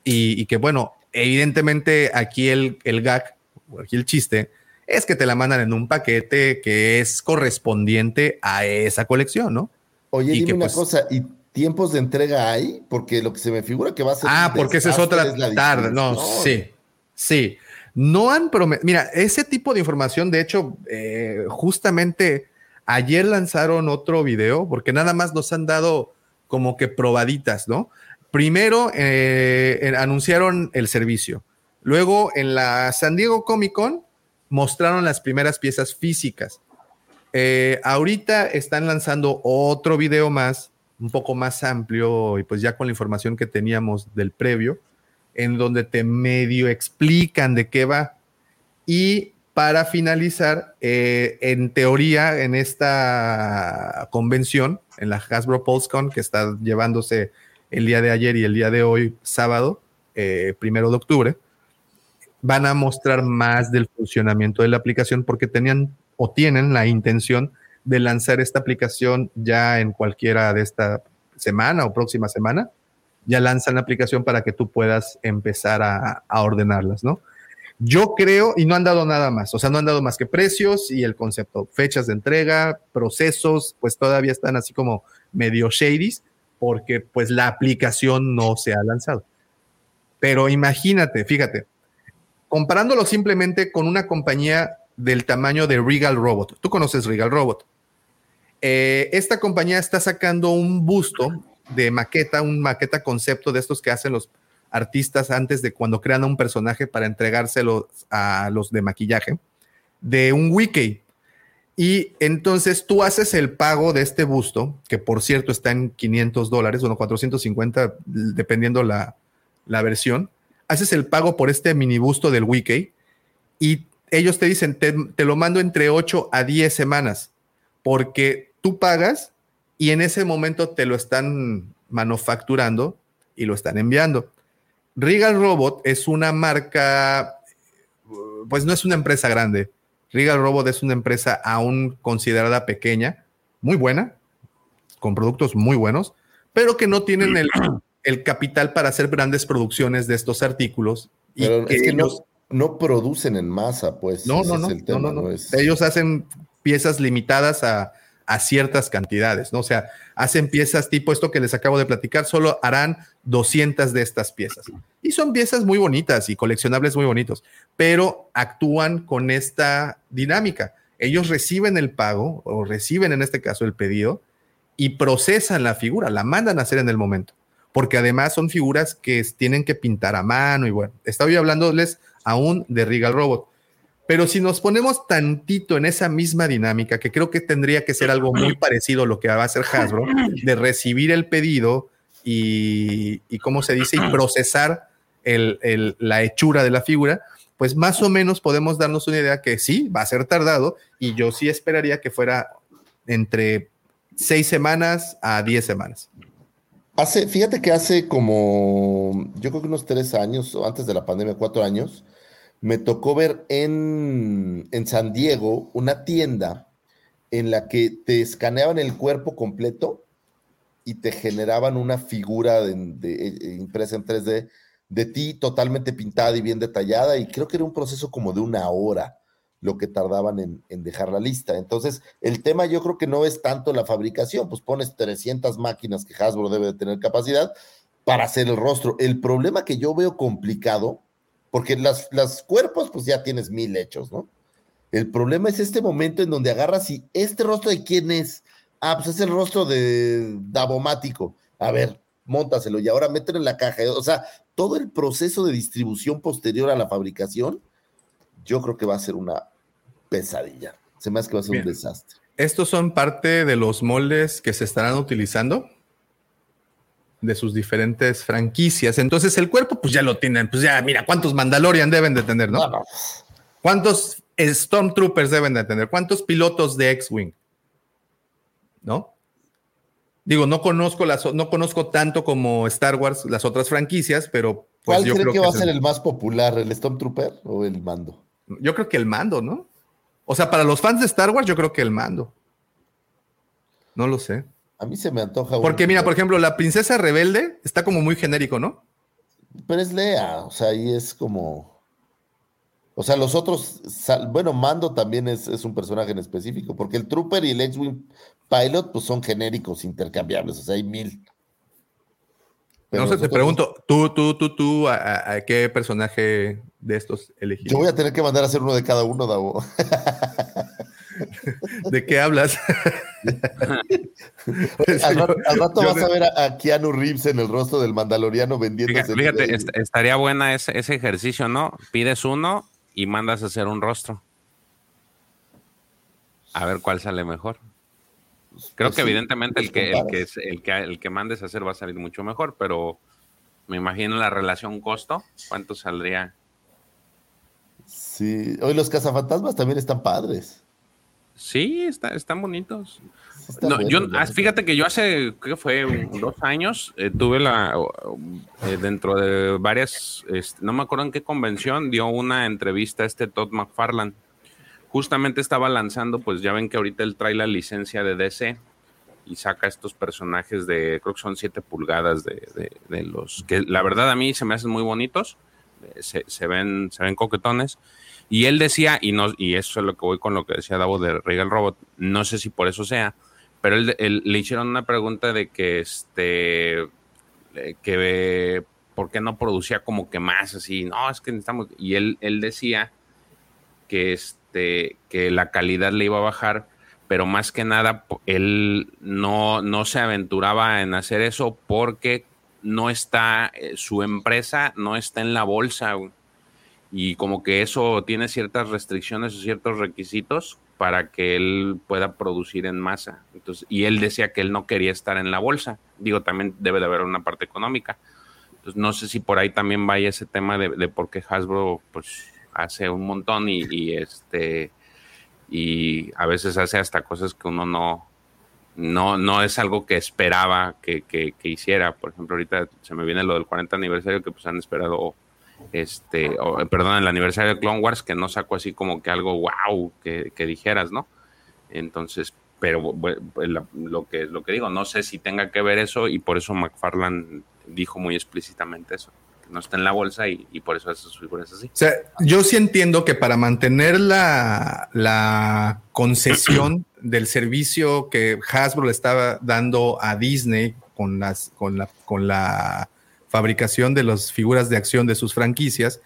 y, y que bueno, evidentemente aquí el, el gag, o aquí el chiste, es que te la mandan en un paquete que es correspondiente a esa colección, ¿no? Oye, Y dime que, una pues, cosa, ¿y tiempos de entrega hay? Porque lo que se me figura que va a ser. Ah, porque esa es otra la tarde. No, distribución. sí, sí. No han prometido. Mira, ese tipo de información, de hecho, eh, justamente ayer lanzaron otro video, porque nada más nos han dado como que probaditas, ¿no? Primero eh, anunciaron el servicio. Luego en la San Diego Comic Con mostraron las primeras piezas físicas. Eh, ahorita están lanzando otro video más, un poco más amplio, y pues ya con la información que teníamos del previo, en donde te medio explican de qué va. Y para finalizar, eh, en teoría, en esta convención, en la Hasbro PulseCon, que está llevándose el día de ayer y el día de hoy, sábado, eh, primero de octubre, van a mostrar más del funcionamiento de la aplicación porque tenían o tienen la intención de lanzar esta aplicación ya en cualquiera de esta semana o próxima semana. Ya lanzan la aplicación para que tú puedas empezar a, a ordenarlas, ¿no? Yo creo, y no han dado nada más, o sea, no han dado más que precios y el concepto, fechas de entrega, procesos, pues todavía están así como medio shady, porque pues la aplicación no se ha lanzado. Pero imagínate, fíjate, comparándolo simplemente con una compañía del tamaño de Regal Robot. Tú conoces Regal Robot. Eh, esta compañía está sacando un busto de maqueta, un maqueta concepto de estos que hacen los artistas antes de cuando crean un personaje para entregárselo a los de maquillaje, de un wiki. Y entonces tú haces el pago de este busto, que por cierto está en 500 dólares, bueno, 450, dependiendo la, la versión. Haces el pago por este mini busto del wiki y ellos te dicen, te, te lo mando entre 8 a 10 semanas, porque tú pagas y en ese momento te lo están manufacturando y lo están enviando. Regal Robot es una marca, pues no es una empresa grande. Regal Robot es una empresa aún considerada pequeña, muy buena, con productos muy buenos, pero que no tienen el, el capital para hacer grandes producciones de estos artículos. Y Pero que es que no, ellos, no producen en masa, pues. no, no, no, el tema, no, no, no. es- Ellos hacen piezas limitadas a, a ciertas cantidades, ¿no? O sea, hacen piezas tipo esto que les acabo de platicar, solo harán 200 de estas piezas. Y son piezas muy bonitas y coleccionables muy bonitos, pero actúan con esta dinámica. Ellos reciben el pago o reciben en este caso el pedido y procesan la figura, la mandan a hacer en el momento, porque además son figuras que tienen que pintar a mano y bueno, estaba hablándoles aún de Regal Robot. Pero si nos ponemos tantito en esa misma dinámica, que creo que tendría que ser algo muy parecido a lo que va a hacer Hasbro, de recibir el pedido y, y ¿cómo se dice? Y procesar la hechura de la figura, pues más o menos podemos darnos una idea que sí, va a ser tardado y yo sí esperaría que fuera entre seis semanas a diez semanas. Hace, fíjate que hace como, yo creo que unos tres años, o antes de la pandemia, cuatro años, me tocó ver en, en San Diego una tienda en la que te escaneaban el cuerpo completo y te generaban una figura de, eh, impresa en 3D de ti totalmente pintada y bien detallada y creo que era un proceso como de una hora lo que tardaban en, en dejar la lista. Entonces, el tema yo creo que no es tanto la fabricación, pues pones 300 máquinas que Hasbro debe de tener capacidad para hacer el rostro. El problema que yo veo complicado, porque las, las cuerpos pues ya tienes mil hechos, ¿no? El problema es este momento en donde agarras y este rostro de quién es. Ah, pues es el rostro de Davomático. A ver, móntaselo y ahora mételo en la caja. O sea, todo el proceso de distribución posterior a la fabricación, yo creo que va a ser una pesadilla. Se me hace que va a ser Bien. un desastre. Estos son parte de los moldes que se estarán utilizando de sus diferentes franquicias. Entonces el cuerpo, pues ya lo tienen. Pues ya, mira, ¿cuántos Mandalorian deben de tener, no? ¿Cuántos Stormtroopers deben de tener? ¿Cuántos pilotos de X-Wing? ¿No? Digo, no conozco las, no conozco tanto como Star Wars las otras franquicias, pero pues ¿Cuál yo cree creo que va a ser el más popular, el Stormtrooper o el mando? Yo creo que el mando, ¿no? O sea, para los fans de Star Wars, yo creo que el mando. No lo sé. A mí se me antoja. Porque mira, por ejemplo, la princesa rebelde está como muy genérico, ¿no? Pero es Lea, o sea, ahí es como. O sea, los otros. sal- Bueno, Mando también es, es un personaje en específico, porque el Trooper y el X-Wing Pilot, pues son genéricos, intercambiables, o sea, hay mil. Pero no sé, te pregunto, tú, tú, tú, tú, ¿a, a- a qué personaje de estos elegiste? Yo voy a tener que mandar a hacer uno de cada uno, Davo. ¿De qué hablas? al rato, al rato yo vas a ver a, a Keanu Reeves en el rostro del Mandaloriano vendiéndose. Fíjate, fíjate, est- estaría buena ese, ese ejercicio, ¿no? Pides uno y mandas a hacer un rostro. A ver cuál sale mejor. Creo Pues que sí, evidentemente el que, el, que, es- el, que, el que mandes a hacer va a salir mucho mejor, pero me imagino la relación costo, ¿cuánto saldría? Sí, hoy los cazafantasmas también están padres. Sí, está, están bonitos. No, yo, ah, fíjate que yo hace, ¿qué fue? Dos años, eh, tuve la, eh, dentro de varias, este, no me acuerdo en qué convención, dio una entrevista a este Todd McFarlane. Justamente estaba lanzando, pues ya ven que ahorita él trae la licencia de DC y saca estos personajes de, creo que son 7 pulgadas de, de- de los, que la verdad a mí se me hacen muy bonitos, eh, se, se ven, se ven coquetones. Y él decía, y, no, y eso es lo que voy con lo que decía Davo de Regal Robot, no sé si por eso sea, pero él, le hicieron una pregunta de que, este, eh, que por qué no producía como que más así, no, es que necesitamos, y él, él decía que, este, que la calidad le iba a bajar, pero más que nada él no, no se aventuraba en hacer eso porque no está, eh, su empresa no está en la bolsa, y como que eso tiene ciertas restricciones o ciertos requisitos para que él pueda producir en masa. Entonces, y él decía que él no quería estar en la bolsa. Digo, también debe de haber una parte económica. Entonces, no sé si por ahí también vaya ese tema de, de por qué Hasbro pues hace un montón y, este y a veces hace hasta cosas que uno no no, no es algo que esperaba que, que- que hiciera. Por ejemplo, ahorita se me viene lo del 40 aniversario que pues han esperado este, o, eh, perdón, el aniversario de Clone Wars, que no sacó así como que algo wow que, que dijeras, ¿no? Entonces, pero la- lo que, lo que digo, no sé si tenga que ver eso y por eso McFarlane dijo muy explícitamente eso, que no está en la bolsa y, y por eso sus figuras así. O sea, yo sí entiendo que para mantener la, la concesión del servicio que Hasbro le estaba dando a Disney con, las, con, la, con la fabricación de las figuras de acción de sus franquicias,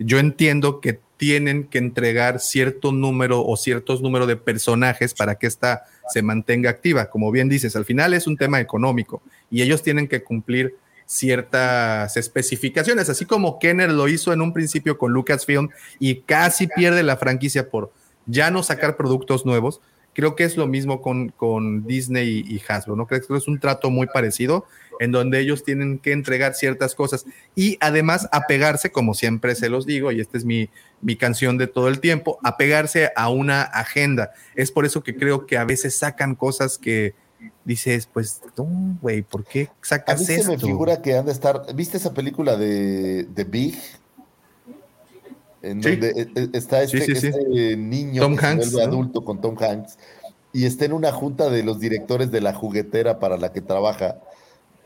yo entiendo que tienen que entregar cierto número o ciertos números de personajes para que ésta se mantenga activa. Como bien dices, al final es un tema económico y ellos tienen que cumplir ciertas especificaciones, así como Kenner lo hizo en un principio con Lucasfilm y casi pierde la franquicia por ya no sacar productos nuevos. Creo que es lo mismo con, con Disney y, Hasbro, ¿no? Creo que es un trato muy parecido en donde ellos tienen que entregar ciertas cosas y además apegarse, como siempre se los digo, y esta es mi, mi canción de todo el tiempo, apegarse a una agenda. Es por eso que creo que a veces sacan cosas que dices, pues, güey, ¿por qué A mí sacas se me esto? figura que han de estar. ¿Viste esa película de, de Big? En Sí. donde eh, eh, está este, Sí, sí, sí. este niño Tom que se Hanks, vuelve ¿no? adulto con Tom Hanks y está en una junta de los directores de la juguetera para la que trabaja.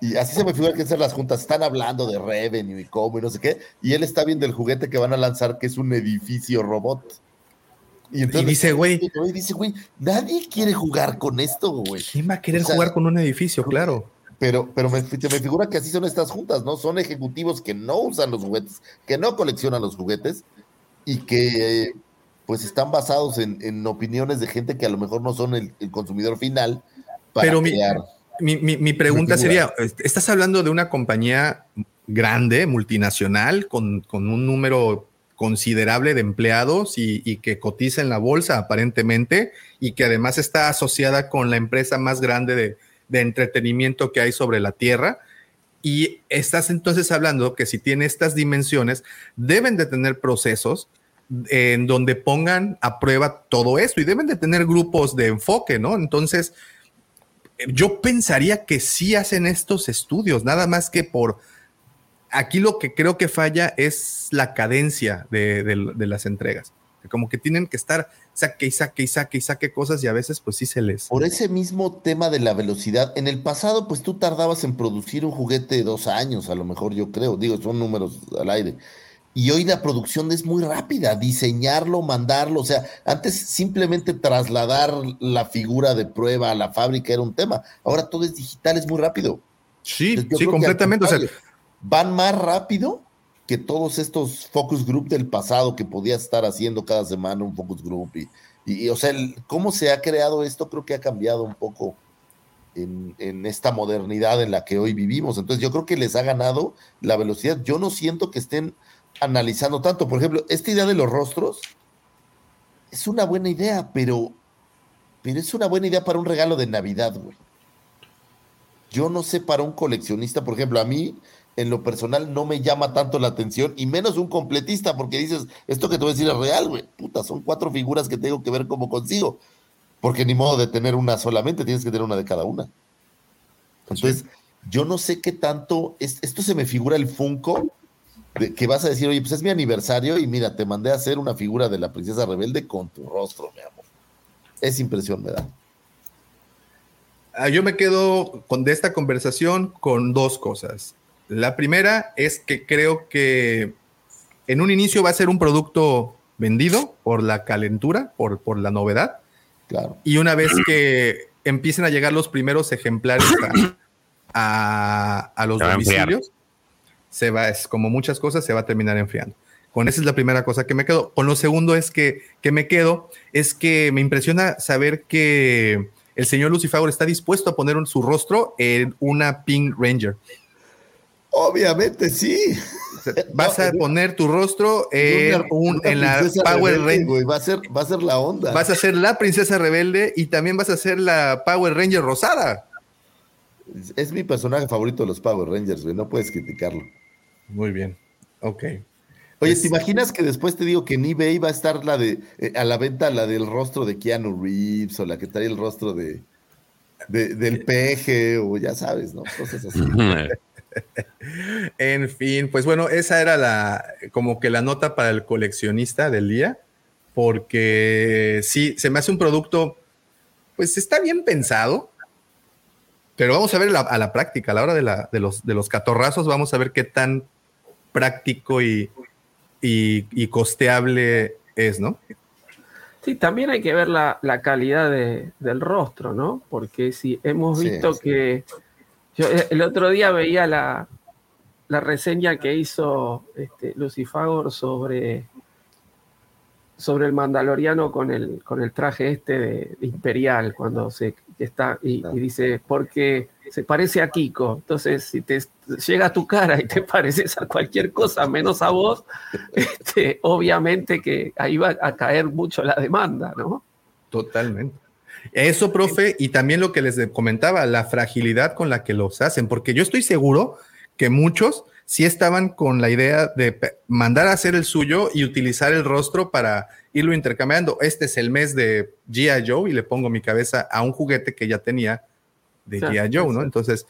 Y así se me figura que esas las juntas están hablando de revenue y cómo y no sé qué. Y él está viendo el juguete que van a lanzar, que es un edificio robot. Y, entonces, dice, güey, y dice, güey, nadie quiere jugar con esto, güey. ¿Quién va a querer O sea, jugar con un edificio? Claro. Pero, pero me, se me figura que así son estas juntas, ¿no? Son ejecutivos que no usan los juguetes, que no coleccionan los juguetes y que eh, pues están basados en, en opiniones de gente que a lo mejor no son el, el consumidor final para Pero crear. mi, mi- mi pregunta sería, ¿estás hablando de una compañía grande, multinacional, con, con un número considerable de empleados y, y que cotiza en la bolsa aparentemente y que además está asociada con la empresa más grande de, de entretenimiento que hay sobre la Tierra? Y estás entonces hablando que si tiene estas dimensiones, deben de tener procesos en donde pongan a prueba todo esto y deben de tener grupos de enfoque, ¿no? Entonces, yo pensaría que sí hacen estos estudios, nada más que por... Aquí lo que creo que falla es la cadencia de, de- de las entregas. Como que tienen que estar saque y saque y saque y saque cosas y a veces pues sí se les... Por ese mismo tema de la velocidad, en el pasado, pues tú tardabas en producir un juguete dos años, a lo mejor yo creo, digo, son números al aire. Y hoy la producción es muy rápida, diseñarlo, mandarlo, o sea, antes simplemente trasladar la figura de prueba a la fábrica era un tema, ahora todo es digital, es muy rápido. Sí, Entonces, sí, completamente. O sea, van más rápido que todos estos focus group del pasado que podías estar haciendo cada semana un focus group y, y, o sea, el- cómo se ha creado esto creo que ha cambiado un poco en, en esta modernidad en la que hoy vivimos. Entonces yo creo que les ha ganado la velocidad. Yo no siento que estén analizando tanto. Por ejemplo, esta idea de los rostros es una buena idea, pero, pero es una buena idea para un regalo de Navidad, güey. Yo no sé para un coleccionista, por ejemplo, a mí en lo personal no me llama tanto la atención y menos un completista porque dices, esto que te voy a decir es real, güey. Puta, son cuatro figuras que tengo que ver cómo consigo. Porque ni modo de tener una solamente, tienes que tener una de cada una. Entonces, yo no sé qué tanto, es- esto se me figura el Funko, de que vas a decir, oye, pues es mi aniversario y mira, te mandé a hacer una figura de la princesa rebelde con tu rostro, mi amor. Esa impresión me da. Ah, Yo me quedo con de esta conversación con dos cosas. La primera es que creo que en un inicio va a ser un producto vendido por la calentura, por, por la novedad. Claro. Y una vez que empiecen a llegar los primeros ejemplares a, a- a los domicilios, se va, es como muchas cosas, se va a terminar enfriando. Con esa es la primera cosa que me quedo. Con lo segundo es que, que me quedo, es que me impresiona saber que el señor Lucifer está dispuesto a poner su rostro en una Pink Ranger. Obviamente sí. Vas a poner tu rostro en, un, en la Power Ranger. va a ser, va a ser la onda. Vas a ser la princesa rebelde y también vas a ser la Power Ranger rosada. Es, mi personaje favorito de los Power Rangers, güey. No puedes criticarlo. Muy bien. Ok. Oye, Es- ¿te imaginas que después te digo que en eBay va a estar la de eh, a la venta la del rostro de Keanu Reeves o la que trae el rostro de de- del peje o ya sabes, ¿no? Cosas así. En fin, pues bueno, esa era la como que la nota para el coleccionista del día, porque sí, se me hace un producto, pues está bien pensado, pero vamos a ver la- a la práctica, a la hora de, la- de los, de los catorrazos, vamos a ver qué tan práctico y, y, y costeable es, ¿no? Sí, también hay que ver la, la calidad de- del rostro, ¿no? Porque si hemos visto sí. que. Yo eh, el otro día veía la, la reseña que hizo este, Lucifagor sobre, sobre el Mandaloriano con el, con el traje este de, de Imperial, cuando se está y, y dice, porque se parece a Kiko. Entonces, si te llega a tu cara y te pareces a cualquier cosa menos a vos, este, obviamente que ahí va a caer mucho la demanda, ¿no? Totalmente. Eso, profe, y también lo que les comentaba, la fragilidad con la que los hacen, porque yo estoy seguro que muchos sí estaban con la idea de mandar a hacer el suyo y utilizar el rostro para irlo intercambiando. Este es el mes de G.I. Joe y le pongo mi cabeza a un juguete que ya tenía de G.I. Joe, ¿no? Entonces,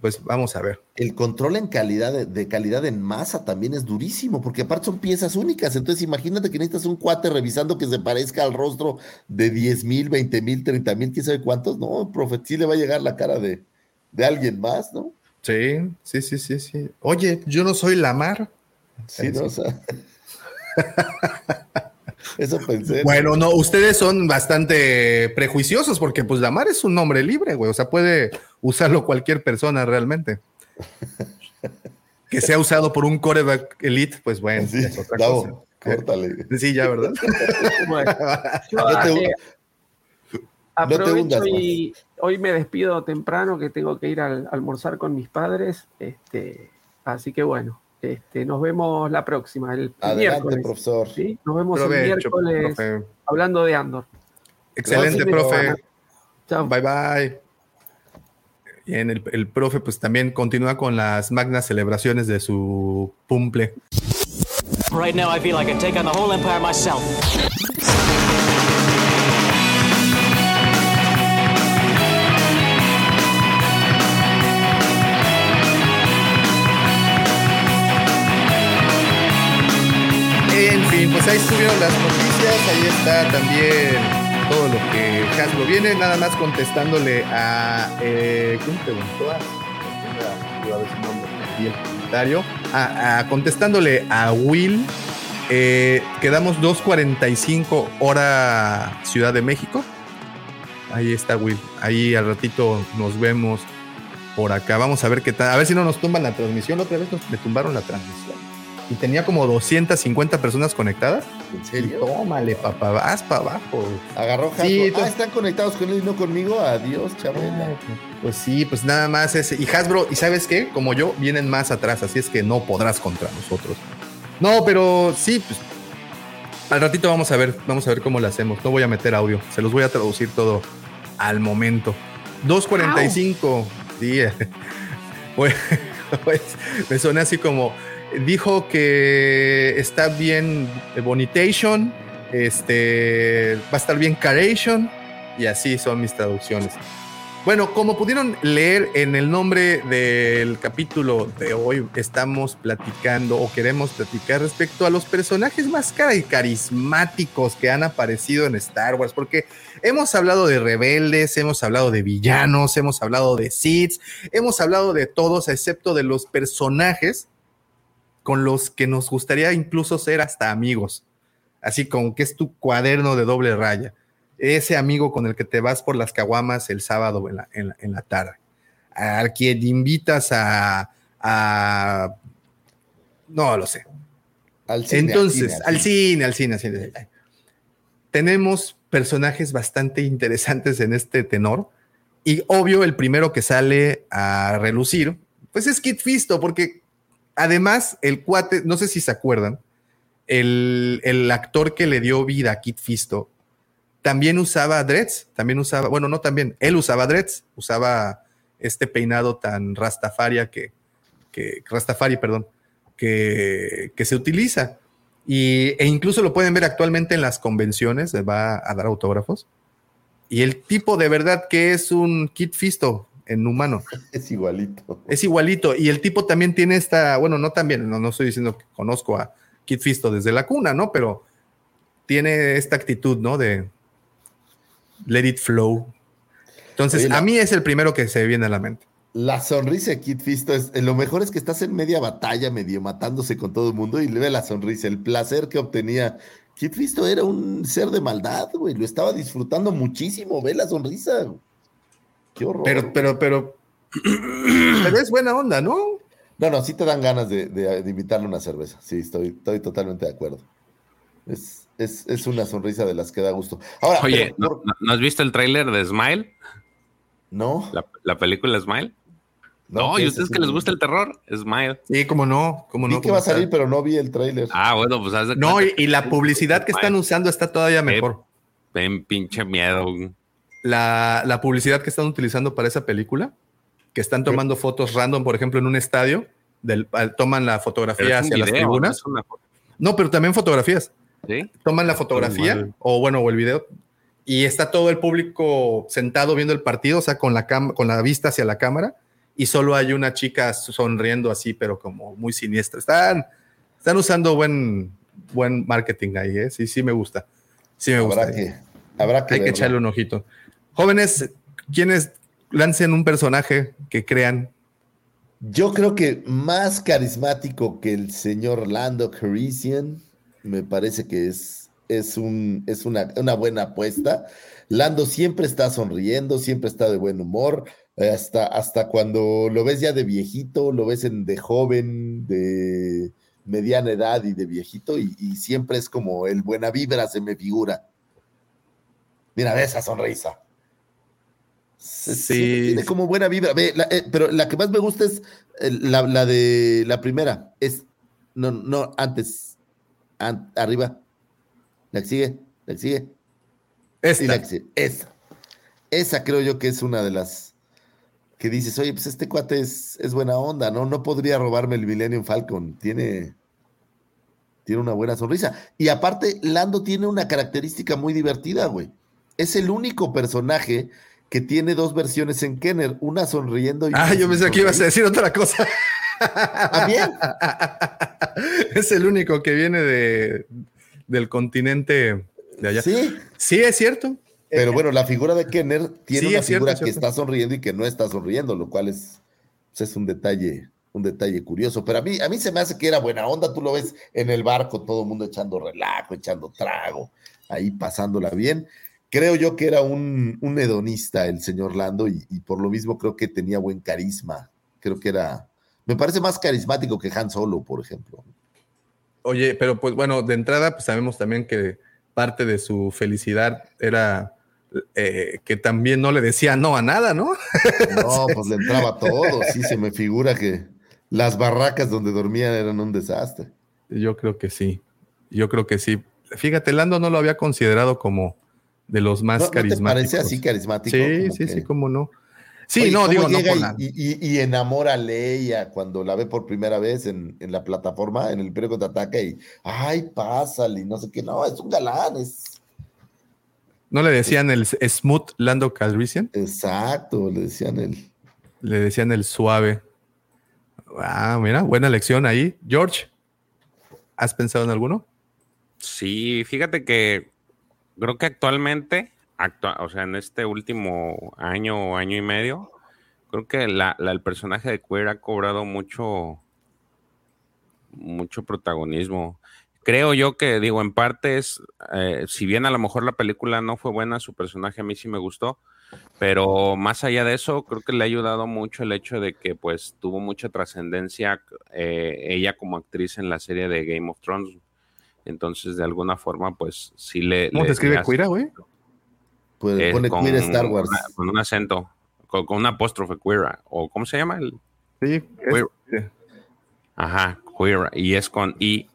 pues vamos a ver. El control en calidad de, de calidad en masa también es durísimo, porque aparte son piezas únicas. Entonces, imagínate que necesitas un cuate revisando que se parezca al rostro de 10 mil, 20 mil, 30 mil, quién sabe cuántos. No, profe, sí le va a llegar la cara de, de alguien más, ¿no? Sí, sí, sí, sí, sí. Oye, yo no soy Lamar. Sí, ¿no? O sea, eso pensé. ¿no? Bueno, no, ustedes son bastante prejuiciosos porque pues Lamar es un nombre libre, güey. O sea, puede usarlo cualquier persona realmente. Que sea usado por un coreback elite, pues bueno, Sí, es otra Davo, cosa. córtale. Sí, ya, ¿verdad? Bueno, yo, te- no aprovecho y hoy me despido temprano que tengo que ir al- a almorzar con mis padres. Este, así que bueno, este, nos vemos la próxima, el, el Adelante, miércoles. profesor. ¿sí? Nos vemos el miércoles profe. hablando de Andor. Excelente, profe. Chao. Bye, bye. Bien, el, el profe pues también continúa con las magnas celebraciones de su cumple. Right now, I feel I can take on the whole empire myself. Pues ahí estuvieron las noticias, ahí está también todo lo que Hasbro viene, nada más contestándole a... Eh, ¿Quién preguntó? Ah, a ver su nombre el comentario. Ah, ah, contestándole a Will, eh, quedamos 2.45 hora Ciudad de México. Ahí está Will, ahí al ratito nos vemos por acá. Vamos a ver qué tal, a ver si no nos tumban la transmisión. Otra vez nos me tumbaron la transmisión y tenía como 250 personas conectadas. ¿En serio? Y tómale, papá, vas para abajo. Agarró Hasbro. Sí, ah, to- están conectados con él y no conmigo. Adiós, Chabela. Pues sí, pues nada más ese. Y Hasbro, ¿y sabes qué? Como yo, vienen más atrás, así es que no podrás contra nosotros. No, pero sí, pues. Al ratito vamos a ver, vamos a ver cómo lo hacemos. No voy a meter audio, se los voy a traducir todo al momento. 2.45. Sí. Pues, pues, me soné así como. Dijo que está bien Bonitation, este, va a estar bien Caration, y así son mis traducciones. Bueno, como pudieron leer en el nombre del capítulo de hoy, estamos platicando o queremos platicar respecto a los personajes más carismáticos que han aparecido en Star Wars, porque hemos hablado de rebeldes, hemos hablado de villanos, hemos hablado de Sith, hemos hablado de todos, excepto de los personajes con los que nos gustaría incluso ser hasta amigos, así como que es tu cuaderno de doble raya ese amigo con el que te vas por las caguamas el sábado en la, en la- en la tarde, al quien invitas a, a- no lo sé. Al cine, Entonces, al al cine, cine, al cine, al cine. Tenemos personajes bastante interesantes en este tenor. Y obvio, el primero que sale a relucir, pues es Kit Fisto, porque además el cuate, no sé si se acuerdan, el, el actor que le dio vida a Kit Fisto también usaba dreads, también usaba, bueno, no también, él usaba dreads, usaba este peinado tan rastafaria que, que rastafari, perdón, que, que se utiliza. Y, e incluso lo pueden ver actualmente en las convenciones, va a dar autógrafos. Y el tipo de verdad que es un Kit Fisto en humano. Es igualito. Es igualito. Y el tipo también tiene esta, bueno, no también, no, no estoy diciendo que conozco a Kit Fisto desde la cuna, ¿no? Pero tiene esta actitud, ¿no? De let it flow. Entonces, Oye, la- a mí es el primero que se viene a la mente. La sonrisa de Kid Fisto es eh, lo mejor es que estás en media batalla, medio matándose con todo el mundo y le ve la sonrisa, el placer que obtenía. Kid Fisto era un ser de maldad, güey, lo estaba disfrutando muchísimo, ve la sonrisa. Qué horror. Pero, pero, pero, pero es buena onda, ¿no? No, no, sí te dan ganas de, de- de invitarle una cerveza. Sí, estoy, estoy totalmente de acuerdo. Es, es, es una sonrisa de las que da gusto. Ahora, Oye, pero- ¿no, has visto el tráiler de Smile? No. La, la película Smile. No, No, ¿qué y es ustedes que les gusta el terror, Smile. Sí, cómo no, cómo vi no. que cómo va a salir, pero no vi el tráiler. Ah, bueno, pues haz de No, y, y la publicidad que están usando está todavía mejor. Ven, pinche miedo. La, la publicidad que están utilizando para esa película, que están tomando fotos random, por ejemplo, en un estadio, del, toman la fotografía hacia las video, tribunas. una. No, pero también fotografías. ¿Sí? Toman la fotografía, o bueno, o el video, y está todo el público sentado viendo el partido, o sea, con la, cam- con la vista hacia la cámara, y solo hay una chica sonriendo así, pero como muy siniestra. Están, están usando buen, buen marketing ahí, ¿eh? Sí, sí me gusta. Sí me gusta. Habrá que, habrá que Hay que echarle un ojito. Jóvenes, quienes lancen un personaje que crean. Yo creo que más carismático que el señor Lando Calrissian, me parece que es, es, un, es una, una buena apuesta. Lando siempre está sonriendo, siempre está de buen humor, eh, hasta, hasta cuando lo ves ya de viejito, lo ves en, de joven, de mediana edad y de viejito, y, y siempre es como el buena vibra se me figura. Mira, ve esa sonrisa. Se- Sí. Tiene como buena vibra. Ve, la- eh, pero la que más me gusta es eh, la, la de la primera. Es. No, no, antes. An- arriba. La que sigue. La que sigue. Esta. Y la que sigue. Esa. Esa creo yo que es una de las que dices, oye, pues este cuate es, es buena onda, ¿no? No podría robarme el Millennium Falcon. Tiene. Tiene una buena sonrisa. Y aparte, Lando tiene una característica muy divertida, güey. Es el único personaje que tiene dos versiones en Kenner, una sonriendo y Ah, yo pensé que ibas a decir otra cosa. ¿También? es el único que viene de, del continente de allá. Sí. Sí, es cierto. Pero bueno, la figura de Kenner tiene Sí, una cierto, figura que cierto. está sonriendo y que no está sonriendo, lo cual es, pues, es un detalle, un detalle curioso. Pero a mí, a mí se me hace que era buena onda. Tú lo ves en el barco, todo el mundo echando relajo, echando trago, ahí pasándola bien. Creo yo que era un, un hedonista el señor Lando y, y por lo mismo creo que tenía buen carisma. Creo que era, me parece más carismático que Han Solo, por ejemplo. Oye, pero pues bueno, de entrada, pues sabemos también que parte de su felicidad era eh, que también no le decía no a nada, ¿no? No, pues le entraba todo. Sí, se me figura que las barracas donde dormían eran un desastre. Yo creo que sí. Yo creo que sí. Fíjate, Lando no lo había considerado como de los más ¿No- no te carismáticos. parece así carismático? Sí, sí, que- sí, cómo no. Sí, Oye, no, ¿cómo digo, no por y- nada. y, y- y enamora a Leia cuando la ve por primera vez en, en la plataforma, en el Imperio Contraataca y, ay, pásale, y no sé qué, no, es un galán, es... ¿No le decían el smooth Lando Calrissian? Exacto, le decían el... Le decían el suave. Ah, mira, buena lección ahí. George, ¿has pensado en alguno? Sí, fíjate que creo que actualmente, actua- o sea, en este último año o año y medio, creo que la- el personaje de Queer ha cobrado mucho, mucho protagonismo. Creo yo que, digo, en parte es, eh, si bien a lo mejor la película no fue buena, su personaje a mí sí me gustó, pero más allá de eso, creo que le ha ayudado mucho el hecho de que pues tuvo mucha trascendencia eh, ella como actriz en la serie de Game of Thrones. Entonces, de alguna forma, pues sí le... ¿Cómo le- te escribe Cuira, güey? Pues eh, pone con Queer Star Wars. una- con un acento, con, con un apóstrofe queer, o ¿cómo se llama? El, Sí, Queer. Ajá, queer, y es con I,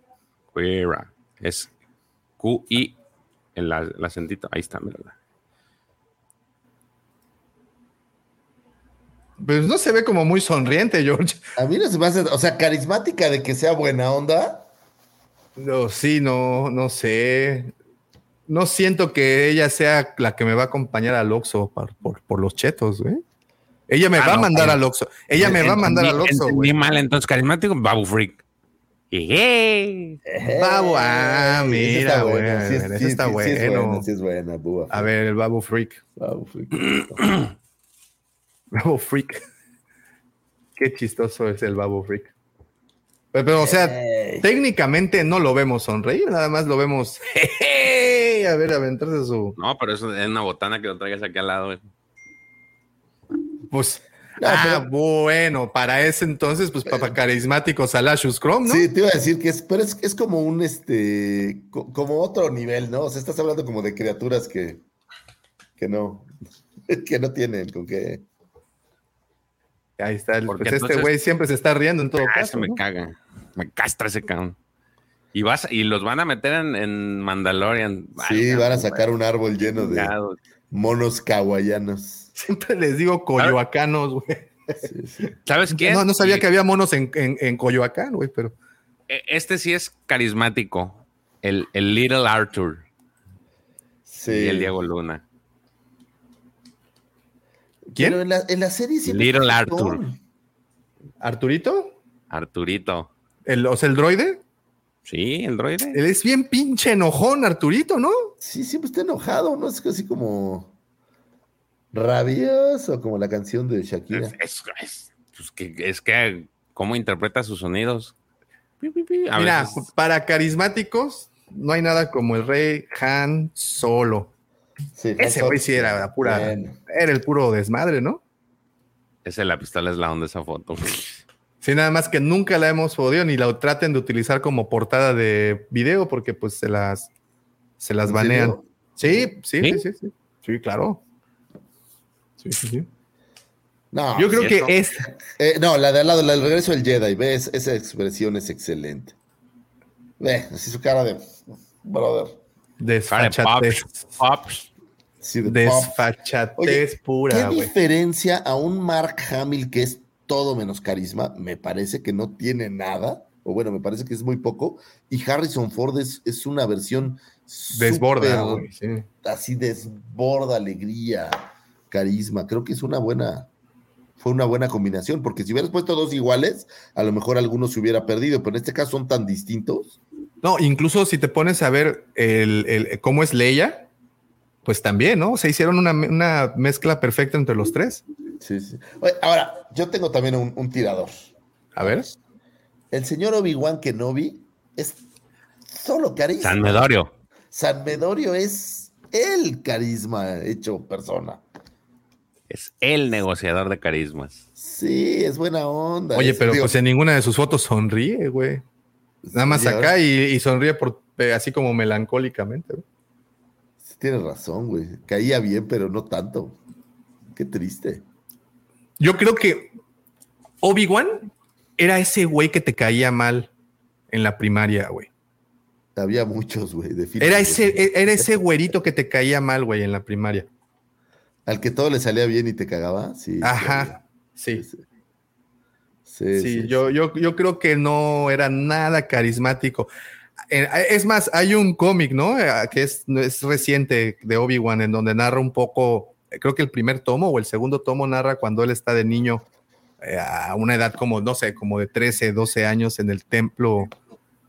queer, es Q-I, el, acentito, ahí está, mira. Pues no se ve como muy sonriente, George. A mí no se me hace, o sea, carismática de que sea buena onda. No, sí, no, no sé. no siento que ella sea la que me va a acompañar al Oxxo por, por- por los chetos, güey. Ella me Ah, va a mandar al Oxxo. Ella me va a mandar al Oxxo, güey. mal, entonces carismático, Babu Freak. Ejé. Babu, ah, mira, güey. sí está es bueno. buena, sí es buena, Búa. A ver, el Babu Freak. Babu Freak. Babu Freak. Qué chistoso es el Babu Freak. Pero, pero, o sea, técnicamente no lo vemos sonreír, nada más lo vemos jeje, a ver, aventarse su. No, pero eso es una botana que lo traigas aquí al lado. Pues. No, ah, pero- bueno, para ese entonces, pues para carismáticos Salashus Chrome, ¿no? Sí, te iba a decir que es, pero es, es como un este, co- como otro nivel, ¿no? O sea, estás hablando como de criaturas que, que no, que no tienen con qué. Ahí está. el- Porque pues este güey siempre se está riendo en todo Ah, caso. ese me ¿no? caga. Me castra ese cabrón. Y, vas, y los van a meter en, en Mandalorian. Sí, van a sacar un árbol lleno de monos kawaianos. Siempre les digo coyoacanos, güey. Sí, sí. ¿Sabes quién? No, no sabía que había monos en, en, en Coyoacán, güey, pero. e- Este sí es carismático. El, el Little Arthur Sí. y el Diego Luna. ¿Quién? Pero en la, en la serie siempre Little Arthur. ¿Arturito? Arturito. El, o sea, el droide. Sí, el droide. Él es bien pinche enojón, Arturito, ¿no? Sí, siempre está enojado, ¿no? Es así como rabioso, como la canción de Shakira. Es, es- pues que, es que, ¿cómo interpreta sus sonidos? A Mira, veces- para carismáticos, no hay nada como el rey Han Solo. Sí, Ese güey sí era la pura. Era el puro desmadre, ¿no? ese la pistola es la onda de esa foto. Sí, nada más que nunca la hemos podido ni la traten de utilizar como portada de video porque pues se las se las ¿En banean. Sí, sí, ¿Sí? sí, sí, sí. Sí, claro. Sí, sí, sí. No, Yo creo ¿cierto? que es Eh, no, la de al lado, la del regreso del Jedi, ves, esa expresión es excelente. Ve, así su cara de brother. De. Pops. Pops. Sí. Desfachatez Oye, pura, ¿Qué diferencia a un Mark Hamill que es todo menos carisma? Me parece que no tiene nada, o bueno, me parece que es muy poco, y Harrison Ford es, es una versión Desborda, sí. así desborda alegría, carisma. Creo que es una buena, fue una buena combinación, porque si hubieras puesto dos iguales, a lo mejor alguno se hubiera perdido, pero en este caso son tan distintos. No, incluso si te pones a ver el, el- cómo es Leia, pues también, ¿no? Se hicieron una, una mezcla perfecta entre los tres. Sí, sí. Oye, ahora, yo tengo también un, un tirador. A ver. El señor Obi-Wan Kenobi es solo carisma. San Medorio. San Medorio es el carisma hecho persona. Es el negociador de carismas. Sí, es buena onda. Oye, pero pues en ninguna de sus fotos sonríe, güey. Nada más acá ahora- y, y sonríe por eh, así como melancólicamente. güey. Tienes razón, güey. Caía bien, pero no tanto. Qué triste. Yo creo que Obi-Wan era ese güey que te caía mal en la primaria, güey. Había muchos, güey. Era ese, era ese güerito que te caía mal, güey, en la primaria. Al que todo le salía bien y te cagaba. Sí. sí, Ajá, sí. Sí, sí, Sí, sí. yo, yo, yo creo que no era nada carismático. Eh, Es más, hay un cómic, ¿no? Eh, Que es, es reciente de Obi-Wan, en donde narra un poco, creo que el primer tomo o el segundo tomo narra cuando él está de niño eh, a una edad como, no sé, como de 13, 12 años en el templo,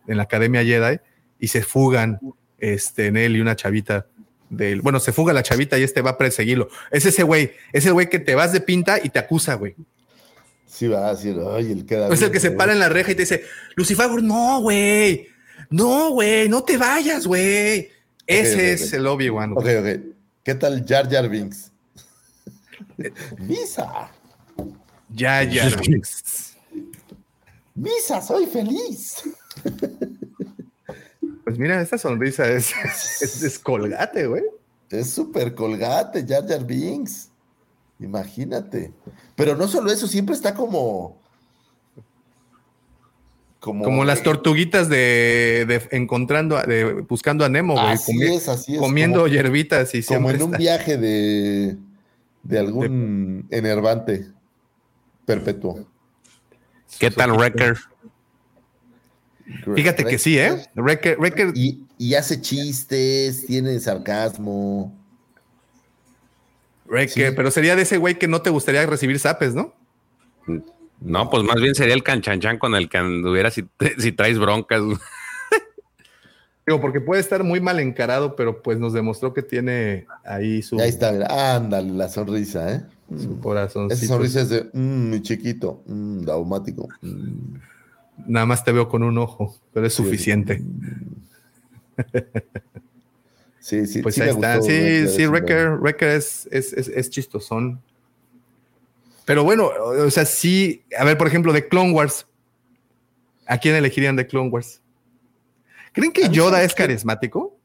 en la Academia Jedi, y se fugan este, en él y una chavita. Del, bueno, se fuga la chavita y este va a perseguirlo. Es ese güey, es el güey que te vas de pinta y te acusa, güey. Sí, va a decir, ay, el queda Es el que se güey". para en la reja y te dice, Lucifer, no, güey. No, güey, no te vayas, güey. Ese es el Obi-Wan. Ok, güey. ok. ¿Qué tal Jar Jar Binks? Misa, Ya, ya. Misa, soy feliz. Pues mira, esta sonrisa es, es descolgate, güey. Es súper colgate, Jar Jar Binks. Imagínate. Pero no solo eso, siempre está como. Como, Como las tortuguitas de, de encontrando, a- de buscando a Nemo, güey. Así comi- es, así es. Comiendo como- hierbitas y Como en un viaje de, de algún enervante perpetuo. ¿Qué tal Wrecker? Fíjate que sí, ¿eh? Wrecker, Wrecker Y y hace chistes, tiene sarcasmo. Wrecker, pero sería de ese güey que no te gustaría recibir zapes, ¿no? No, pues más bien sería el canchanchan con el que anduviera si, si traes broncas. Digo, porque puede estar muy mal encarado, pero pues nos demostró que tiene ahí su. Ahí está, mira, ándale, la sonrisa, ¿eh? Su corazón. Esa sonrisa es de, mmm, mi chiquito, mmm, daumático. mm. Nada más te veo con un ojo, pero es suficiente. Sí, sí, Pues sí ahí me está. gustó Sí, sí, Wrecker es, es, es, es chistosón. Pero bueno, o sea, sí. A ver, por ejemplo, de Clone Wars. ¿A quién elegirían de Clone Wars? ¿Creen que Yoda es carismático?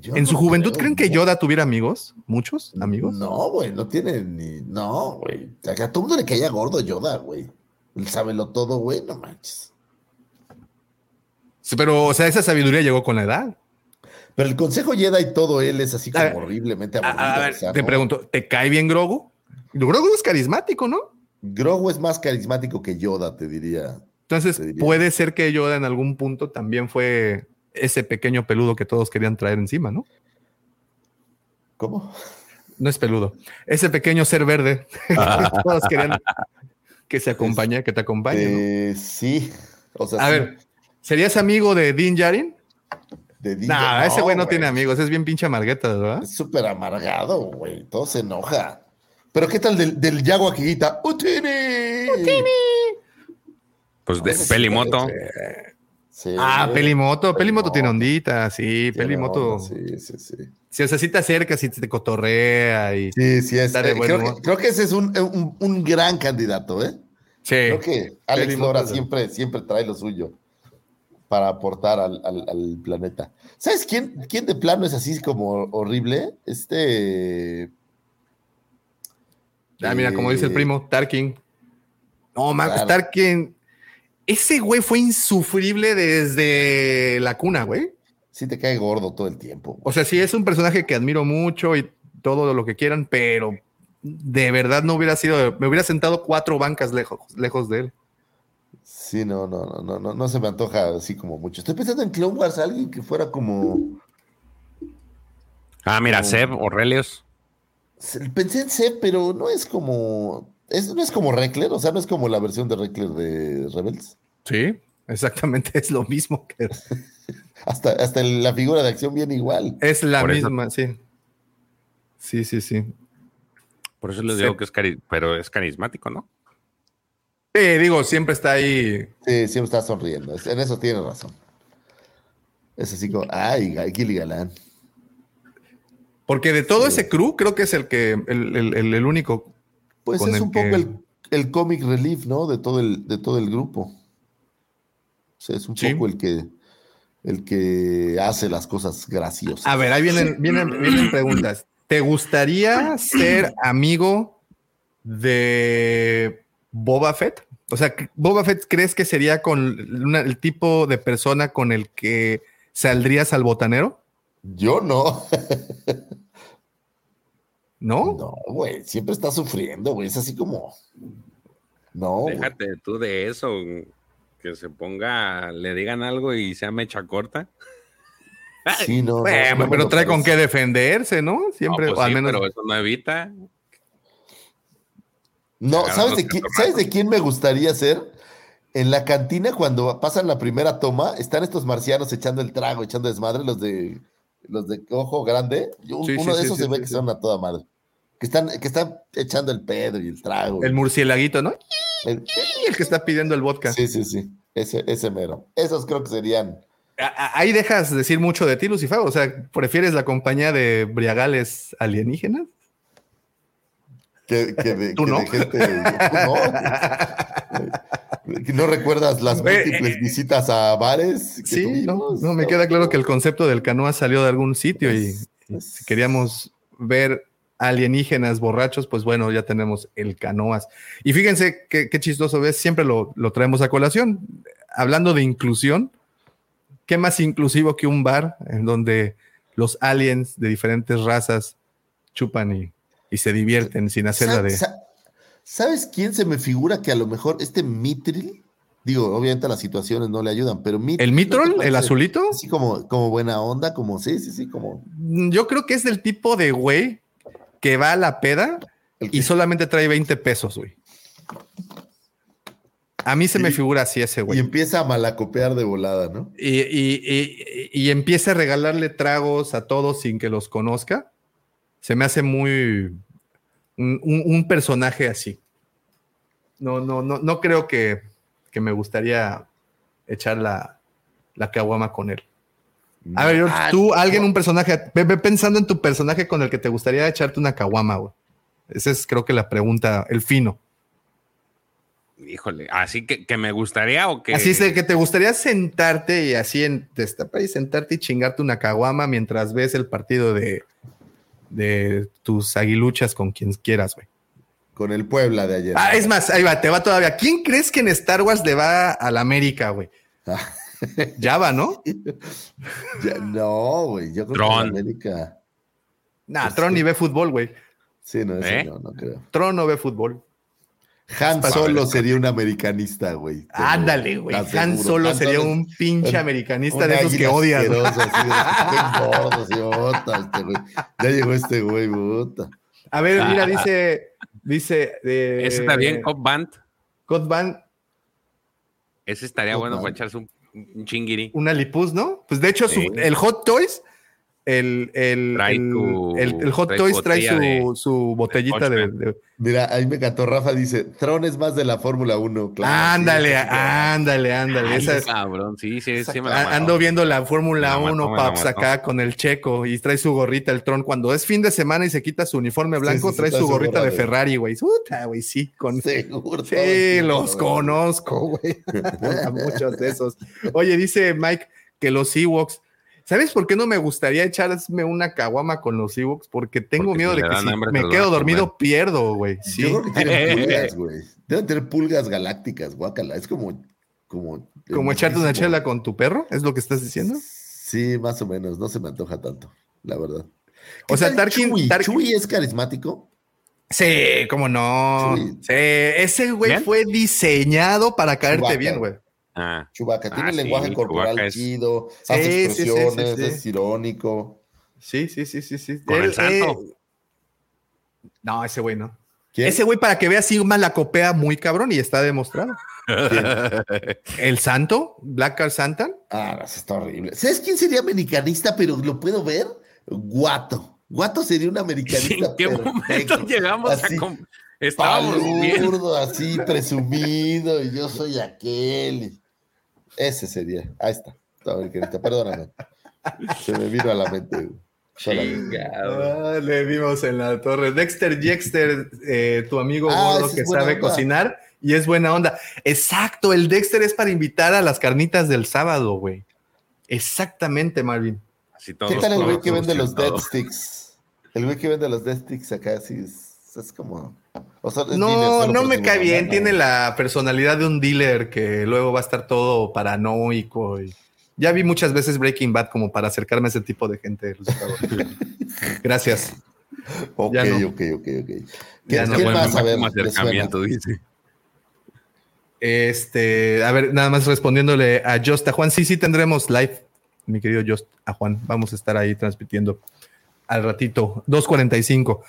Yo ¿En su no juventud creo, creen que. Yoda tuviera amigos? ¿Muchos amigos? No, güey, no tiene ni. No, güey. A todo el mundo le caía gordo Yoda, güey. Él sábelo todo, güey, no manches. Sí, pero, o sea, esa sabiduría llegó con la edad. Pero el consejo Jedi y todo él es así como A horriblemente aburrido. a ver, o sea, te ¿no? pregunto, ¿te cae bien Grogu? Grogu es carismático, ¿no? Grogu es más carismático que Yoda, te diría. Entonces, Te diría. puede ser que Yoda en algún punto también fue ese pequeño peludo que todos querían traer encima, ¿no? ¿Cómo? No es peludo. Ese pequeño ser verde que todos querían que se acompañe, que te acompañe. ¿no? Eh, sí. O sea, A sí. ver, ¿serías amigo de Din Djarin? De Din No, Djarin, ese güey no güey. tiene amigos, es bien pinche amargueta, ¿verdad? Es súper amargado, güey. Todo se enoja. Pero ¿qué tal del, del Yago aquí grita? ¡Utini! Pues de Pelimoto. Sí, Ah. Pelimoto. Pelimoto tiene ondita, sí. Tiene Pelimoto. onda, Sí, sí, sí. Si o sea, sí te acercas y te cotorrea y. Sí, sí, es, Está de eh, buen creo, humor. que, creo que ese es un, un- un gran candidato, ¿eh? Sí. Creo que Alex Pelimoto Lora siempre, siempre trae lo suyo para aportar al, al- al planeta. ¿Sabes quién, quién de plano es así como horrible? Este. Ah, mira, como dice el primo, Tarkin. No, Max Claro. Tarkin. Ese güey fue insufrible desde la cuna, güey. Sí, te cae gordo todo el tiempo. O sea, sí es un personaje que admiro mucho y todo lo que quieran, pero de verdad no hubiera sido. Me hubiera sentado cuatro bancas lejos, lejos de él. Sí, no, no, no, no, no, no se me antoja así como mucho. Estoy pensando en Clone Wars, alguien que fuera como. Ah, mira, No. Seb Aurelius. Pensé en C, pero no es como. Es, no es como Reckler, o sea, no es como la versión de Reckler de Rebels. Sí, exactamente es lo mismo que Hasta, hasta el- la figura de acción viene igual. es la Por eso- misma, sí. Sí, sí, sí. Por eso les digo que es cari- pero es carismático, ¿no? Sí, digo, siempre está ahí. Sí, siempre está sonriendo. En eso tiene razón. Es así como, ay, Gilly Galán. Porque de todo ese crew, creo que es el que, el, el- el- el único. Pues es el un poco que- el, el comic relief, ¿no? De todo el, de todo el grupo. O sea, es un Sí. poco el que, el que hace las cosas graciosas. A ver, ahí vienen, vienen, vienen preguntas. ¿Te gustaría ser amigo de Boba Fett? O sea, ¿Boba Fett crees que sería con una- el tipo de persona con el que saldrías al botanero? Yo no. ¿No? No, güey, siempre está sufriendo, güey. Es así como. No. Déjate tú de eso. Que se ponga, le digan algo y sea mecha corta. Sí, no. Bueno, pero trae con qué defenderse, ¿no? Siempre, No, pues o al sí, menos. Pero eso no evita. No, ¿sabes de, quién, catorrazos. ¿sabes de quién me gustaría ser? En la cantina, cuando pasan la primera toma, están estos marcianos echando el trago, echando desmadre, los de los de ojo grande. Sí, uno de esos sí, se ve sí, que sí. son a toda madre. Que están, que están echando el pedo y el trago. El murcielaguito, ¿no? El- que está pidiendo el vodka. sí, sí, sí. Ese, ese mero. Esos creo que serían. Ahí dejas decir mucho de ti, Lucifer. O sea, ¿prefieres la compañía de briagales alienígenas? Que, que de, Tú que no. de gente. no. Recuerdas las Eh, múltiples visitas a bares. que Sí, no, tuvimos? no, me queda claro que el concepto del canoa salió de algún sitio y, queríamos ver alienígenas borrachos, pues bueno, ya tenemos el canoas. Y fíjense qué, qué chistoso ves, siempre lo, lo traemos a colación. Hablando de inclusión, ¿qué más inclusivo que un bar en donde los aliens de diferentes razas chupan y, y se divierten sin hacerla de... sa- ¿Sabes quién se me figura que a lo mejor este Mitril Digo, obviamente las situaciones no le ayudan, pero Mit- ¿El ¿no te Mitrol? ¿El azulito? Así como, como buena onda, como sí, sí, sí, como. Yo creo que es del tipo de güey que va a la peda y solamente trae 20 pesos, güey. A mí se me figura así ese Y güey. empieza a malacopear de volada, ¿no? Y, y- y- y empieza a regalarle tragos a todos sin que los conozca. Se me hace muy un, un- un personaje así. No, no, no, no creo que, que me gustaría echar la, la caguama con él. A ver, George, Ah, tú, alguien, un personaje, ve, ve pensando en tu personaje con el que te gustaría echarte una caguama, güey. Esa es, creo que la pregunta, el fino. Híjole, así que, que me gustaría o que. Así es que te gustaría sentarte y así en destapar y sentarte y chingarte una caguama mientras ves el partido de, de tus aguiluchas con quien quieras, güey. Con el Puebla de ayer. Ah, es más, ahí va, te va todavía. ¿Quién crees que en Star Wars le va a la América, güey? ya va, ¿no? Ya- no, güey. Yo creo Tron. que en América. Nah, Tron ni ve fútbol, güey. Sí, no, ¿Eh? no, no creo. Tron no ve fútbol. Han Solo sería un americanista, güey. Ándale, güey. Han Solo Han sería un pinche americanista de esos que odias. así así, este güey. Ya llegó este güey, bota. A ver, mira, dice, dice. eh, Ese está bien, Cop Band. Cop Band, Ese estaría Cop bueno Band. para echarse un, un chinguiri. una lipus, ¿no? Pues de hecho, su- el Hot Toys, el, el, Trae el, tu- el- el Hot trae Toys trae su, de- su botellita de, Mira, ahí me cantó Rafa, dice, Tron es más de la Fórmula 1. Claro, ándale, sí, ándale, ándale. Ay, Esa es- cabrón, sí, sí, sí me la ando viendo la Fórmula Me la mató, 1, me la paps, acá con el checo y trae su gorrita, el Tron. Cuando es fin de semana y se quita su uniforme blanco, sí, sí, trae trae su gorrita de Ferrari, güey. Puta, güey, sí. Con... Seguro, Sí, los conozco, güey. Muchos de esos. Oye, dice Mike que los Ewoks. ¿Sabes por qué no me gustaría echarme una caguama con los Ewoks? Porque tengo Porque miedo si de que si me quedo dormido, pierdo, güey. Sí. Yo creo que tienen pulgas, güey. Deben tener pulgas galácticas, guácala. Es como... Como, ¿Como echarte una chela con tu perro? ¿Es lo que estás diciendo? Sí, más o menos. No se me antoja tanto, la verdad. O sea, Tarkin- Chewie es carismático. Sí, cómo no. Sí. Sí, ese güey ¿Bien? fue diseñado para caerte bien, güey. Ah, Chubaca tiene Ah, el sí, lenguaje corporal es- chido, Sí, hace sí, sí, sí, expresiones, sí. es irónico. Sí, sí, sí, sí, sí. Con el Él, santo. eh, No, ese güey no. ¿Quién? Ese güey, para que veas, sí, la copea muy cabrón y está demostrado. El santo, Black Car Santa. Ah, eso está horrible. ¿Sabes quién sería americanista, pero lo puedo ver? Guato. Guato sería un americanista. ¿En qué momento perfecto. llegamos Así, a... com- Estábamos bien. palurdo, así, presumido, y yo soy aquel. Ese sería. Ahí está. Perdóname. Se me vino a la mente. Ah, le vimos en la torre. Dexter Jexter, eh, tu amigo Ah, gordo que sabe onda. cocinar y es buena onda. Exacto, el Dexter es para invitar a las carnitas del sábado, güey. Exactamente, Marvin. Así todos ¿Qué tal el güey que vende los dead sticks? El güey que vende los dead sticks acá, sí, es, es como. o sea, es dealer No, no me cae bien. Tiene la personalidad de un dealer que luego va a estar todo paranoico. Y... Ya vi muchas veces Breaking Bad como para acercarme a ese tipo de gente. Lucifer. Gracias. Ok, Ya no. ok, ok, ok. Ya ¿Quién, no. quién Bueno, más? A ver, acercamiento, dice. Este, a ver, nada más respondiéndole a Just, a Juan, sí, sí tendremos live, mi querido Just, a Juan, vamos a estar ahí transmitiendo al ratito, 2.45.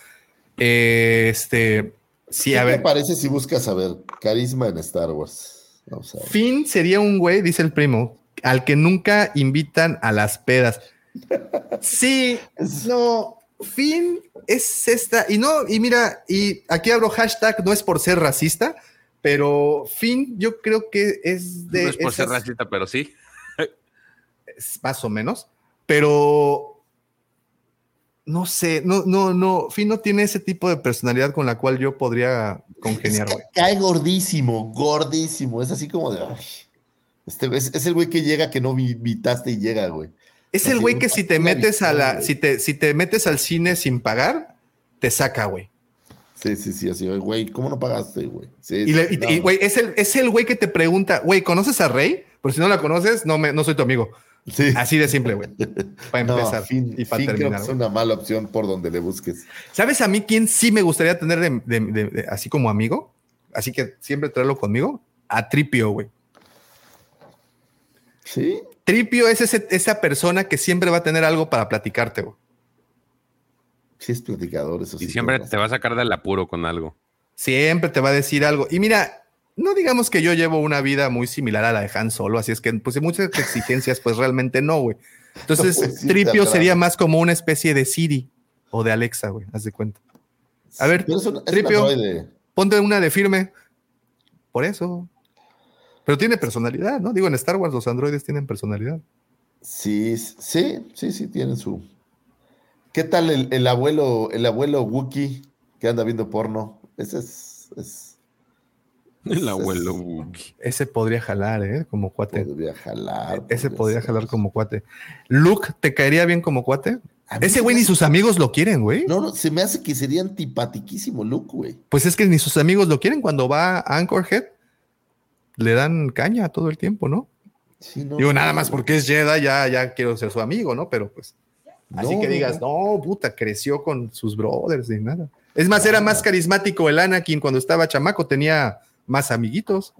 Este, sí, ¿Qué a te ver, parece si buscas a ver carisma en Star Wars? Vamos a ver. Finn sería un güey, dice el primo, al que nunca invitan a las pedas. Sí, no, Finn es esta, y no, y mira, y aquí abro hashtag, no es por ser racista, pero Finn yo creo que es de... no es por ser racista, pero sí. es más o menos, pero no sé, no, no, no, Finn no tiene ese tipo de personalidad con la cual yo podría congeniar, Es que cae gordísimo, gordísimo. Es así como de. ay, este, es, es el güey que llega que no vi- invitaste y llega, güey. Es Así, el güey que si te metes a la, si te, si te metes al cine sin pagar, te saca, güey. Sí, sí, sí, así, güey, ¿cómo no pagaste, güey? Sí, Y, le- sí, y- no. y, güey, es el, es el güey que te pregunta, güey, ¿conoces a Rey? Pero si no la conoces, no, me, no soy tu amigo. Sí. Así de simple, güey. Para No, empezar fin, y para fin creo que terminar. es una mala opción por donde le busques. ¿Sabes a mí quién sí me gustaría tener de- de- de- de- así como amigo? Así que siempre traerlo conmigo. A Tripio, güey. Sí. Tripio es ese- esa persona que siempre va a tener algo para platicarte, güey. Sí, es platicador, eso sí. Y siempre te va a sacar del apuro con algo. Siempre te va a decir algo. Y mira, no digamos que yo llevo una vida muy similar a la de Han Solo, así es que pues muchas exigencias, pues realmente no, güey. Entonces, Pues sí, Tripio sería más como una especie de Siri o de Alexa, güey, haz de cuenta. A ver, es es Tripio, ponte una de firme. Por eso. Pero tiene personalidad, ¿no? Digo, en Star Wars los androides tienen personalidad. Sí, sí, sí, sí, tienen su. ¿Qué tal el, el abuelo, el abuelo Wookie que anda viendo porno? Ese es. es- El abuelo. Ese podría jalar, ¿eh? Como cuate. podría jalar. Ese podría jalar como cuate. Luke, ¿te caería bien como cuate? Ese se güey ni sus amigos lo quieren, güey. No, no, se me hace que sería antipatiquísimo Luke, güey. Pues es que ni sus amigos lo quieren. Cuando va a Anchorhead, le dan caña todo el tiempo, ¿no? Sí, no, Digo, no, nada más porque es Jedi, ya, ya quiero ser su amigo, ¿no? Pero pues, así que digas, no, puta, creció con sus brothers y nada. Es más, era más carismático el Anakin cuando estaba chamaco, tenía más amiguitos.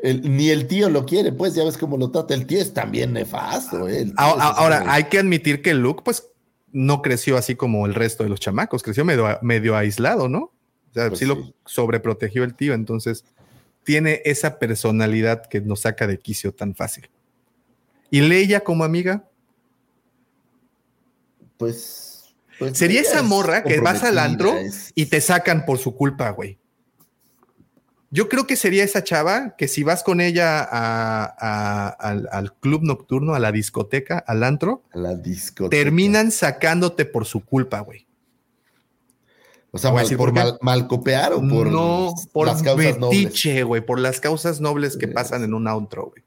El- ni el tío lo quiere, pues ya ves cómo lo trata. El tío es también nefasto, ¿eh? El tío A- es a- así Ahora, hay que admitir que Luke, pues, no creció así como el resto de los chamacos, creció medio, medio aislado, ¿no? O sea, Pues sí, lo sobreprotegió el tío, entonces tiene esa personalidad que nos saca de quicio tan fácil. ¿Y Leia como amiga? Pues. pues Sería esa es morra que vas al antro es- y te sacan por su culpa, güey. Yo creo que sería esa chava que si vas con ella a- a- al, al club nocturno, a la discoteca, al antro, a la discoteca. terminan sacándote por su culpa, güey. O sea, mal- decir por mal, mal copear o por no, por las causas nobles. güey, por las causas nobles que pasan en un outro, güey.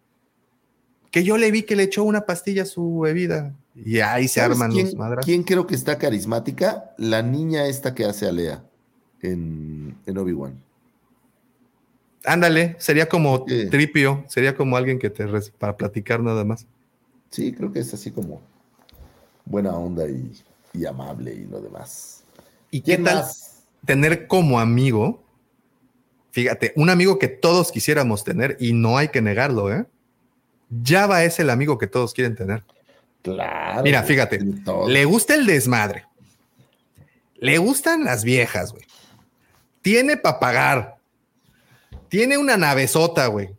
Que yo le vi que le echó una pastilla a su bebida y ahí se ¿Sabes arman quién, los madras. ¿Quién creo que está carismática? La niña esta que hace a Lea en, en Obi-Wan. Ándale, sería como Sí. tripio, sería como alguien que te para platicar nada más. Sí, creo que es así como buena onda y, y amable y lo demás. ¿Y qué ¿Quién tal más? tener como amigo? Fíjate, un amigo que todos quisiéramos tener y no hay que negarlo, ¿eh? Java es el amigo que todos quieren tener. Claro. Mira, fíjate, le gusta el desmadre. Le gustan las viejas, güey. Tiene para pagar. Tiene una navezota, güey.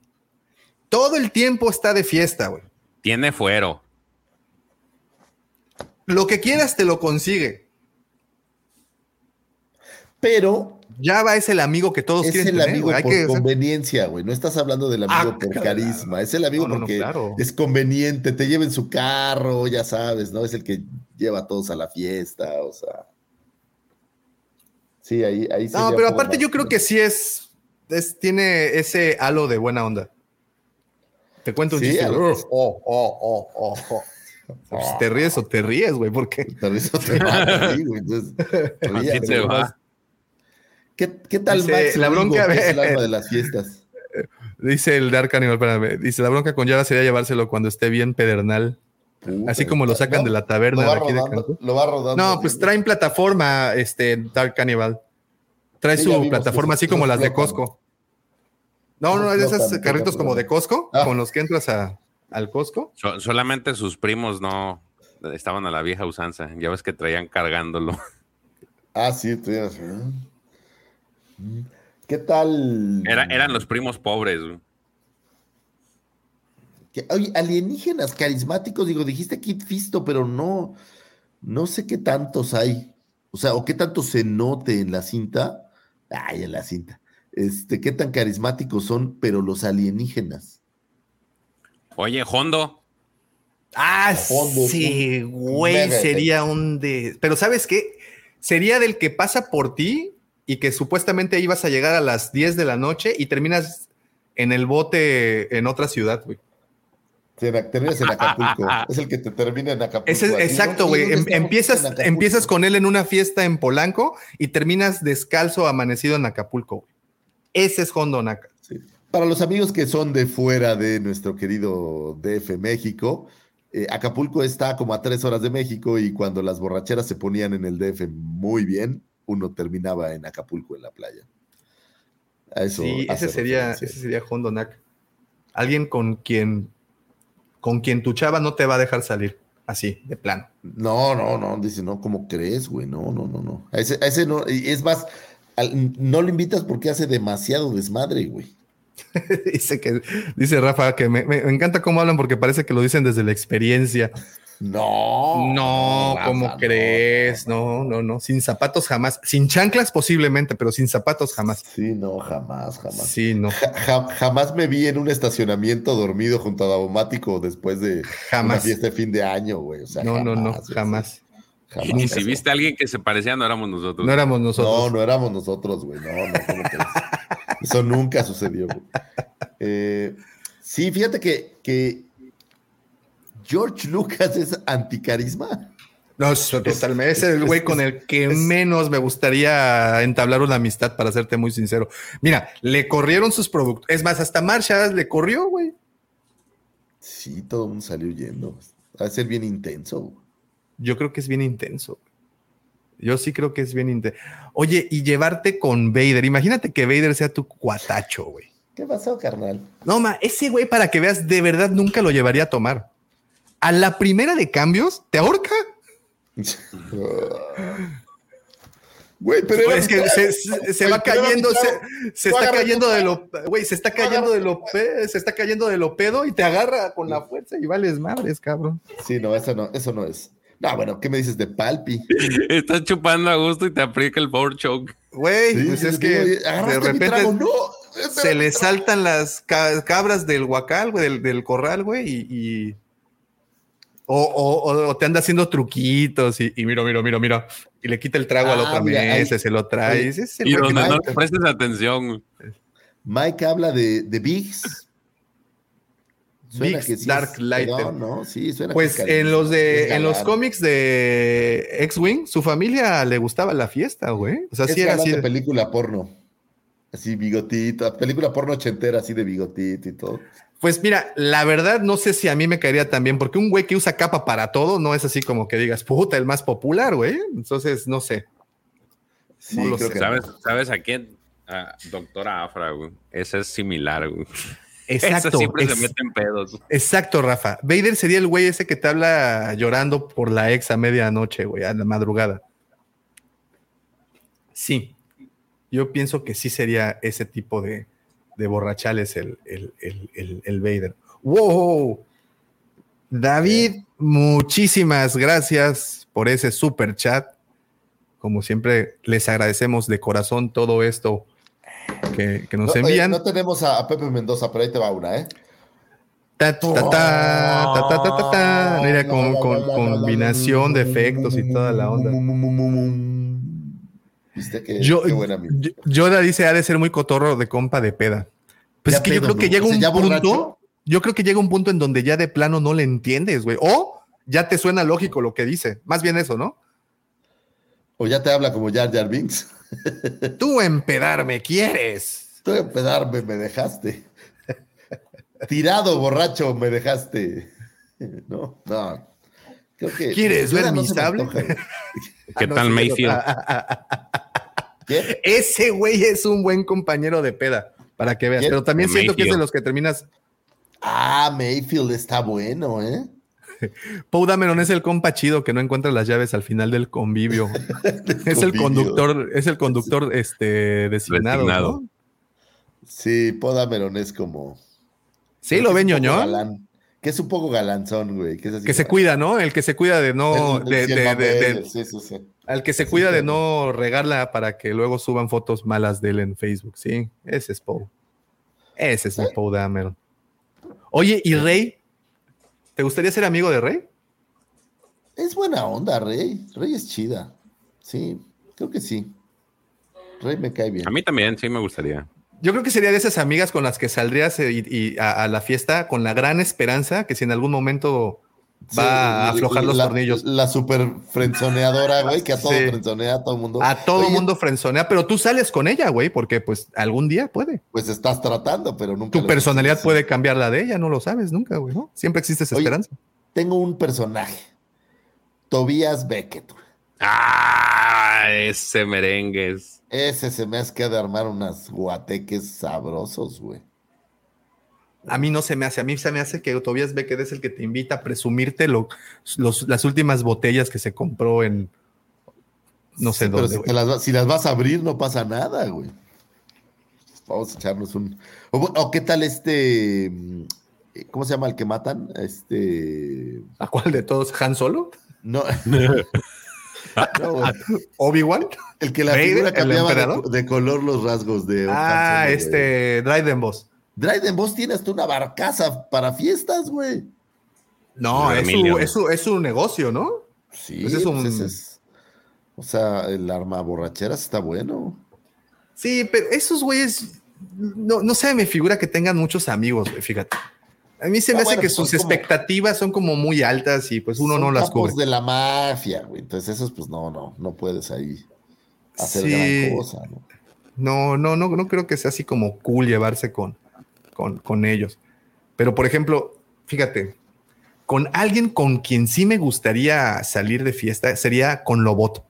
Todo el tiempo está de fiesta, güey. Tiene fuero. Lo que quieras te lo consigue. Pero Java es el amigo que todos es quieren el tener. amigo güey. Hay por que- conveniencia, güey. No estás hablando del amigo Ah, por claro. carisma. Es el amigo No, no, no, porque claro. es conveniente. Te lleva en su carro, ya sabes, ¿no? Es el que lleva a todos a la fiesta, o sea. Sí, ahí, ahí No, pero aparte más- yo creo que sí es, es- tiene ese halo de buena onda. Te cuento un Sí, chiste. Oh, oh, oh, oh, oh. Pues, ¿Te ríes o te ríes, güey? Porque Te ríes o te va. ¿Qué, qué tal Dice, Max la bronca, que es ve- el alma de las fiestas? dice el Dark Animal, espérame, dice la bronca con Java sería llevárselo cuando esté bien pedernal. Así como lo sacan no, de la taberna Lo va de aquí de rodando, Cancún. lo va rodando. No, pues traen plataforma, este Dark Cannibal. Trae Sí, su vimos plataforma así como las de. Costco. No, no, es de Flotan, esos carritos como de Costco, Ah. con los que entras a- al Costco. So- solamente sus primos no estaban a la vieja usanza. Ya ves que traían cargándolo. Ah, sí, tú ya- Mm. ¿Qué tal? Era- eran los primos pobres. güey. Que- Oye, alienígenas carismáticos, digo, dijiste Kit Fisto, pero no, no sé qué tantos hay. O sea, o qué tanto se note en la cinta. Ay, en la cinta. Este, qué tan carismáticos son, pero los alienígenas. Oye, Hondo. Ah, fondo, sí, güey, sería un de... Pero ¿sabes qué? Sería del que pasa por ti y que supuestamente ibas a llegar a las 10 de la noche y terminas en el bote en otra ciudad, güey. Sí, terminas en Acapulco. es el que te termina en Acapulco. Es- exacto, güey. ¿Y dónde Em- empiezas, empiezas con él en una fiesta en Polanco y terminas descalzo amanecido en Acapulco. Ese es Hondo Naka. Para los amigos que son de fuera de nuestro querido DF México, eh, Acapulco está como a tres horas de México y cuando las borracheras se ponían en el DF muy bien, uno terminaba en Acapulco en la playa. A eso Sí, ese sería, referencia. ese sería Hondo Naka. Alguien con quien con quien tu chava no te va a dejar salir. Así, de plano. No, no, no, dice, no, ¿cómo crees, güey? No, no, no, no. Ese, ese no, y es más, al- no lo invitas porque hace demasiado desmadre, güey. dice que dice Rafa que me, encanta cómo hablan porque parece que lo dicen desde la experiencia. No, no, Rafa, ¿cómo no, crees? No, no, no, sin zapatos jamás, sin chanclas posiblemente, pero sin zapatos jamás. Sí, no, jamás, jamás. Sí, no. Ja- ja- jamás me vi en un estacionamiento dormido junto a Davomático después de Jamás. una fiesta de fin de año, güey. O sea, No, no, no, jamás. Jamás. Y si viste a alguien que se parecía, no éramos nosotros. No éramos No, nosotros. no éramos nosotros, güey. No, no, ¿cómo crees? Eso nunca sucedió, güey. Eh, sí, fíjate que, que George Lucas es anticarisma. No, es- totalmente. Es el güey con el que menos me gustaría entablar una amistad, para serte muy sincero. Mira, le corrieron sus productos. Es más, hasta Marshall le corrió, güey. Sí, todo el mundo salió huyendo. Va a ser bien intenso. Yo creo que es bien intenso. Yo sí creo que es bien intenso. Oye, y llevarte con Vader. Imagínate que Vader sea tu cuatacho, güey. ¿Qué pasó, carnal? No, ma, ese güey, para que veas, de verdad nunca lo llevaría a tomar. A la primera de cambios, te ahorca. Güey, pero era- es que se, se- se va cayendo, se, se está cayendo de lo, güey, se está cayendo de lo, se está cayendo de lo pedo y te agarra con la fuerza y vales madres, cabrón. Sí, no, eso no, eso no es. No, bueno, ¿qué me dices de Palpi? Estás chupando a gusto y te aplica el power choke. Güey, Sí, pues es que de repente trago, no, se le saltan las ca- cabras del guacal, güey, del, del corral, güey, y, y- o, o- o- o te anda haciendo truquitos y, y mira, mira, mira, mira, y le quita el trago a la Ah, otra mira, ahí- se lo trae. El Y donde no prestes atención. Mike habla de, de Biggs. Suena Biggs que sí Dark es- Lighter. No, no, sí, suena Pues que en los de en los cómics de X-Wing, su familia le gustaba la fiesta, güey. O sea, Es sí era así. de película porno. Así bigotito, película porno ochentera, así de bigotito y todo. Pues mira, la verdad no sé si a mí me caería tan bien, porque un güey que usa capa para todo no es así como que digas, puta, el más popular, güey. Entonces, no sé. Sí, No lo creo sé. que ¿Sabes, ¿Sabes a quién? A Doctora Afra, güey. Ese es similar, güey. Exacto. siempre ex- se mete en pedos. Exacto, Rafa. Vader sería el güey ese que te habla llorando por la ex a medianoche, güey, a la madrugada. Sí. Yo pienso que sí sería ese tipo de, de borrachales el, el, el, el, el Vader. ¡Wow! David, muchísimas gracias por ese super chat. Como siempre, les agradecemos de corazón todo esto que, que nos no, oye, envían. no tenemos a, a Pepe Mendoza, pero ahí te va una, ¿eh? Ta, ta, ta, ta, ta, ta, ta. Mira, con, con combinación de efectos y toda la onda. Viste que Yo, qué buen amigo. Yo- Yoda dice, ha de ser muy cotorro de compa de peda. Pues Ya es que yo pedo, creo que llega O sea, un punto, borracho. yo creo que llega un punto en donde ya de plano no le entiendes, güey. O ya te suena lógico lo que dice. Más bien eso, ¿no? O ya te habla como Jar Jar Binks. Tú empedarme quieres. Tú en pedarme me dejaste. Tirado, borracho, me dejaste. No, no. Creo que. ¿Quieres ver mi sable? ¿Qué Ah, no, tal sí, Mayfield? ¿Qué? Ese güey es un buen compañero de peda, para que veas. ¿Quién? Pero también siento que es de los que terminas. Ah, Mayfield está bueno, ¿eh? Poe Dameron es el compa chido que no encuentra las llaves al final del convivio. es el conductor, es el conductor este, designado. Designado. ¿no? Sí, Podameron es como. Sí, lo poco ñoño. galán, Que es un poco galanzón, güey. Que, es así Que se cuida, ¿no? El que se cuida de no. El- el de- cien de- de- papeles, de- sí, sí, sí. al que se Sí, cuida de no regarla para que luego suban fotos malas de él en Facebook. Sí, ese es Poe. Ese es mi Poe Dameron. Oye, ¿y Rey? ¿Te gustaría ser amigo de Rey? Es buena onda, Rey. Rey es chida. Sí, creo que sí. Rey me cae bien. A mí también, sí me gustaría. Yo creo que sería de esas amigas con las que saldrías eh, y, y a, a la fiesta con la gran esperanza que si en algún momento va a aflojar los la- tornillos. La super frenzoneadora, güey, que a todo Sí. frenzonea a todo el mundo. A todo Oye, mundo frenzonea, pero tú sales con ella, güey, porque pues algún día puede. Pues estás tratando, pero nunca. Tu personalidad puede cambiar la de ella, no lo sabes nunca, güey, ¿no? Siempre existe esa Oye, esperanza. Tengo un personaje. Tobias Beckett. Ah, ese merengue es. Ese se me hace que de armar unas guateques sabrosos, güey. A mí no se me hace, a mí se me hace que Tobias Beckett es el que te invita a presumirte lo, los- las últimas botellas que se compró en no sé dónde. si, las, va- si las vas a abrir, no pasa nada, güey. Vamos a echarnos un. O, o qué tal este. mm, ¿Cómo se llama el que matan? Este. ¿A cuál de todos? ¿Han Solo? No. ¿Obi-Wan? el que la ¿Vader, figura cambiaba de, de color los rasgos de. Ah, Han Solo, güey. este Dryden Boss. Dryden, vos tienes tú una barcaza para fiestas, güey. No, es su, es, su, es su negocio, ¿no? Sí, Pues es un- pues ese es- O sea, el arma borracheras está bueno. Sí, pero esos güeyes, no, no sé, me figura que tengan muchos amigos, güey, fíjate. A mí se me Ah, hace bueno, que son sus como- expectativas son como muy altas y pues uno Son no las cubre. de la mafia, güey. Entonces, esos, pues no, no, no puedes ahí hacer Sí. gran cosa, ¿no? No, no, no, no creo que sea así como cool llevarse con, con, con ellos. Pero, por ejemplo, fíjate, con alguien con quien sí me gustaría salir de fiesta sería con Loboto.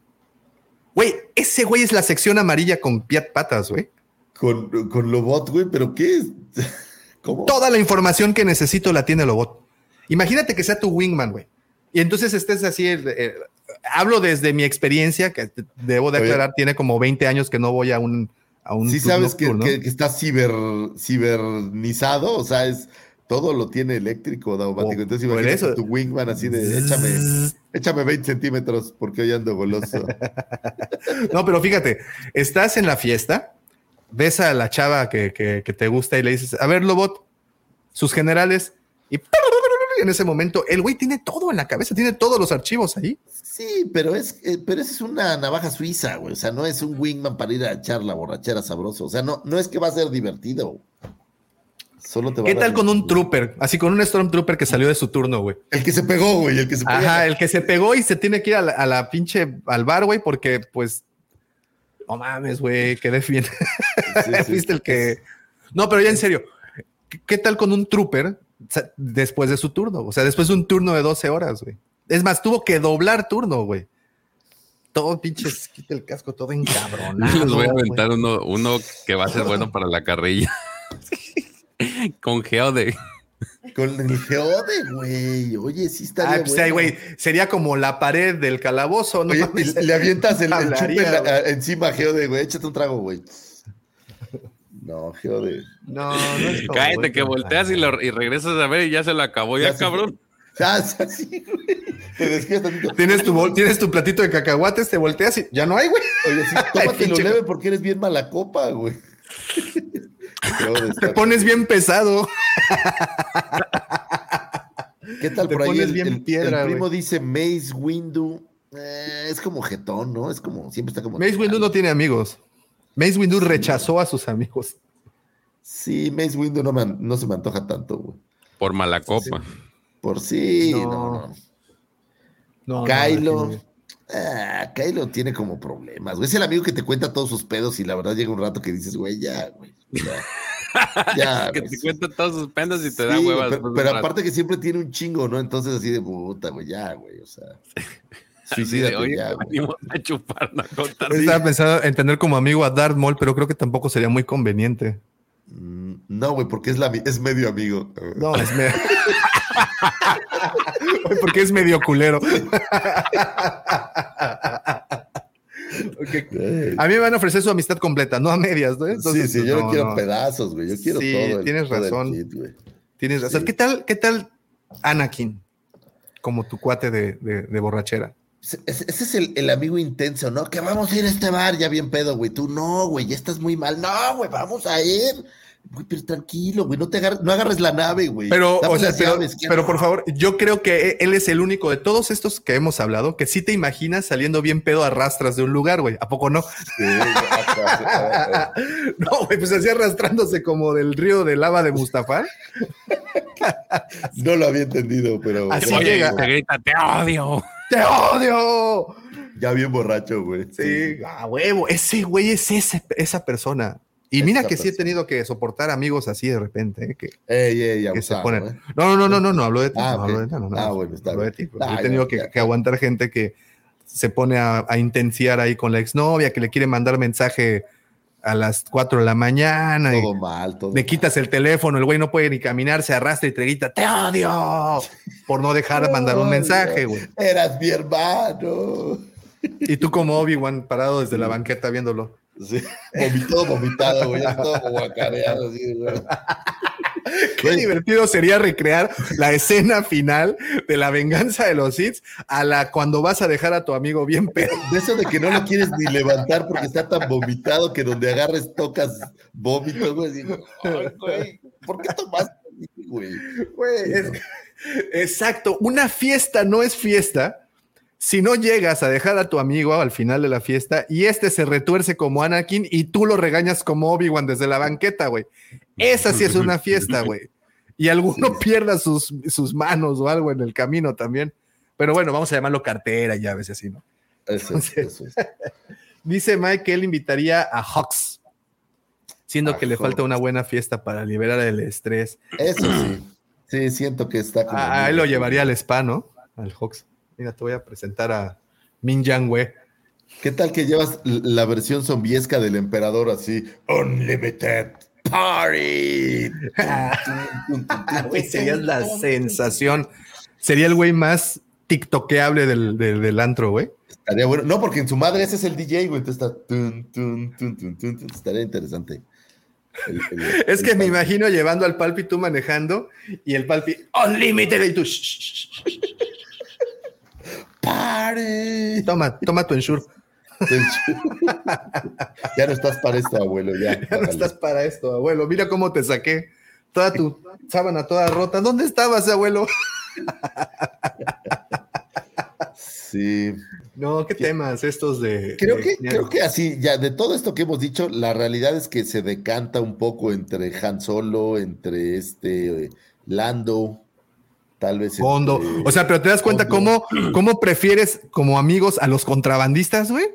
Güey, ese güey es la sección amarilla con piat patas, güey. Con, con Lobot, güey, pero ¿qué es? ¿Cómo? Toda la información que necesito la tiene Lobot. Imagínate que sea tu wingman, güey. Y entonces estés así, el- el- hablo desde mi experiencia, que debo de Oye. aclarar, tiene como 20 años que no voy a un... A un Sí sabes que, que- que está ciber, cibernizado, o sea, es todo lo tiene eléctrico, daumático. Entonces por imagínate eso. tu wingman así de échame, échame 20 centímetros porque hoy ando goloso. No, pero fíjate, estás en la fiesta, ves a la chava que, que- que te gusta y le dices, a ver, Lobot, sus generales, y en ese momento el güey tiene todo en la cabeza, tiene todos los archivos ahí. Sí, pero es, eh, pero es una navaja suiza, güey. O sea, no es un wingman para ir a echar la borrachera sabroso. O sea, no, no es que va a ser divertido. Solo te va ¿Qué a tal con un trooper? Así con un Stormtrooper que salió de su turno, güey. El que se pegó, güey, el que se pegó. Ajá, el que se pegó y se tiene que ir a la, a la pinche al bar, güey, porque pues no mames, güey, quedé bien. sí. Fuiste el que. No, pero ya en serio, ¿qué, tal con un trooper después de su turno? O sea, después de un turno de 12 horas, güey. Es más, tuvo que doblar turno, güey. Todo pinches, quita el casco, todo encabronado. Les voy a güey. aventar uno, uno que va a ser bueno para la carrilla. Con Geode. Con el geode, güey. Oye, sí estaría Ah, pues ahí, bueno. güey, sería como la pared del calabozo, ¿no? Oye, le avientas el, el chupe Hablaría, en la- encima a geode, güey. Échate un trago, güey. No, geode. No, no es como, Cállate güey, que volteas y, lo- y regresas a ver y ya se lo acabó, ya, Ya se cabrón. Ah, sí, sí, güey. Te. Tienes tu, bol- tienes tu platito de cacahuates, te volteas y ya no hay, güey. Oye, sí, tómatelo leve porque eres bien mala copa, güey. Te pones bien pesado. ¿Qué tal te por ahí? pones El, bien el- piedra, el primo güey. dice Mace Windu. Eh, es como jetón, ¿no? Es como, siempre está como. Mace Windu no tiene amigos. Mace Windu rechazó a sus amigos. Sí, Mace Windu no, me an- no se me antoja tanto, güey. Por mala copa. Por sí, No. no, no. No, Kylo. no, ah, Kylo tiene como problemas, güey. Es el amigo que te cuenta todos sus pedos y la verdad llega un rato que dices, güey, ya, güey. Ya, ya, que güey. te cuenta todos sus penas y te da huevas. Pero, pero aparte que siempre tiene un chingo, ¿no? Entonces así de puta, güey, ya, güey. O sea, suicídate oye, ya, a chupar, Estaba pensando en tener como amigo a Darth Maul, pero creo que tampoco sería muy conveniente. Mm, No, güey, porque es, la, es medio amigo. No, es medio. porque es medio culero. A mí me van a ofrecer su amistad completa, no a medias, ¿no? Entonces, sí, sí, yo no, no, quiero no. pedazos, güey. Yo quiero Sí, todo. el- tienes todo razón. kit. Tienes razón. Sí. ¿Qué tal, qué tal Anakin? Como tu cuate de, de- de borrachera. Ese, es el, el amigo intenso, ¿no? Que vamos a ir a este bar, ya bien pedo, güey. Tú no, güey, ya estás muy mal. No, güey, vamos a ir. Güey, pero tranquilo, güey, no te agarres, no agarres la nave, güey. Pero, Dame o sea, pero, llaves, pero por favor, yo creo que e, él es el único de todos estos que hemos hablado que sí te imaginas saliendo bien pedo a rastras de un lugar, güey. ¿A poco no? Sí, No, güey, pues así arrastrándose como del río de lava de Mustafa. no lo había entendido, pero. Así Oye, llega. te grita, te odio. ¡Te odio! Ya bien borracho, güey. Sí, a huevo. Ese güey es ese- esa persona. Y mira que sí he tenido que soportar amigos así de repente, ¿eh? que, Ey, ey, que se ponen. ¿eh? No, no, no, no, no, no hablo de ti. Ah, hablo de ti, no, no, Ah, he tenido que, aguantar gente que se pone a, intenciar ahí con la exnovia, que le quiere mandar mensaje a las 4 de la mañana. Todo mal, todo le quitas el teléfono, el güey no puede ni caminar, se arrastra y te grita, te odio, por no dejar de mandar un mensaje, güey. Eras mi hermano. Y tú como Obi-Wan parado desde la banqueta viéndolo. Sí, vomitado, vomitado, güey, ya todo guacareado, así, güey. Qué divertido sería recrear la escena final de la venganza de los Sith a la cuando vas a dejar a tu amigo bien pedo. De eso de que no lo quieres ni levantar porque está tan vomitado que donde agarres tocas vómito, güey. Digo, "Ay, güey, ¿por qué tomaste, güey? Güey, es- exacto, una fiesta no es fiesta si no llegas a dejar a tu amigo al final de la fiesta y este se retuerce como Anakin y tú lo regañas como Obi-Wan desde la banqueta, güey. Esa sí es una fiesta, güey. Y alguno pierda sus, sus manos o algo en el camino también. Pero bueno, vamos a llamarlo cartera y a veces así, ¿no? Eso es, eso es. Dice Mike que él invitaría a Hawks, siendo A que le falta una buena fiesta para liberar el estrés. Eso sí. Sí, siento que está como. Ah, él lo llevaría al spa, ¿no? Al Hawks. Mira, te voy a presentar a Min Yang Wei. ¿Qué tal que llevas la versión zombiesca del emperador así? Unlimited Party. Sería la sensación. Sería el güey más tiktokeable del, del, del antro, güey. Estaría bueno. No, porque en su madre ese es el DJ, güey. Entonces está. tun, tun, tun. Estaría interesante. El- el- Es el que me imagino llevando al Palpi tú manejando y el Palpi Unlimited y tú. Party. Toma, toma tu ensure. ya no estás para esto, abuelo. Ya, Ya no estás para esto, abuelo. Mira cómo te saqué. Toda tu sábana toda rota. ¿Dónde estabas, abuelo? Sí. No, qué temas estos de. Creo de- que, creo que así, ya de todo esto que hemos dicho, la realidad es que se decanta un poco entre Han Solo, entre este eh, Lando, tal vez. Fondo. entre- O sea, pero te das cuenta Fondo. cómo, cómo prefieres como amigos a los contrabandistas, güey.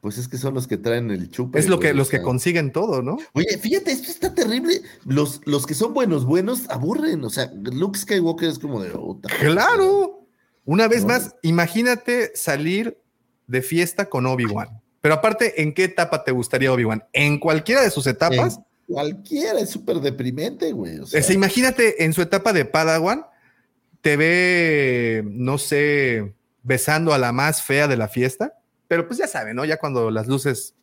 Pues es que son los que traen el chupe. Es lo que, güey, los o que consiguen todo, ¿no? Oye, fíjate, esto está terrible. Los, los que son buenos, buenos, aburren. O sea, Luke Skywalker es como de. "Puta, Claro. Una vez No. más, imagínate salir de fiesta con Obi-Wan. Pero aparte, ¿en qué etapa te gustaría Obi-Wan? En cualquiera de sus etapas. En cualquiera es súper deprimente, güey. O sea, O sea, imagínate en su etapa de Padawan, te ve, no sé, besando a la más fea de la fiesta. Pero pues ya saben, ¿no? Ya cuando las luces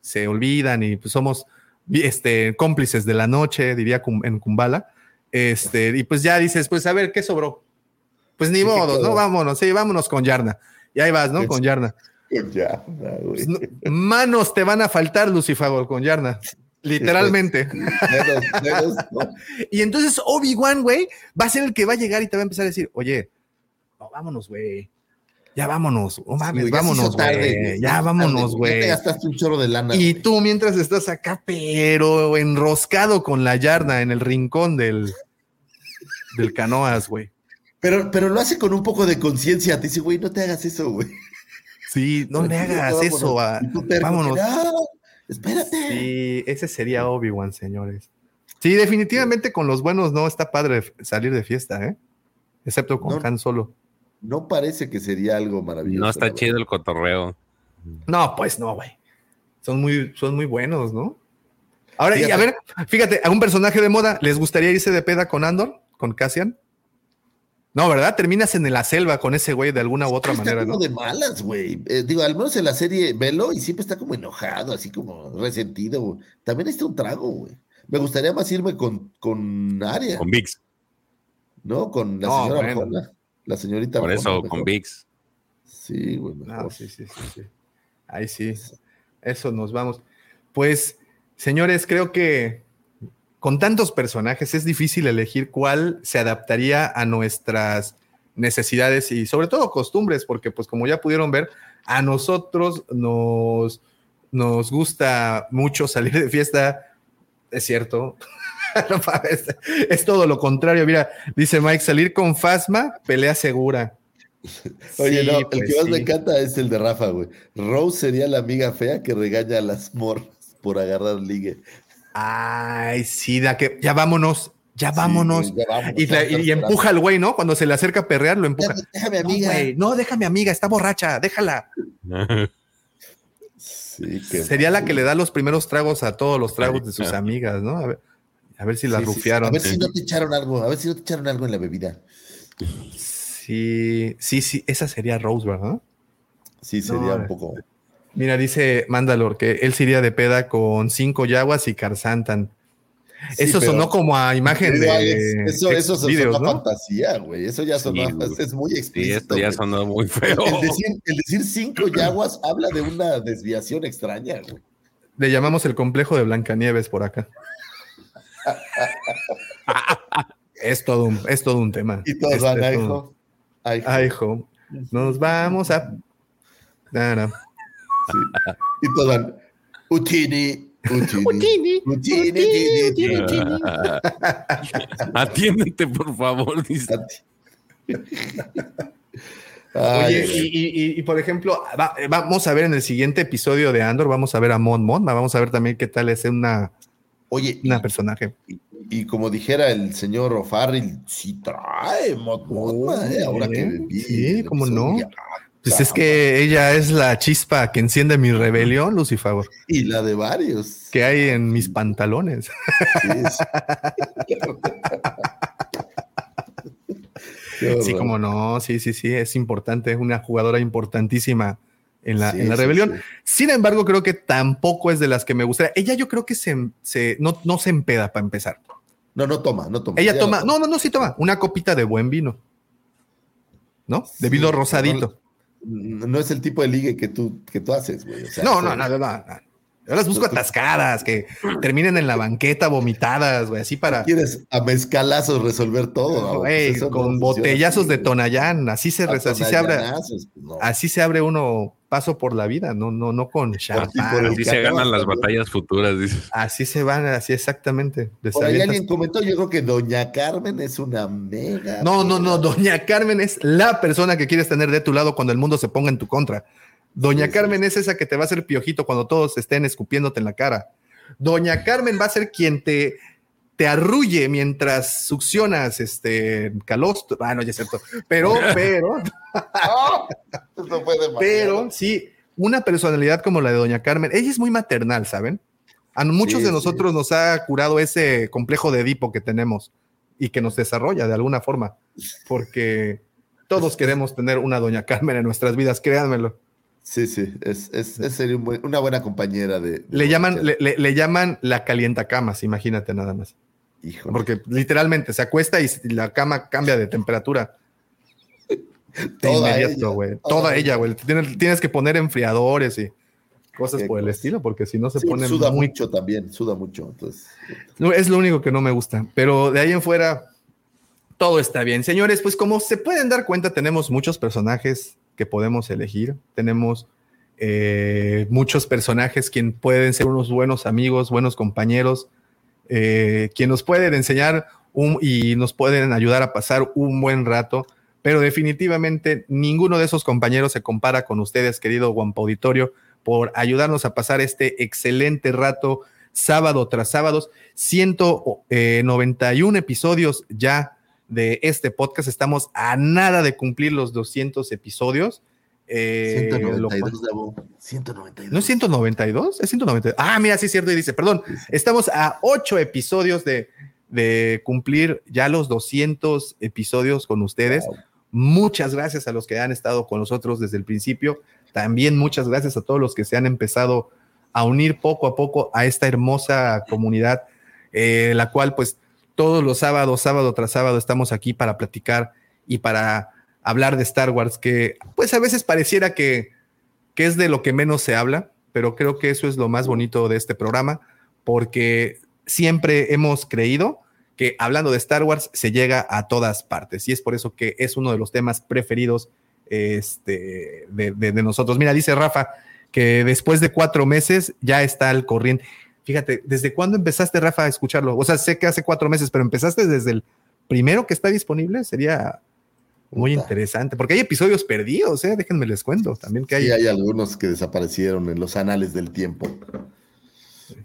se olvidan y pues somos este, cómplices de la noche, diría en Kumbala. Este, y pues ya dices, pues a ver, ¿qué sobró? Pues ni Sí, ¿qué modo, ¿no? Vámonos, sí, vámonos con Yarna. Y ahí vas, ¿no? Con Yarna. ya, güey. Pues, no- manos te van a faltar, Lucifago, con Yarna. Literalmente. Dedos, dedos, no. Y entonces Obi-Wan, güey, va a ser el que va a llegar y te va a empezar a decir, oye, no, vámonos, güey. Ya vámonos, no mames, ya vámonos, güey. Ya vámonos, güey. te gastaste un chorro de lana. Y tú mientras estás acá, pero enroscado con la yarda en el rincón del, del canoas, güey. Pero, pero lo hace con un poco de conciencia. Te dice, güey, no te hagas eso, güey. Sí, no le hagas eso. vámonos. Que, "No, espérate. Sí, ese sería Obi-Wan, señores. Sí, definitivamente con los buenos no está padre salir de fiesta, ¿eh? Excepto con No. Han Solo. No parece que sería algo maravilloso. No está chido el cotorreo. No, pues no, güey. Son muy, son muy buenos, ¿no? Ahora, y a ver, fíjate, a un personaje de moda, ¿les gustaría irse de peda con Andor? ¿Con Cassian? No, ¿verdad? Terminas en la selva con ese güey de alguna u otra Está manera, como ¿no? de malas, güey. Eh, digo, al menos en la serie velo y siempre está como enojado, así como resentido. güey. También está un trago, güey. Me gustaría más irme con, con Aria, Con VIX. ¿no? Con la No, señora bueno. Arjona, La señorita Por eso, con VIX. Sí, güey, Ah, mejor. sí, sí, sí, sí. Ahí sí. Eso nos vamos. Pues, señores, creo que con tantos personajes es difícil elegir cuál se adaptaría a nuestras necesidades y sobre todo costumbres, porque pues como ya pudieron ver, a nosotros nos, nos gusta mucho salir de fiesta, es cierto. Es todo lo contrario. Mira, dice Mike, salir con Fasma, pelea segura. Oye, Sí, no, el pues que más me encanta es el de Rafa, güey. Rose sería la amiga fea que regaña a las morras por agarrar ligue. Ay, sí, da que ya vámonos, ya vámonos. güey, ya vámonos, y, la- empuja al güey, ¿no? Cuando se le acerca a perrear, lo empuja. Déjame, No, amiga. güey, no, déjame amiga, está borracha, déjala. Sería la que le da los primeros tragos a todos los tragos de sus amigas, ¿no? A ver, a ver si la Sí, sí, sí. rufiaron. A ver si no te echaron algo, a ver si no te echaron algo en la bebida. Sí, sí, sí, esa sería Rose, ¿verdad? Sí, sería No, un poco. Mira, dice Mandalor que él se iría de peda con cinco yaguas y Carsantan. Sí, eso sonó como a imagen de Alex, eso, eso videos, sonó ¿no? fantasía, güey. Eso ya sonó, Sí, es muy Sí, explícito. esto ya sonó muy feo. El decir, el decir cinco yaguas habla de una desviación extraña, güey. Le llamamos el complejo de Blancanieves por acá. es todo un, es todo un tema. Y todos Es- van. Ay, hijo. Nos vamos a. Nada. Sí. Y todos van. Utini. Utini. Utini. Utini. Utini. Atiéndete, por favor. dice. Oye, y, y- y- y, por ejemplo, va- vamos a ver en el siguiente episodio de Andor, vamos a ver a Mon Mon, vamos a ver también qué tal es una, Oye, una personaje. Y como dijera el señor O'Farrill, sí trae Mot Mothma, eh, ahora que bien, vi sí, cómo no. ya, Pues es que ella es la chispa que enciende mi rebelión, Lucifer, Y la de varios. que hay en mis pantalones. Sí, sí. Como no, sí, sí, sí, es importante, es una jugadora importantísima en la, Sí, en la rebelión. Sin embargo, creo que tampoco es de las que me gustaría. Ella yo creo que se, se- no, no se empeda para empezar. No, no toma, no toma. Ella Ya toma, no, no, no, sí toma una copita de buen vino. ¿No? De vino rosadito. No, es el tipo de ligue que tú, que tú haces, güey. o sea, No, no, no, no, no. Yo las busco atascadas, que terminen en la banqueta vomitadas, güey, así para, Quieres a mezcalazos resolver todo. güey, Pues no con botellazos de. Tonayán, así se, así se abre, pues, así se abre uno paso por la vida, no, no, no con champán. Así se ganan las batallas futuras, dices. Así se van, así exactamente. Por ahí alguien comentó, yo creo que Doña Carmen es una mega. No, no, no, Doña Carmen es la persona que quieres tener de tu lado cuando el mundo se ponga en tu contra. Doña Carmen es esa que te va a hacer piojito cuando todos estén escupiéndote en la cara. Doña Carmen va a ser quien te, te arrulle mientras succionas este calostro. Ah, no, ya es cierto. Pero, pero, Eso fue demasiado. pero sí, una personalidad como la de Doña Carmen, ella es muy maternal, ¿saben? A muchos Sí, de sí. nosotros nos ha curado ese complejo de Edipo que tenemos y que nos desarrolla de alguna forma, porque todos queremos tener una Doña Carmen en nuestras vidas, créanmelo. Sí, sí, es, es, es sería un buen- una buena compañera de. de Le llaman, le- le llaman la calientacamas, imagínate nada más. Porque literalmente se acuesta y la cama cambia de temperatura. De Toda inmediato, ella, güey. toda ella. güey. Tienes, tienes que poner enfriadores y cosas por el estilo, porque si no se Sí, pone suda muy mucho también, suda mucho. Entonces, No, es lo único que no me gusta, pero de ahí en fuera todo está bien. Señores, pues como se pueden dar cuenta, tenemos muchos personajes que podemos elegir. Tenemos eh, muchos personajes quien pueden ser unos buenos amigos, buenos compañeros, eh, quien nos pueden enseñar un- y nos pueden ayudar a pasar un buen rato. Pero definitivamente ninguno de esos compañeros se compara con ustedes, querido Guampa Auditorio, por ayudarnos a pasar este excelente rato sábado tras sábados. 191 episodios ya de este podcast. Estamos a nada de cumplir los 200 episodios. Eh, lo cual- 192, Davo. 192. ¿No es 192? Es 192. Ah, mira, sí es cierto. Y dice, perdón, estamos a ocho episodios de, de cumplir ya los 200 episodios con ustedes. Muchas gracias a los que han estado con nosotros desde el principio. También muchas gracias a todos los que se han empezado a unir poco a poco a esta hermosa comunidad, eh, la cual pues todos los sábados, sábado tras sábado, estamos aquí para platicar y para hablar de Star Wars, que pues a veces pareciera que, que es de lo que menos se habla, pero creo que eso es lo más bonito de este programa, porque siempre hemos creído que hablando de Star Wars se llega a todas partes y es por eso que es uno de los temas preferidos este, de, de- de nosotros. Mira, dice Rafa que después de cuatro meses ya está al corriente. Fíjate, ¿desde cuándo empezaste, Rafa, a escucharlo? O sea, sé que hace cuatro meses, pero empezaste desde el primero que está disponible. Sería muy interesante, porque hay episodios perdidos, ¿eh? Déjenme les cuento también que hay. Sí, hay algunos que desaparecieron en los anales del tiempo.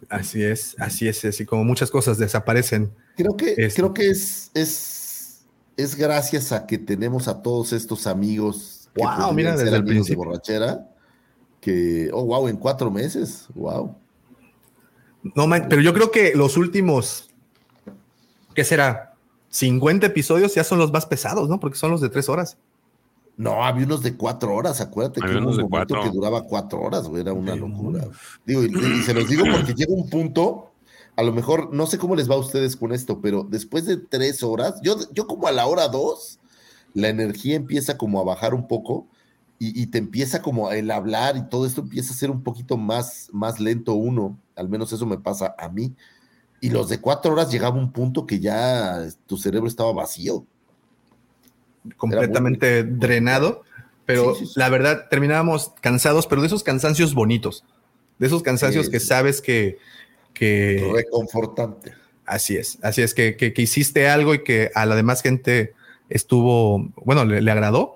Así es, así es, así como muchas cosas desaparecen. Creo que, Es- creo que es, es, es gracias a que tenemos a todos estos amigos que Wow, mira, desde el amigos de principio. borrachera, que, oh, wow, en cuatro meses, wow. No, man, pero yo creo que los últimos, ¿qué será? 50 episodios ya son los más pesados, ¿no? Porque son los de tres horas. No, había unos de cuatro horas, acuérdate Había que hubo unos un de momento cuatro. que duraba cuatro horas, güey, era una locura. Digo, y, y se los digo porque llega un punto, a lo mejor, no sé cómo les va a ustedes con esto, pero después de tres horas, yo, yo como a la hora dos, la energía empieza como a bajar un poco y, y te empieza como el hablar y todo esto empieza a ser un poquito más, más lento uno, al menos eso me pasa a mí. Y los de cuatro horas llegaba un punto que ya tu cerebro estaba vacío. completamente drenado, pero la verdad terminábamos cansados, pero de esos cansancios bonitos, de esos cansancios que sabes que, que... Reconfortante. Así es, así es, que, que- que hiciste algo y que a la demás gente estuvo, bueno, le, le agradó.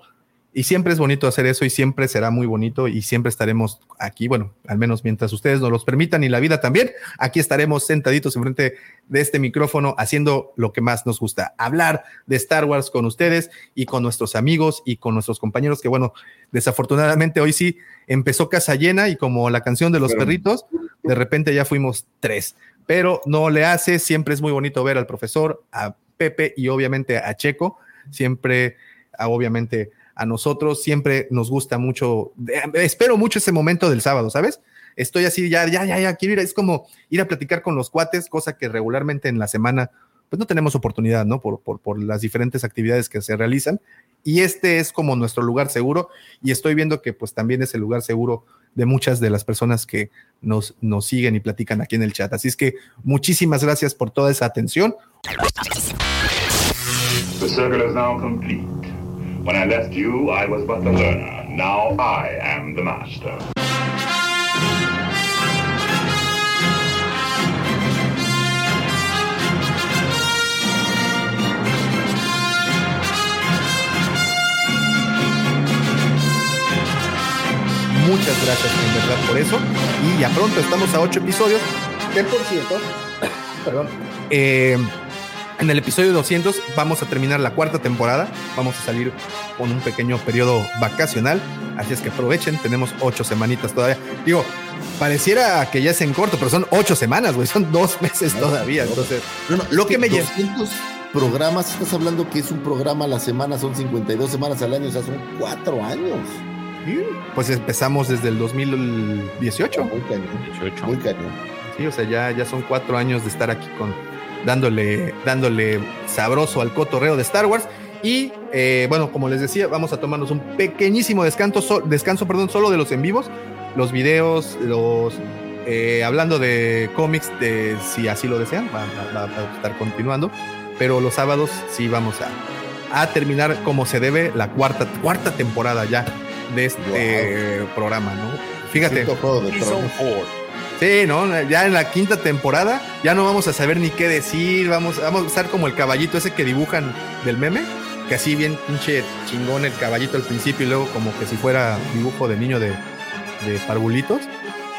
Y siempre es bonito hacer eso y siempre será muy bonito y siempre estaremos aquí, bueno, al menos mientras ustedes nos los permitan y la vida también, aquí estaremos sentaditos enfrente de este micrófono haciendo lo que más nos gusta, hablar de Star Wars con ustedes y con nuestros amigos y con nuestros compañeros que, bueno, desafortunadamente hoy sí empezó casa llena y como la canción de los Pero- perritos, de repente ya fuimos tres, pero no le hace, siempre es muy bonito ver al profesor, a Pepe y obviamente a Checo, siempre, a- obviamente a nosotros, siempre nos gusta mucho, de- espero mucho ese momento del sábado, ¿sabes? Estoy así, ya, ya, ya, ya, quiero ir, es como ir a platicar con los cuates, cosa que regularmente en la semana, pues no tenemos oportunidad, ¿no? Por, por, las diferentes actividades que se realizan. Y este es como nuestro lugar seguro y estoy viendo que pues también es el lugar seguro de muchas de las personas que nos, nos siguen y platican aquí en el chat. Así es que muchísimas gracias por toda esa atención. The circle is now. When I left you, I was but the learner. Now I am the master. Muchas gracias en verdad por eso. Y ya pronto estamos a ocho episodios. Que por cierto, perdón. eh, en el episodio 200 vamos a terminar la cuarta temporada. Vamos a salir con un pequeño periodo vacacional. Así es que aprovechen. Tenemos ocho semanitas todavía. Digo, pareciera que ya es en corto, pero son ocho semanas, güey. Son dos meses todavía. Entonces, No, no, lo que me lleva. 200 programas, estás hablando que es un programa a la semana, son 52 semanas al año, o sea, son cuatro años. Pues empezamos desde el 2018. Muy cañón. Muy cañón. Sí, o sea, ya, ya son cuatro años de estar aquí con dándole, dándole sabroso al cotorreo de Star Wars. Y eh, bueno, como les decía, vamos a tomarnos un pequeñísimo descanso, so- descanso perdón, solo de los en vivos, los videos, los eh, hablando de cómics, de si así lo desean, va, va- va a estar continuando. Pero los sábados sí vamos a, a terminar como se debe la cuarta, cuarta temporada ya de este programa, ¿no? Fíjate. Juego de. Sí, ¿no? Ya en la quinta temporada ya no vamos a saber ni qué decir, vamos, vamos a estar como el caballito ese que dibujan del meme, que así bien pinche chingón el caballito al principio y luego como que si fuera dibujo de niño de, de parvulitos.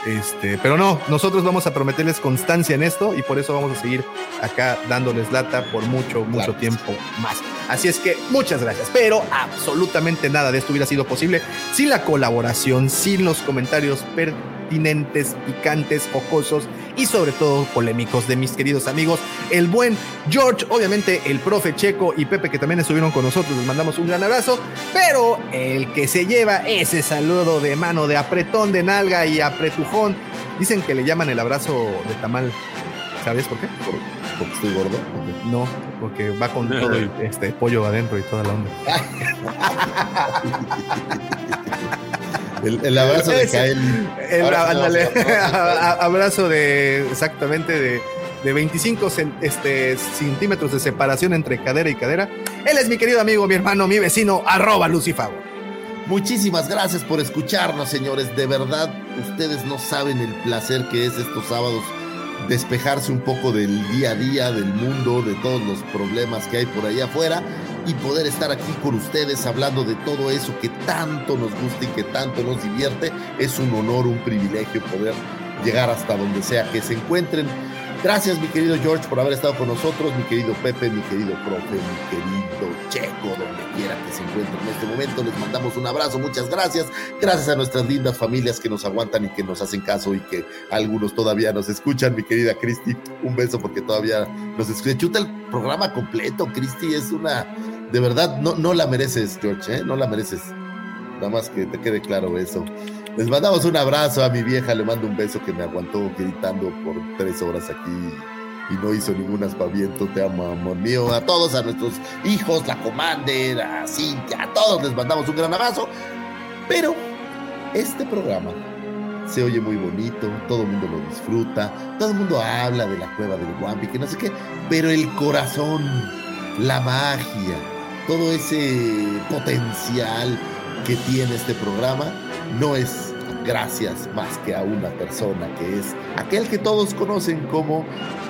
Este, pero no, nosotros vamos a prometerles constancia en esto y por eso vamos a seguir acá dándoles lata por mucho, mucho tiempo más. Así es que muchas gracias, pero absolutamente nada de esto hubiera sido posible sin la colaboración, sin los comentarios pertinentes, picantes, jocosos y sobre todo polémicos de mis queridos amigos, el buen George, obviamente el profe Checo y Pepe que también estuvieron con nosotros, les mandamos un gran abrazo, pero el que se lleva ese saludo de mano, de apretón de nalga y apretujón, dicen que le llaman el abrazo de tamal. ¿Sabes por qué? porque estoy gordo. No, porque va con todo el este, pollo adentro y toda la onda. El, el abrazo de Kael. el- ándale, abrazo de exactamente de, de 25 cen- este, centímetros de separación entre cadera y cadera. Él es mi querido amigo, mi hermano, mi vecino, arroba Lucifago. Muchísimas gracias por escucharnos, señores. De verdad, ustedes no saben el placer que es estos sábados despejarse un poco del día a día, del mundo, de todos los problemas que hay por allá afuera y poder estar aquí con ustedes hablando de todo eso que tanto nos gusta y que tanto nos divierte. Es un honor, un privilegio poder llegar hasta donde sea que se encuentren. Gracias, mi querido George, por haber estado con nosotros, mi querido Pepe, mi querido profe, mi querido Checo, donde quiera que se encuentre en este momento. Les mandamos un abrazo, muchas gracias. Gracias a nuestras lindas familias que nos aguantan y que nos hacen caso y que algunos todavía nos escuchan. Mi querida Cristi, un beso porque todavía nos escucha. Chuta el programa completo, Cristi, es una. De verdad, no, no la mereces, George, ¿eh? No la mereces. Nada más que te quede claro eso. Les mandamos un abrazo a mi vieja, le mando un beso que me aguantó gritando por tres horas aquí y no hizo ningún aspaviento. Te amo, amor mío. A todos, a nuestros hijos, la Commander, a Cintia, a todos les mandamos un gran abrazo. Pero este programa se oye muy bonito, todo el mundo lo disfruta, todo el mundo habla de la cueva del Wampi, que no sé qué, pero el corazón, la magia, todo ese potencial que tiene este programa no es gracias más que a una persona que es aquel que todos conocen como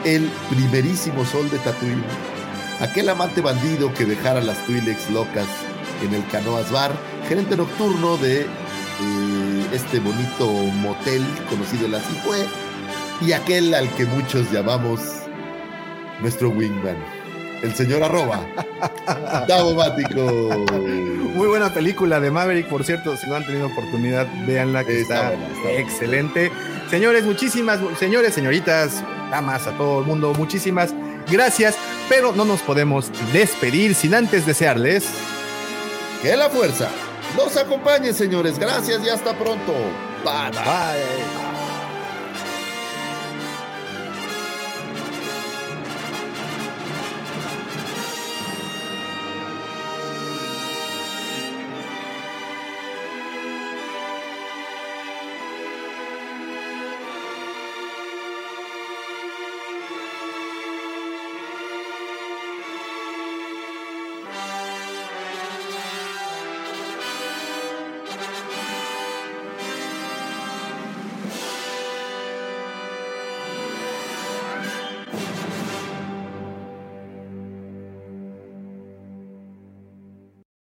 el primerísimo sol de Tatooine, aquel amante bandido que dejara las Twi'leks locas en el Canoas Bar, gerente nocturno de eh, este bonito motel conocido la Cifue, y aquel al que muchos llamamos nuestro wingman, el señor arroba, Davomático. Muy buena película de Maverick, por cierto, si no han tenido oportunidad, véanla que Está está, buena, está buena. excelente. Señores, muchísimas, señores, señoritas, damas, a todo el mundo, muchísimas gracias, pero no nos podemos despedir sin antes desearles Que la fuerza los acompañe, señores. Gracias y hasta pronto. Bye, bye. Bye.